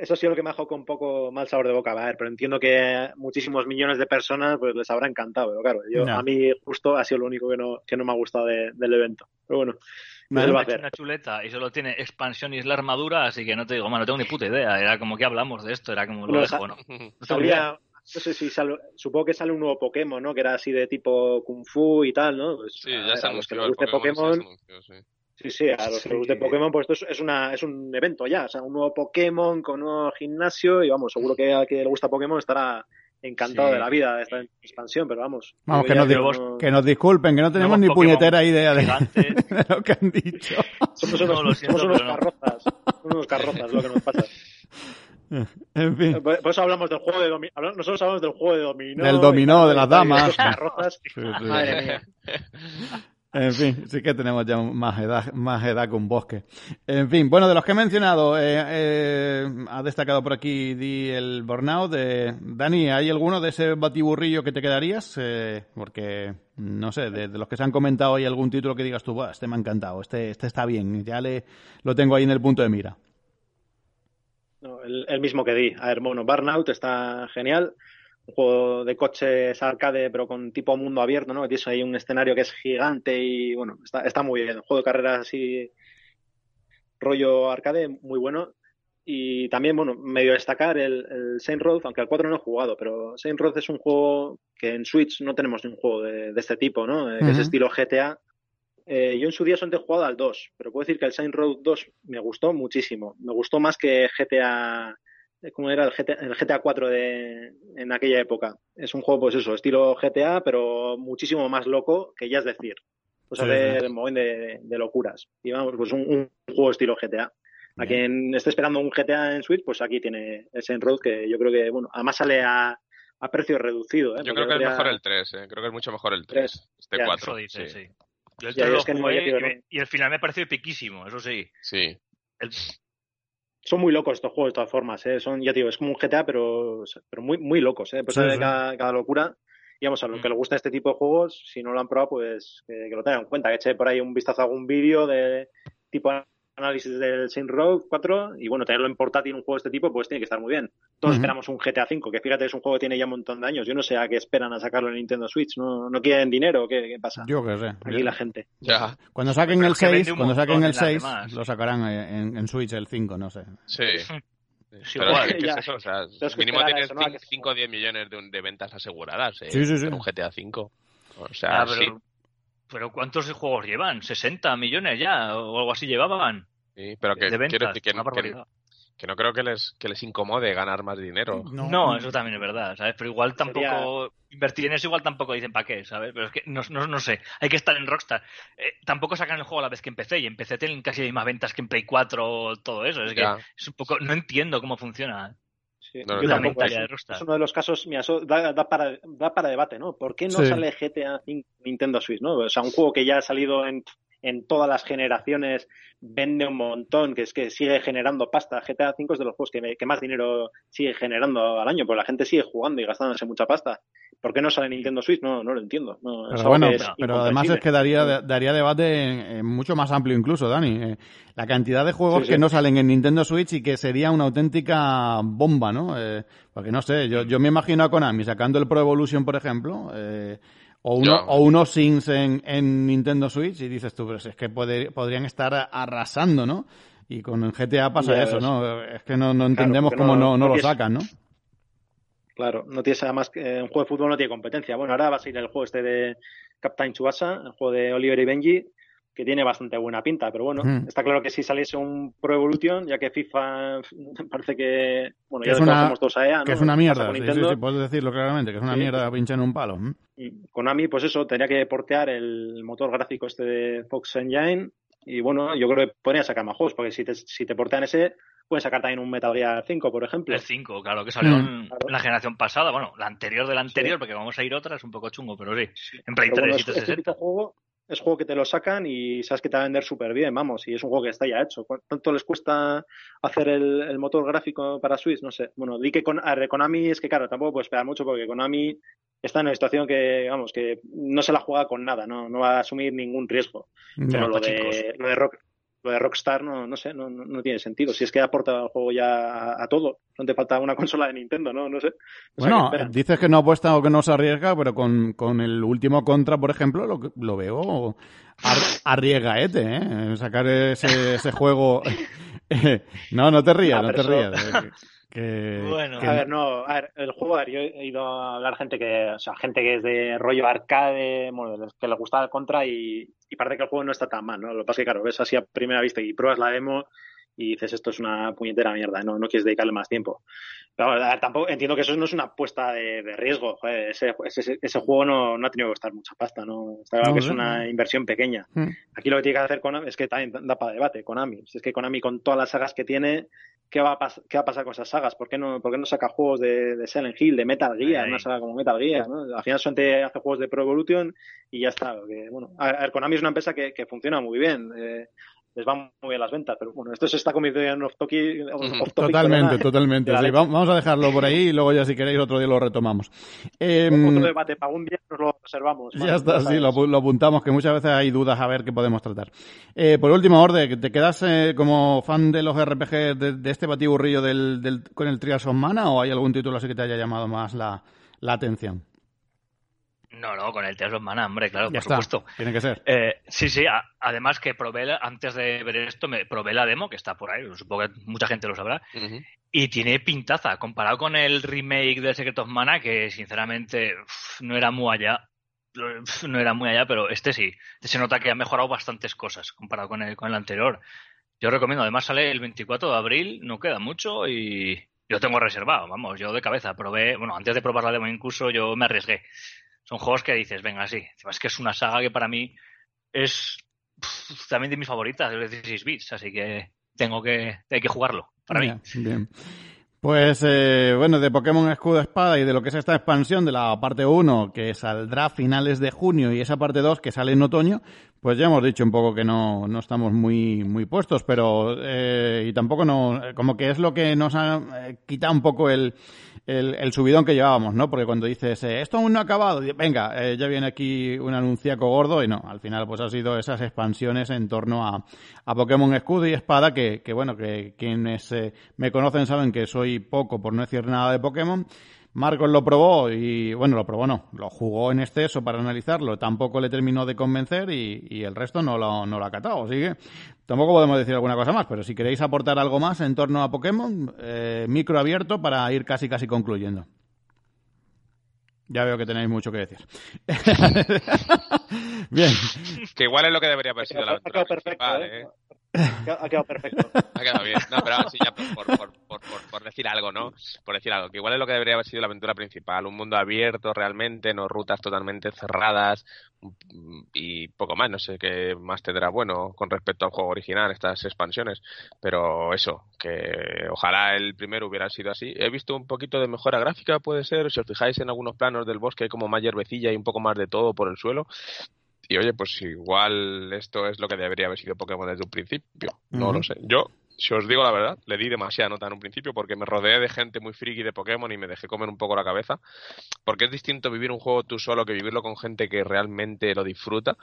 A: eso ha sido lo que me ha dejado con un poco mal sabor de boca. A ver, pero entiendo que muchísimos millones de personas pues les habrá encantado. Pero claro, yo, a mí justo ha sido lo único que no, que no me ha gustado de- del evento. Pero bueno, ¿qué se le va a
D: Ha hecho
A: hacer?
D: una chuleta y solo tiene expansión y es la armadura, así que no te digo, no tengo ni puta idea. Era como que hablamos de esto, era como lo
A: Bueno,
D: dejo, ¿no? <laughs>
A: Sabría- no sé si sale- supongo que sale un nuevo Pokémon, ¿no? Que era así de tipo Kung Fu y tal, ¿no? Pues,
C: Sí,
A: a
C: ya se
A: a los que
C: anunció
A: les guste
C: Pokémon.
A: Pokémon,
C: sí, anunció, sí.
A: sí, sí, a los que les guste
D: Sí.
A: Pokémon, pues esto es, es una, es un evento ya, o sea, un nuevo Pokémon con un nuevo gimnasio y vamos, seguro que al que le gusta Pokémon estará encantado
D: Sí.
A: de la vida de esta expansión, pero vamos.
B: Vamos, que nos,
A: no-
B: que nos disculpen, que no tenemos ni puñetera idea de, <laughs> de lo que han dicho.
A: Somos
D: No,
A: unos,
D: lo siento,
A: somos unos
D: no.
A: carrozas, unos carrozas, lo que nos pasa. <laughs>
B: En fin.
A: Por por eso hablamos del juego de dominó. Nosotros hablamos del juego de dominó.
B: Del dominó, de las damas.
A: estos carrozas. <laughs>
B: Sí, sí.
A: Madre mía.
B: En fin, sí que tenemos ya más edad, más edad que un bosque. En fin, bueno, de los que he mencionado, eh, eh, ha destacado por aquí Di el Burnout. Eh, Dani, ¿hay alguno de ese batiburrillo que te quedarías? Eh, porque, no sé, de, de los que se han comentado, ¿hay algún título que digas tú, "Buah, este me ha encantado, este, este está bien, ya le, lo tengo ahí en el punto de mira?
A: No, el, el mismo que di. A ver, bueno, Burnout está genial. Un juego de coches arcade, pero con tipo mundo abierto, ¿no? Tienes ahí un escenario que es gigante y, bueno, está, está muy bien. Un juego de carreras así, rollo arcade, muy bueno. Y también, bueno, medio destacar el, el Saint Road, aunque al 4 no he jugado, pero Saint Road es un juego que en Switch no tenemos ni un juego de, de este tipo, ¿no? Eh, que es estilo GTA. Eh, yo en su día solamente he jugado al 2, pero puedo decir que el Saint Road 2 me gustó muchísimo. Me gustó más que GTA como era el GTA, el GTA 4 de, en aquella época. Es un juego, pues eso, estilo GTA, pero muchísimo más loco, que ya es decir. Pues
B: Sí,
A: hacer
B: sí.
A: un montón de, de locuras. Y vamos, pues un, un juego estilo GTA. A quien esté esperando un GTA en Switch, pues aquí tiene ese Road que yo creo que, bueno, además sale a, a precio reducido. ¿eh?
C: Yo creo que es mejor el 3, ¿eh? creo que es mucho mejor el 3. Este
A: Ya,
C: 4.
D: Eso dice, sí.
C: sí.
D: Yo el
A: Ya,
D: 3
A: ya,
D: lo
A: es que no,
D: jugué
A: ya digo,
D: y, me- y el final me pareció piquísimo, eso sí.
C: Sí.
D: El-
A: Son muy locos estos juegos de todas formas, ¿eh? Son, ya te digo, es como un GTA, pero, pero muy, muy locos, ¿eh? Pues
B: Sí,
A: de
B: sí.
A: cada, cada locura. Y vamos, a los
D: Mm.
A: que les gusta este tipo de juegos, si no lo han probado, pues que, que lo tengan en cuenta. Que eche por ahí un vistazo a algún vídeo de tipo análisis del Saint Road 4 y bueno, tenerlo en portátil un juego de este tipo, pues tiene que estar muy bien. Todos esperamos un GTA 5, que fíjate, es un juego que tiene ya un montón de años. Yo no sé a qué esperan a sacarlo en Nintendo Switch. ¿No, no quieren dinero? ¿Qué, qué pasa?
B: Yo qué sé.
A: Aquí la gente.
C: Ya.
B: Cuando saquen
D: Pero
B: el
D: es que vende
B: 6,
D: un
B: cuando saquen el
D: en las
B: 6,
D: demás.
B: lo sacarán en, en Switch el 5, no sé.
C: Sí.
D: Sí,
C: Pero
D: igual.
C: es que ¿qué <laughs>
A: Ya.
C: es eso? O sea, mínimo tienes
A: eso, ¿no? A que
C: 5 o 10 millones de, de ventas aseguradas. ¿eh?
B: Sí, sí, sí.
C: En un GTA 5. O sea,
D: Ah,
C: sí.
D: Pero, ¿cuántos juegos llevan? ¿60 millones ya? ¿O algo así llevaban?
C: sí, pero que
D: de ventas,
C: quiero decir que,
D: una
C: que- que no creo que les, que les incomode ganar más dinero.
D: No, eso también es verdad, ¿sabes? Pero igual tampoco...
A: Sería-
D: Invertir en eso igual tampoco dicen para qué, ¿sabes? Pero es que no, no, no sé, hay que estar en Rockstar. Eh, tampoco sacan el juego a la vez que empecé y empecé tienen casi las mismas ventas que en Play 4 o todo eso. Es que es un poco... No entiendo cómo funciona.
A: Sí,
C: No,
A: yo tampoco. Es, uno de los casos, mira, eso da, da para, da para debate, ¿no? ¿Por qué no
B: Sí.
A: sale GTA 5 Nintendo Switch, no? O sea, un juego que ya ha salido en, en todas las generaciones, vende un montón, que es que sigue generando pasta. GTA 5 es de los juegos que, me- que más dinero sigue generando al año, porque la gente sigue jugando y gastándose mucha pasta. ¿Por qué no sale Nintendo Switch? No, no lo entiendo. No,
B: Pero bueno,
A: es
B: pero además es que daría, daría debate en- en mucho más amplio incluso, Dani. Eh, La cantidad de juegos
A: Sí, sí.
B: que no salen en Nintendo Switch y que sería una auténtica bomba, ¿no? Eh, porque no sé, yo, yo me imagino a Konami sacando el Pro Evolution, por ejemplo, eh, o, uno,
C: Yo-
B: o unos Sims en, en Nintendo Switch y dices tú, pero si es que puede- podrían estar arrasando, ¿no? Y con el GTA pasa
A: Ya
B: eso,
A: ves.
B: ¿no? Es que no, no entendemos cómo
A: no-
B: no, lo sacan, ¿no?
A: Claro, no tienes además que un juego de fútbol no tiene competencia. Bueno, ahora va a salir el juego este de Captain Tsubasa, el juego de Oliver y Benji, que tiene bastante buena pinta, pero bueno,
B: Hmm.
A: está claro que si saliese un Pro Evolution, ya que FIFA <laughs> parece que, bueno,
B: Que
A: ya conocemos todos a EA, ¿no?
B: Que es una mierda,
A: con
B: sí, sí,
A: Nintendo.
B: sí, puedes decirlo claramente, que es una
A: Sí.
B: mierda pincha en un palo.
A: Y Konami, pues eso, tendría que portear el motor gráfico este de Fox Engine. Y bueno, yo creo que podrían sacar más juegos, porque si te, si te portean ese, pueden sacar también un Metal Gear 5, por ejemplo.
D: El 5, claro, que salió
B: Mm.
D: en
A: Claro.
D: la generación pasada. Bueno, la anterior de la anterior,
A: Sí.
D: porque vamos a ir otra, es un poco chungo, pero sí. En Play
A: Pero
D: 3
A: bueno,
D: y
A: es, este tipo
D: 360.
A: de juego es juego que te lo sacan y sabes que te va a vender súper bien, vamos, y es un juego que está ya hecho. ¿Cuánto les cuesta hacer el, el motor gráfico para Switch? No sé. Bueno, di que con, a ver, Konami es que, claro, tampoco puedo esperar mucho porque Konami está en una situación que, vamos, que no se la juega con nada, no, no va a asumir ningún riesgo.
B: Ya.
A: Pero lo de, lo de Rock, lo de Rockstar no, no sé, no, no, tiene sentido. Si es que aporta el juego ya a, a todo, no te falta una <laughs> consola de Nintendo, ¿no? No sé. O sea, ¿qué
B: Bueno, dices que no apuesta o que no se arriesga, pero con, con el último contra, por ejemplo, lo, lo veo ar- arriesgaete, ¿eh? Sacar ese, ese juego. <laughs> <laughs> no, no te rías,
A: No,
B: no te rías.
A: eso-
B: eh, Que,
D: Bueno,
B: que-
A: A ver, no, a ver, el juego, a ver, yo he ido a hablar gente que, o sea, gente que es de rollo arcade, bueno, que le gusta el contra y, y parece que el juego no está tan mal, ¿no? Lo que pasa es que, claro, ves así a primera vista y pruebas la demo y dices, esto es una puñetera mierda, no, no quieres dedicarle más tiempo. Pero a ver, tampoco entiendo que eso no es una apuesta de, de riesgo, joder, ese, ese, ese juego no, no ha tenido que costar mucha pasta, ¿no? Está claro
B: No
A: que es una inversión pequeña.
B: Hmm.
A: Aquí lo que tiene que hacer Konami es que también da para debate, Konami. Si es que Konami con todas las sagas que tiene, ¿qué va a, qué va a pasar con esas sagas? ¿Por qué no, por qué no saca juegos de, de Silent Hill, de Metal Gear, una saga como Metal Gear? ¿no? Al final solamente hace juegos de Pro Evolution y ya está. Que, bueno, a Konami es una empresa que, que funciona muy bien. eh, les van muy bien las ventas, pero bueno, esto se está convirtiendo en off topic. off topic,
B: Totalmente, totalmente.
A: de
B: sí. Vamos a dejarlo por ahí y luego ya si queréis otro día lo retomamos. Em,
A: Otro debate para un día nos lo reservamos.
B: Ya está, sí, lo, apu- lo apuntamos, que muchas veces hay dudas a ver qué podemos tratar. Eh, por último, Orde, ¿te quedas eh, como fan de los RPG de, de este batiburrillo del, del- con el Trials of Mana o hay algún título así que te haya llamado más la, la atención?
D: No, no, con el Tears of Mana, hombre, claro,
B: ya
D: por
B: está,
D: supuesto.
B: tiene que ser.
D: Eh, sí, sí, a- además que probé, la- antes de ver esto, me probé la demo, que está por ahí, supongo que mucha gente lo sabrá, y tiene pintaza, comparado con el remake de Secret of Mana, que sinceramente uf, no era muy allá, uf, no era muy allá, pero este sí, Este se nota que ha mejorado bastantes cosas comparado con el, con el anterior. Yo recomiendo, además sale el 24 de abril, no queda mucho, y yo tengo reservado, vamos, yo de cabeza probé, bueno, antes de probar la demo incluso yo me arriesgué. Son juegos que dices, venga, sí, es que es una saga que para mí es también de mis favoritas, de 16 bits, así que tengo que, hay que jugarlo, para mí.
B: Bien. Pues eh, bueno, de Pokémon Escudo Espada y de lo que es esta expansión de la parte 1 que saldrá a finales de junio y esa parte 2 que sale en otoño, pues ya hemos dicho un poco que no, no estamos muy, muy puestos, pero eh, y tampoco no, como que es lo que nos ha eh, quitado un poco el, el, subidón que llevábamos, ¿no? Porque cuando dices, eh, esto aún no ha acabado, venga, eh, ya viene aquí un anunciaco gordo y no, al final pues ha sido esas expansiones en torno a, a Pokémon Escudo y Espada que, que bueno, que quienes eh, me conocen saben que soy poco, por no decir nada de Pokémon, Marcos lo probó y, bueno, lo probó no, lo jugó en exceso para analizarlo, tampoco le terminó de convencer y, y el resto no lo, no lo ha catado. Así que tampoco podemos decir alguna cosa más, pero si queréis aportar algo más en torno a Pokémon, eh, micro abierto para ir casi casi concluyendo. Ya veo que tenéis mucho que decir. <laughs> Bien.
C: Que igual es lo que debería haber sido la aventura ¿eh?
A: Ha quedado perfecto.
C: Ha quedado bien. No, pero sí, ya por, por, por, por, decir algo, ¿no? Por decir algo, que igual es lo que debería haber sido la aventura principal. Un mundo abierto realmente, no rutas totalmente cerradas y poco más. No sé qué más tendrá bueno con respecto al juego original, estas expansiones. Pero eso, que ojalá el primero hubiera sido así. He visto un poquito de mejora gráfica, puede ser. Si os fijáis en algunos planos del bosque, hay como más hierbecilla y un poco más de todo por el suelo. Y oye, pues igual esto es lo que debería haber sido Pokémon desde un principio. No lo sé. Yo, si os digo la verdad, le di demasiada nota en un principio porque me rodeé de gente muy friki de Pokémon y me dejé comer un poco la cabeza. Porque es distinto vivir un juego tú solo que vivirlo con gente que realmente lo disfruta.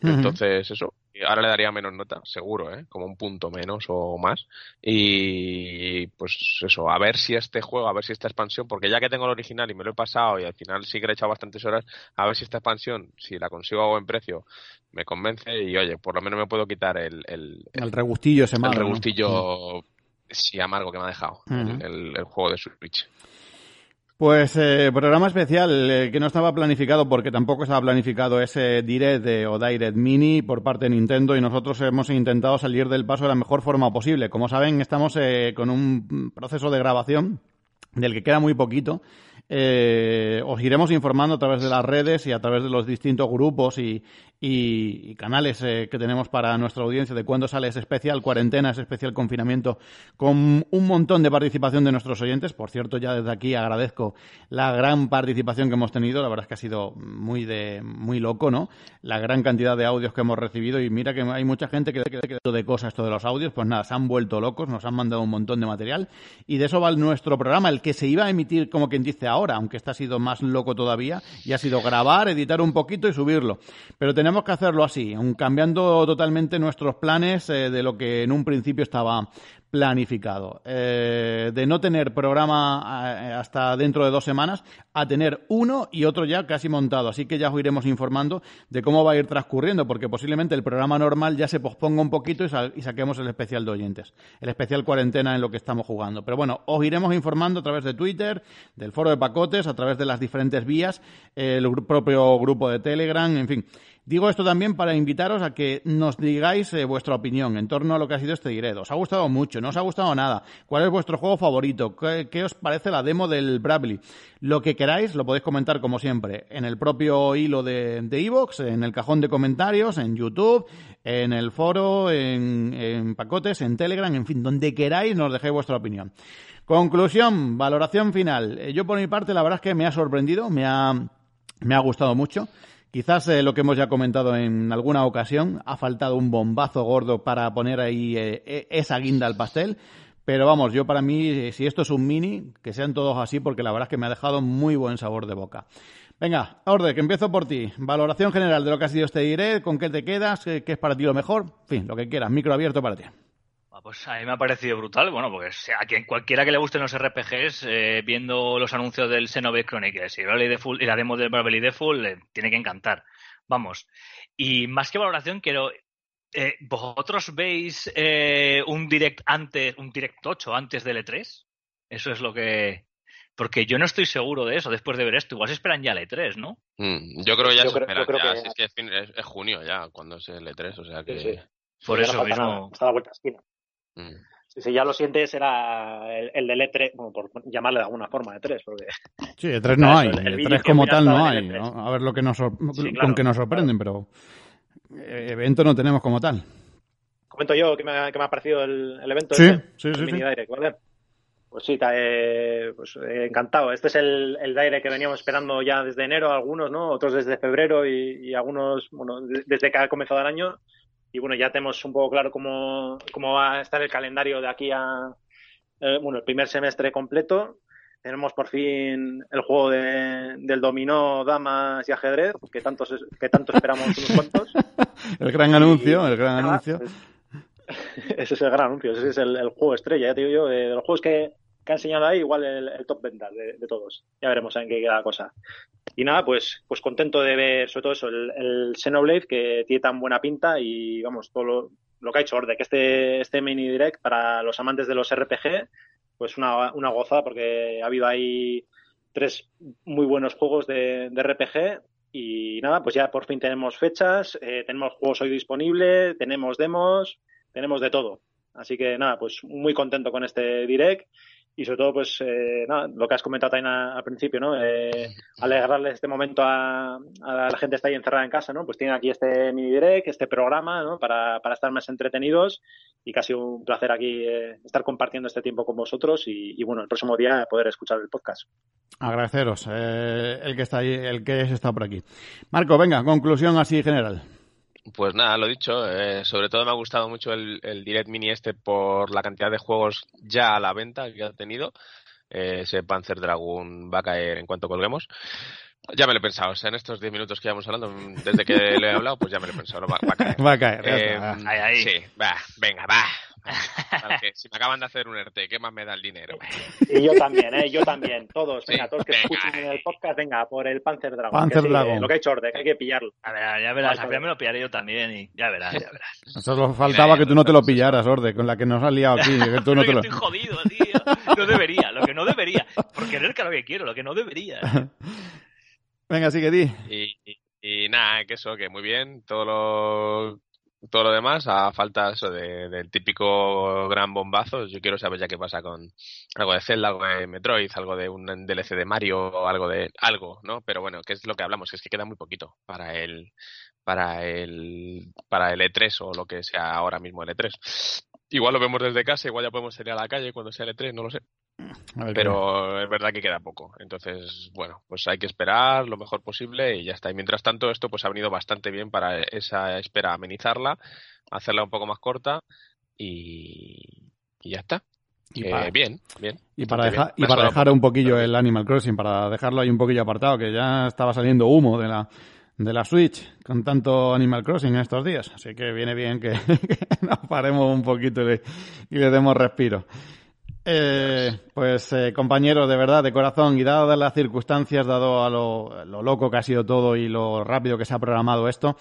C: Entonces, eso, ahora le daría menos nota, seguro, ¿eh? como un punto menos o más. Y pues eso, a ver si este juego, a ver si esta expansión, porque ya que tengo el original y me lo he pasado y al final sí que he echado bastantes horas, a ver si esta expansión, si la consigo a buen precio, me convence y oye, por lo menos me puedo quitar el... El,
B: el, regustillo ese
C: El regustillo, sí, amargo que me ha dejado el, el juego de Switch.
B: Pues eh, programa especial eh, que no estaba planificado porque tampoco estaba planificado ese Direct o Direct Mini por parte de Nintendo y nosotros hemos intentado salir del paso de la mejor forma posible. Como saben, estamos eh, con un proceso de grabación del que queda muy poquito eh, os iremos informando a través de las redes y a través de los distintos grupos y, y, canales eh, que tenemos para nuestra audiencia de cuándo sale ese especial cuarentena, ese especial confinamiento, con un montón de participación de nuestros oyentes. Por cierto, ya desde aquí agradezco la gran participación que hemos tenido. La verdad es que ha sido muy de muy loco, ¿no? La gran cantidad de audios que hemos recibido y mira que hay mucha gente que, de cosas esto de los audios, pues nada, se han vuelto locos, nos han mandado un montón de material y de eso va nuestro programa, el que se iba a emitir como quien dice ahora, aunque este ha sido más loco todavía, y ha sido grabar, editar un poquito y subirlo. Pero que hacerlo así, cambiando totalmente nuestros planes eh, de lo que en un principio estaba planificado. Eh, de no tener programa eh, hasta dentro de dos semanas a tener uno y otro ya casi montado. Así que ya os iremos informando de cómo va a ir transcurriendo, porque posiblemente el programa normal ya se posponga un poquito y, saquemos el especial de oyentes, el especial cuarentena en lo que estamos jugando. Pero bueno, os iremos informando a través de Twitter, del foro de pacotes, a través de las diferentes vías, el propio grupo de Telegram, en fin. Digo esto también para invitaros a que nos digáis eh, vuestra opinión en torno a lo que ha sido este directo. ¿Os ha gustado mucho? ¿No os ha gustado nada? ¿Cuál es vuestro juego favorito? ¿Qué, os parece la demo del Bravely? Lo que queráis lo podéis comentar como siempre en el propio hilo de Evox, en el cajón de comentarios, en YouTube, en el foro, en, en pacotes, en Telegram, en fin, donde queráis nos dejéis vuestra opinión. Conclusión, valoración final. Eh, yo por mi parte la verdad es que me ha sorprendido, me ha, me ha gustado mucho. Quizás eh, lo que hemos ya comentado en alguna ocasión, ha faltado un bombazo gordo para poner ahí eh, e, esa guinda al pastel. Pero vamos, yo para mí, eh, si esto es un mini, que sean todos así, porque la verdad es que me ha dejado muy buen sabor de boca. Venga, Orde, que empiezo por ti. Valoración general de lo que ha sido este diré, con qué te quedas, qué, qué es para ti lo mejor, en fin, lo que quieras, micro abierto para ti.
D: Ah, pues a mí me ha parecido brutal, bueno, porque a quien cualquiera que le gusten los RPGs, eh, viendo los anuncios del Xenoblade Chronicles y, y la demo de Bravely Default, le tiene que encantar. Vamos. Y más que valoración, quiero... Eh, ¿Vosotros veis eh, un direct antes, un direct 8 antes del E3? Eso es lo que... Porque yo no estoy seguro de eso después de ver esto. Igual se esperan ya el E3, ¿no?
C: Mm, yo creo que ya se esperan ya. Que... es que es, junio ya, cuando es el E3, o sea que...
D: Por eso mismo...
A: Está a la vuelta esquina.
C: Mm.
A: Si ya lo sientes, era el, el del E3, bueno, por llamarle de alguna forma E3, porque... <laughs>
B: Sí, E3 no hay, E3 como tal no hay, ¿no? A ver lo que nos, con que nos sorprenden, pero eh, evento no tenemos como tal.
A: Comento yo que me ha, que me ha parecido el, el evento.
B: Sí,
A: este,
B: sí,
A: el
B: sí,
A: mini
B: sí.
A: direct, ¿vale? Pues sí, ta- eh, pues, eh, encantado. Este es el, el direct que veníamos esperando ya desde enero, algunos, ¿no? Otros desde febrero y, y algunos, bueno, de- desde que ha comenzado el año. Y bueno, ya tenemos un poco claro cómo, cómo va a estar el calendario de aquí a, eh, bueno, el primer semestre completo. Tenemos por fin el juego de, del dominó, damas y ajedrez, que tanto, que tanto esperamos unos cuantos. <laughs>
B: El gran anuncio, el gran
A: Nada,
B: anuncio.
A: pues, <laughs> ese es el gran anuncio, ese es el, el juego estrella, ya te digo yo, de, de los juegos que, que ha enseñado ahí, igual el, top ventas de, todos. Ya veremos en qué queda la cosa. Y nada, pues, pues contento de ver sobre todo eso, el, el Xenoblade que tiene tan buena pinta y vamos, todo lo, que ha hecho Orde, que este, este mini direct para los amantes de los RPG, pues una, una gozada porque ha habido ahí tres muy buenos juegos de, de RPG y nada, pues ya por fin tenemos fechas, eh, tenemos juegos hoy disponibles, tenemos demos, tenemos de todo. Así que nada, pues muy contento con este direct y sobre todo pues eh, lo que has comentado también al principio, ¿no? Eh, alegrarle este momento a, la gente que está ahí encerrada en casa, ¿no? Pues tienen aquí este mini direct, este programa, ¿no? Para, para estar más entretenidos y casi un placer aquí eh, estar compartiendo este tiempo con vosotros y, y, bueno, el próximo día poder escuchar el podcast.
B: Agradeceros eh, el que está ahí, el que está por aquí. Marco, venga, conclusión así general.
C: Pues nada, lo dicho, eh, sobre todo me ha gustado mucho el, el Direct Mini este por la cantidad de juegos ya a la venta que ha tenido. Eh, ese Panzer Dragon va a caer en cuanto colguemos. Ya me lo he pensado, o sea, en estos 10 minutos que llevamos hablando, desde que le he hablado, pues ya me lo he pensado, no, va, va a caer. <laughs>
B: Va a caer. ya
C: Eh,
B: está.
D: Ahí, ahí.
C: Sí, va, venga, va. Que si me acaban de hacer un ERTE, ¿qué más me da el dinero? <laughs>
A: Y yo también, ¿eh? Yo también, todos,
C: Sí,
A: venga, todos que
C: venga.
A: escuchen el podcast, venga, por el Panzer Dragon.
B: Panzer
A: que sí,
B: Dragon.
A: eh, lo que ha hecho Orde, que hay que pillarlo.
D: A ver, ya verás, al final me lo pillaré yo también y ya verás, ya verás. <laughs>
B: Solo faltaba que tú no te lo pillaras, Orde, con la que nos has liado aquí. que tú no te
D: Pero
B: lo...
D: estoy jodido, tío. No debería, lo que no debería. Por querer que lo que quiero, lo que no debería. <laughs>
B: Venga, sigue, di.
C: Y, y, y nada, que eso, que muy bien, todo lo, todo lo demás, a falta eso de, del típico gran bombazo, yo quiero saber ya qué pasa con algo de Zelda, algo de Metroid, algo de un DLC de Mario, algo de algo, ¿no? Pero bueno, que es lo que hablamos, que es que queda muy poquito para el para el para el E3 o lo que sea ahora mismo el E3. Igual lo vemos desde casa, igual ya podemos salir a la calle cuando sea el E3, no lo sé.
B: Ver,
C: Pero es verdad que queda poco. Entonces, bueno, pues hay que esperar lo mejor posible y ya está. Y mientras tanto, esto pues ha venido bastante bien para esa espera amenizarla, hacerla un poco más corta y, y ya está.
B: Y para-
C: bien, bien.
B: Y para,
C: bien.
B: y para dejar un poquillo el Animal Crossing, para dejarlo ahí un poquillo apartado, que ya estaba saliendo humo de la, de la Switch con tanto Animal Crossing en estos días. Así que viene bien que, que <laughs> nos paremos un poquito y le, y le demos respiro. Eh, pues eh, compañeros, de verdad, de corazón, y dadas las circunstancias, dado a lo, lo loco que ha sido todo y lo rápido que se ha programado esto,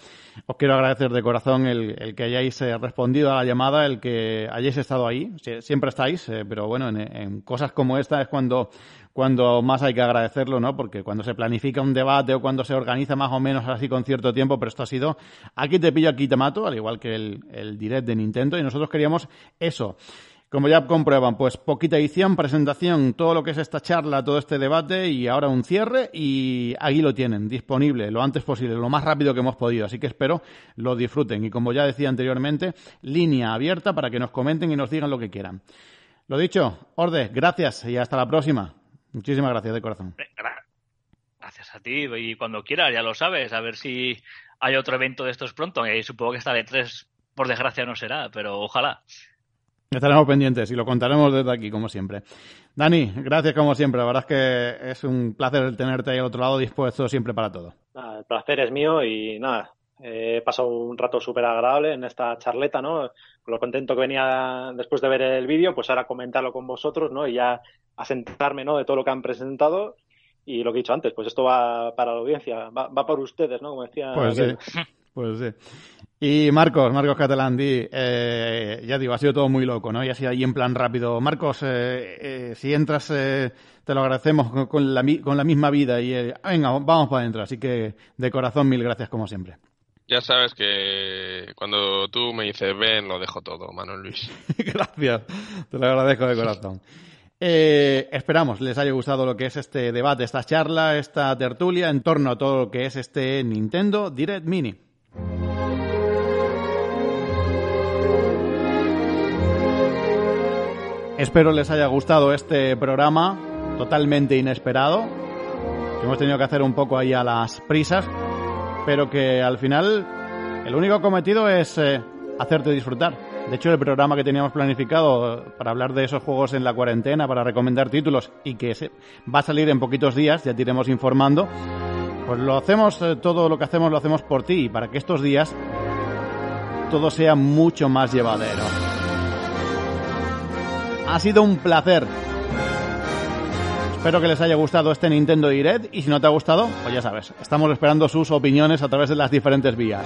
B: os quiero agradecer de corazón el, el que hayáis eh, respondido a la llamada, el que hayáis estado ahí. Sie- Siempre estáis, eh, pero bueno, en, en cosas como esta es cuando, cuando más hay que agradecerlo, ¿no? Porque cuando se planifica un debate o cuando se organiza más o menos así con cierto tiempo, pero esto ha sido aquí te pillo, aquí te mato, al igual que el, el direct de Nintendo, y nosotros queríamos eso. Como ya comprueban, pues poquita edición, presentación, todo lo que es esta charla, todo este debate y ahora un cierre y ahí lo tienen, disponible lo antes posible, lo más rápido que hemos podido. Así que espero lo disfruten y como ya decía anteriormente, línea abierta para que nos comenten y nos digan lo que quieran. Lo dicho, Orde, gracias y hasta la próxima. Muchísimas gracias de corazón.
D: Gra- Gracias a ti y cuando quieras, ya lo sabes, a ver si hay otro evento de estos pronto. Y supongo que esta de tres, por desgracia, no será, pero ojalá.
B: Estaremos pendientes y lo contaremos desde aquí, como siempre. Dani, gracias como siempre. La verdad es que es un placer tenerte ahí al otro lado dispuesto siempre para todo.
A: Nada, el placer es mío y nada, eh, he pasado un rato súper agradable en esta charleta, ¿no? Lo contento que venía después de ver el vídeo, pues ahora comentarlo con vosotros, ¿no? Y ya asentarme, ¿no? De todo lo que han presentado y lo que he dicho antes, pues esto va para la audiencia, va, va por ustedes, ¿no? Como decía.
B: Pues sí. Pues sí. Y Marcos, Marcos Catalán, di, eh, ya digo, ha sido todo muy loco, ¿no? Y así ahí en plan rápido. Marcos, eh, eh, si entras, eh, te lo agradecemos con, la, con la misma vida y eh, venga, vamos para adentro. Así que de corazón, mil gracias como siempre.
C: Ya sabes que cuando tú me dices ven, lo dejo todo, Manuel Luis. <laughs>
B: Gracias, te lo agradezco de corazón. Eh, esperamos les haya gustado lo que es este debate, esta charla, esta tertulia en torno a todo lo que es este Nintendo Direct Mini. Espero les haya gustado este programa totalmente inesperado, que hemos tenido que hacer un poco ahí a las prisas, pero que al final el único cometido es eh, hacerte disfrutar. De hecho, el programa que teníamos planificado para hablar de esos juegos en la cuarentena, para recomendar títulos y que se, va a salir en poquitos días, ya te iremos informando, pues lo hacemos, eh, todo lo que hacemos lo hacemos por ti, para que estos días todo sea mucho más llevadero. Ha sido un placer. Espero que les haya gustado este Nintendo Direct y si no te ha gustado, pues ya sabes, estamos esperando sus opiniones a través de las diferentes vías.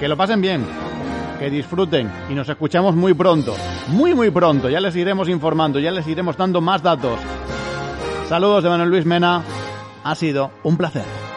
B: Que lo pasen bien, que disfruten y nos escuchamos muy pronto, muy muy pronto, ya les iremos informando, ya les iremos dando más datos. Saludos de Manuel Luis Mena, ha sido un placer.